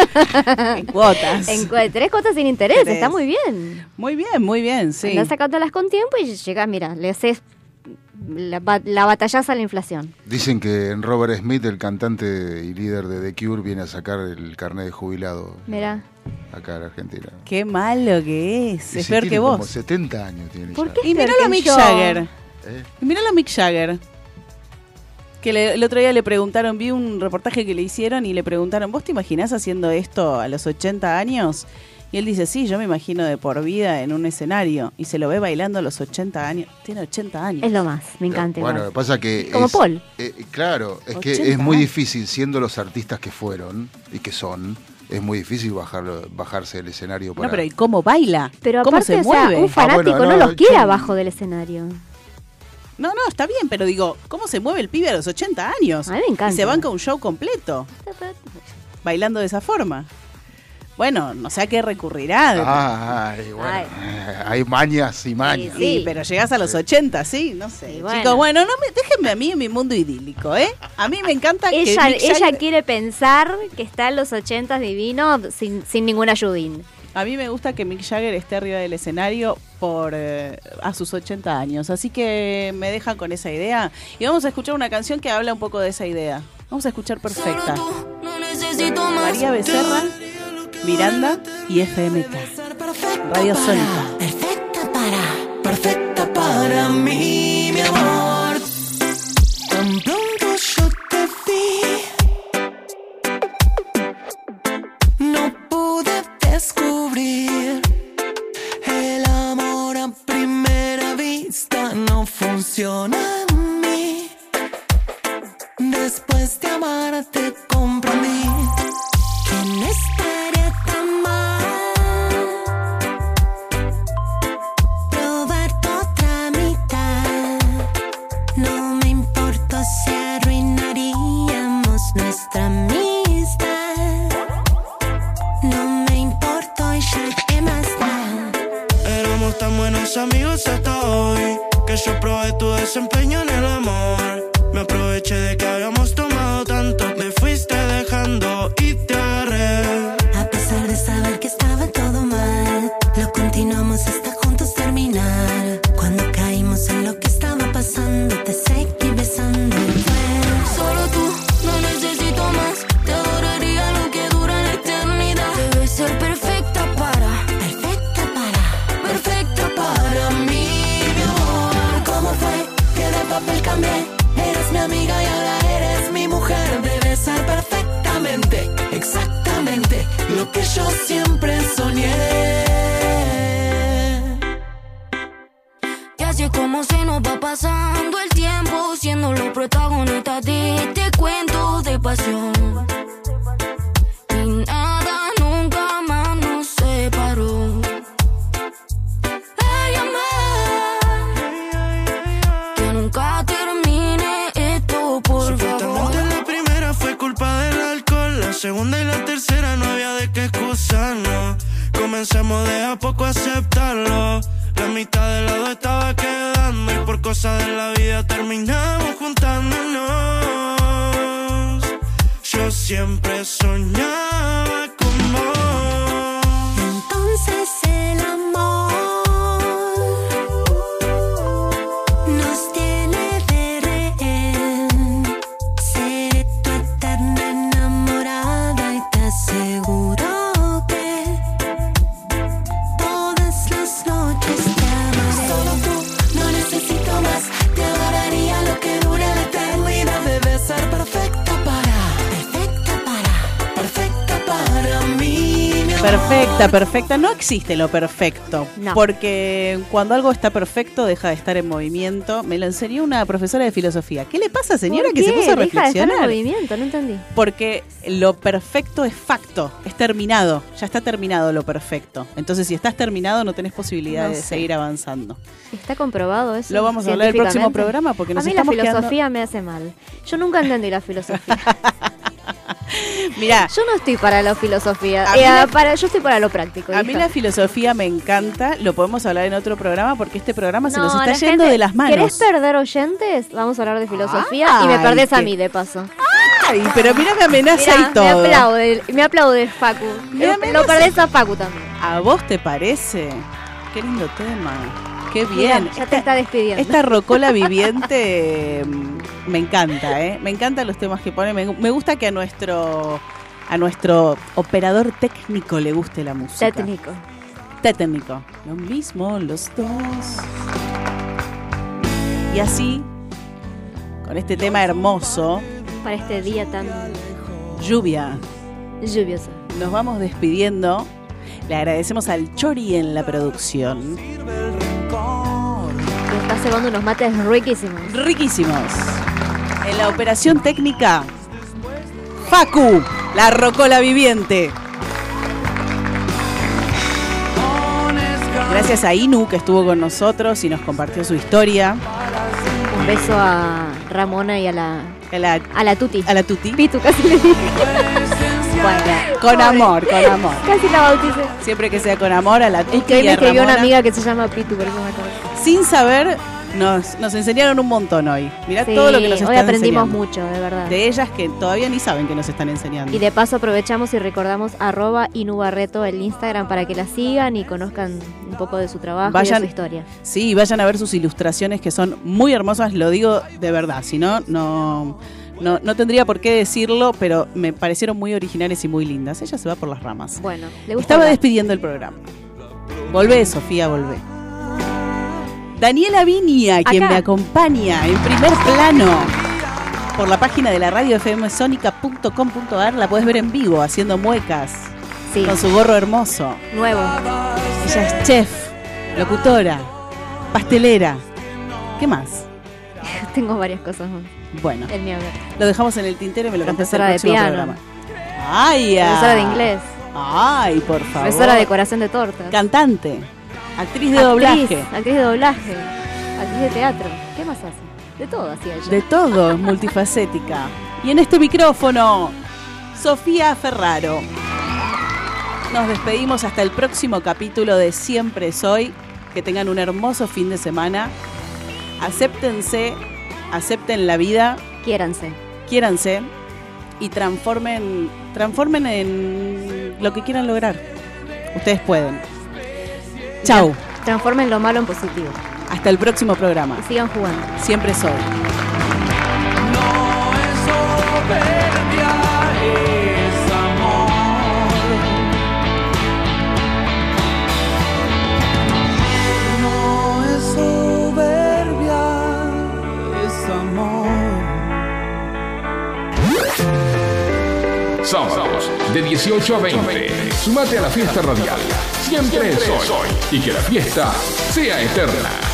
en cuotas. En cu- tres cuotas sin interés, está muy bien. Muy bien, muy bien, sí. Andás sacándolas con tiempo y llegás, mira, le haces la batallaza a la inflación. Dicen que Robert Smith, el cantante y líder de The Cure, viene a sacar el carnet de jubilado Mira. Acá en Argentina. Qué malo que es. Y Es si peor tiene que como vos. 70 años tiene ¿Por qué? Y que a Mick? Jagger. ¿Eh? Y míralo a Mick Jagger. Que le- el otro día le preguntaron, vi un reportaje que le hicieron y le preguntaron, ¿vos te imaginás haciendo esto a los 80 años? Y él dice, sí, yo me imagino de por vida en un escenario. Y se lo ve bailando a los 80 años. Tiene 80 años. Es lo más, me encanta. Bueno, lo que pasa que. Como es- Paul. eh, claro, es que 80 es muy años. difícil, siendo los artistas que fueron y que son, es muy difícil bajarlo, bajarse del escenario para. No, pero ¿y cómo baila? Pero ¿Cómo aparte, se o sea, mueve? un fanático Ah, bueno, no, no, los quiere yo- abajo del escenario. No, no, está bien, pero digo, ¿cómo se mueve el pibe a los 80 años? A mí me encanta. Y se banca un show completo, bailando de esa forma. Bueno, no sé a qué recurrirá. Ay, bueno, eh, hay mañas y mañas. Sí, pero llegás a los 80, sí, no sé. bueno. Chicos, bueno, no me, déjenme a mí en mi mundo idílico, ¿eh? A mí me encanta que Ella, Mick ella Jagger- quiere pensar que está en los 80 divino sin, sin ningún ayudín. A mí me gusta que Mick Jagger esté arriba del escenario por eh, a sus 80 años, así que me dejan con esa idea y vamos a escuchar una canción que habla un poco de esa idea. Vamos a escuchar Perfecta. María Becerra, Miranda y FMK. Radio Sónica. Perfecta para, perfecta para mí, mi amor. Tan pronto yo te vi, no pude descubrir el amor a primera vista no funciona hasta hoy que yo probé tu desempeño en el amor. Siempre soñé. Y así es como se nos va pasando el tiempo, siendo los protagonistas de este cuento de pasión. Comenzamos de a poco aceptarlo. La mitad del lado estaba quedando y por cosas de la vida terminamos juntándonos. Yo siempre soñaba Perfecta, perfecta. No existe lo perfecto. No. Porque cuando algo está perfecto, deja de estar en movimiento. Me lo enseñó una profesora de filosofía. ¿Qué le pasa, señora, ¿Por que se qué? puso a Deja de estar en reflexionar? movimiento, no entendí. Porque lo perfecto es facto, es terminado. Ya está terminado lo perfecto. Entonces, si estás terminado, no tenés posibilidad No de sé. seguir avanzando. ¿Está comprobado eso? Lo vamos a hablar el próximo programa porque nos A mí la quedando- filosofía me hace mal. Yo nunca entendí la filosofía. Mirá, Yo no estoy para la filosofía. Eh, la- para, yo estoy para lo práctico. a mí la filosofía me encanta. Lo podemos hablar en otro programa porque este programa se No, nos está yendo gente- de las manos. ¿Querés perder oyentes? Vamos a hablar de filosofía y me perdés a mí, de paso. Ay, pero mira que amenaza Mirá, y todo. Me aplaude, me aplaude Facu. Lo- me lo hace- perdés a Facu también. ¿A vos te parece? Qué lindo tema. Qué bien. ya te está despidiendo. Esta rocola viviente mm, me encanta, ¿eh? Me encantan los temas que pone. Me, me gusta que a nuestro a nuestro operador técnico le guste la música. Técnico. Técnico. Lo mismo los dos. Y así, con este tema hermoso, Para este día tan lluvia, lluvioso. nos vamos despidiendo. Le agradecemos al Chori en la producción. Me está cebando unos mates riquísimos. Riquísimos. En la operación técnica, Facu, la rocola viviente. Gracias a Inu que estuvo con nosotros y nos compartió su historia. Un beso a Ramona y a la, A la, a la Tuti. a la Tuti. Pitu casi le dije. bueno, Con amor, con amor. Casi la bauticé. Siempre que sea con amor, a la Tuti Es que hoy y a escribió una amiga que se llama Pitu, por eso me acordé. Sin saber, nos, nos enseñaron un montón hoy. Mirá Sí, todo lo que nos están hoy aprendimos enseñando. mucho, de verdad. De ellas que todavía ni saben que nos están enseñando. Y de paso aprovechamos y recordamos arroba Inubarreto el Instagram para que la sigan y conozcan un poco de su trabajo y de su historia. Sí, vayan a ver sus ilustraciones que son muy hermosas, lo digo de verdad, si no, no, no, no tendría por qué decirlo, pero me parecieron muy originales y muy lindas. Ella se va por las ramas. Bueno, le gusta Estaba hablar. despidiendo el programa. Volvé, Sofía, volvé. Daniela Vinia, quien me acompaña en primer plano por la página de la radio fmsonica.com.ar, la puedes ver en vivo haciendo muecas Sí. con su gorro hermoso. Nuevo. Ella es chef, locutora, pastelera. ¿Qué más? Tengo varias cosas más. Bueno, El lo dejamos en el tintero y me lo contesta el de próximo piano. programa. ¡Ay, ya! Profesora de inglés. ¡Ay, por favor! Profesora de decoración de tortas. Cantante. Actriz de doblaje. Actriz, actriz de doblaje. Actriz de teatro. ¿Qué más hace? De todo hacía ella. De todo, multifacética. Y en este micrófono, Sofía Ferraro. Nos despedimos hasta el próximo capítulo de Siempre Soy. Que tengan un hermoso fin de semana. Acéptense, acepten la vida, Quiéranse. quiéranse y transformen, transformen en lo que quieran lograr. Ustedes pueden. Chau. Transformen lo malo en positivo. Hasta el próximo programa. Y sigan jugando. Siempre soy. No Sábados de 18 a 20. Sumate a la fiesta radial. Siempre soy. Y que la fiesta sea eterna.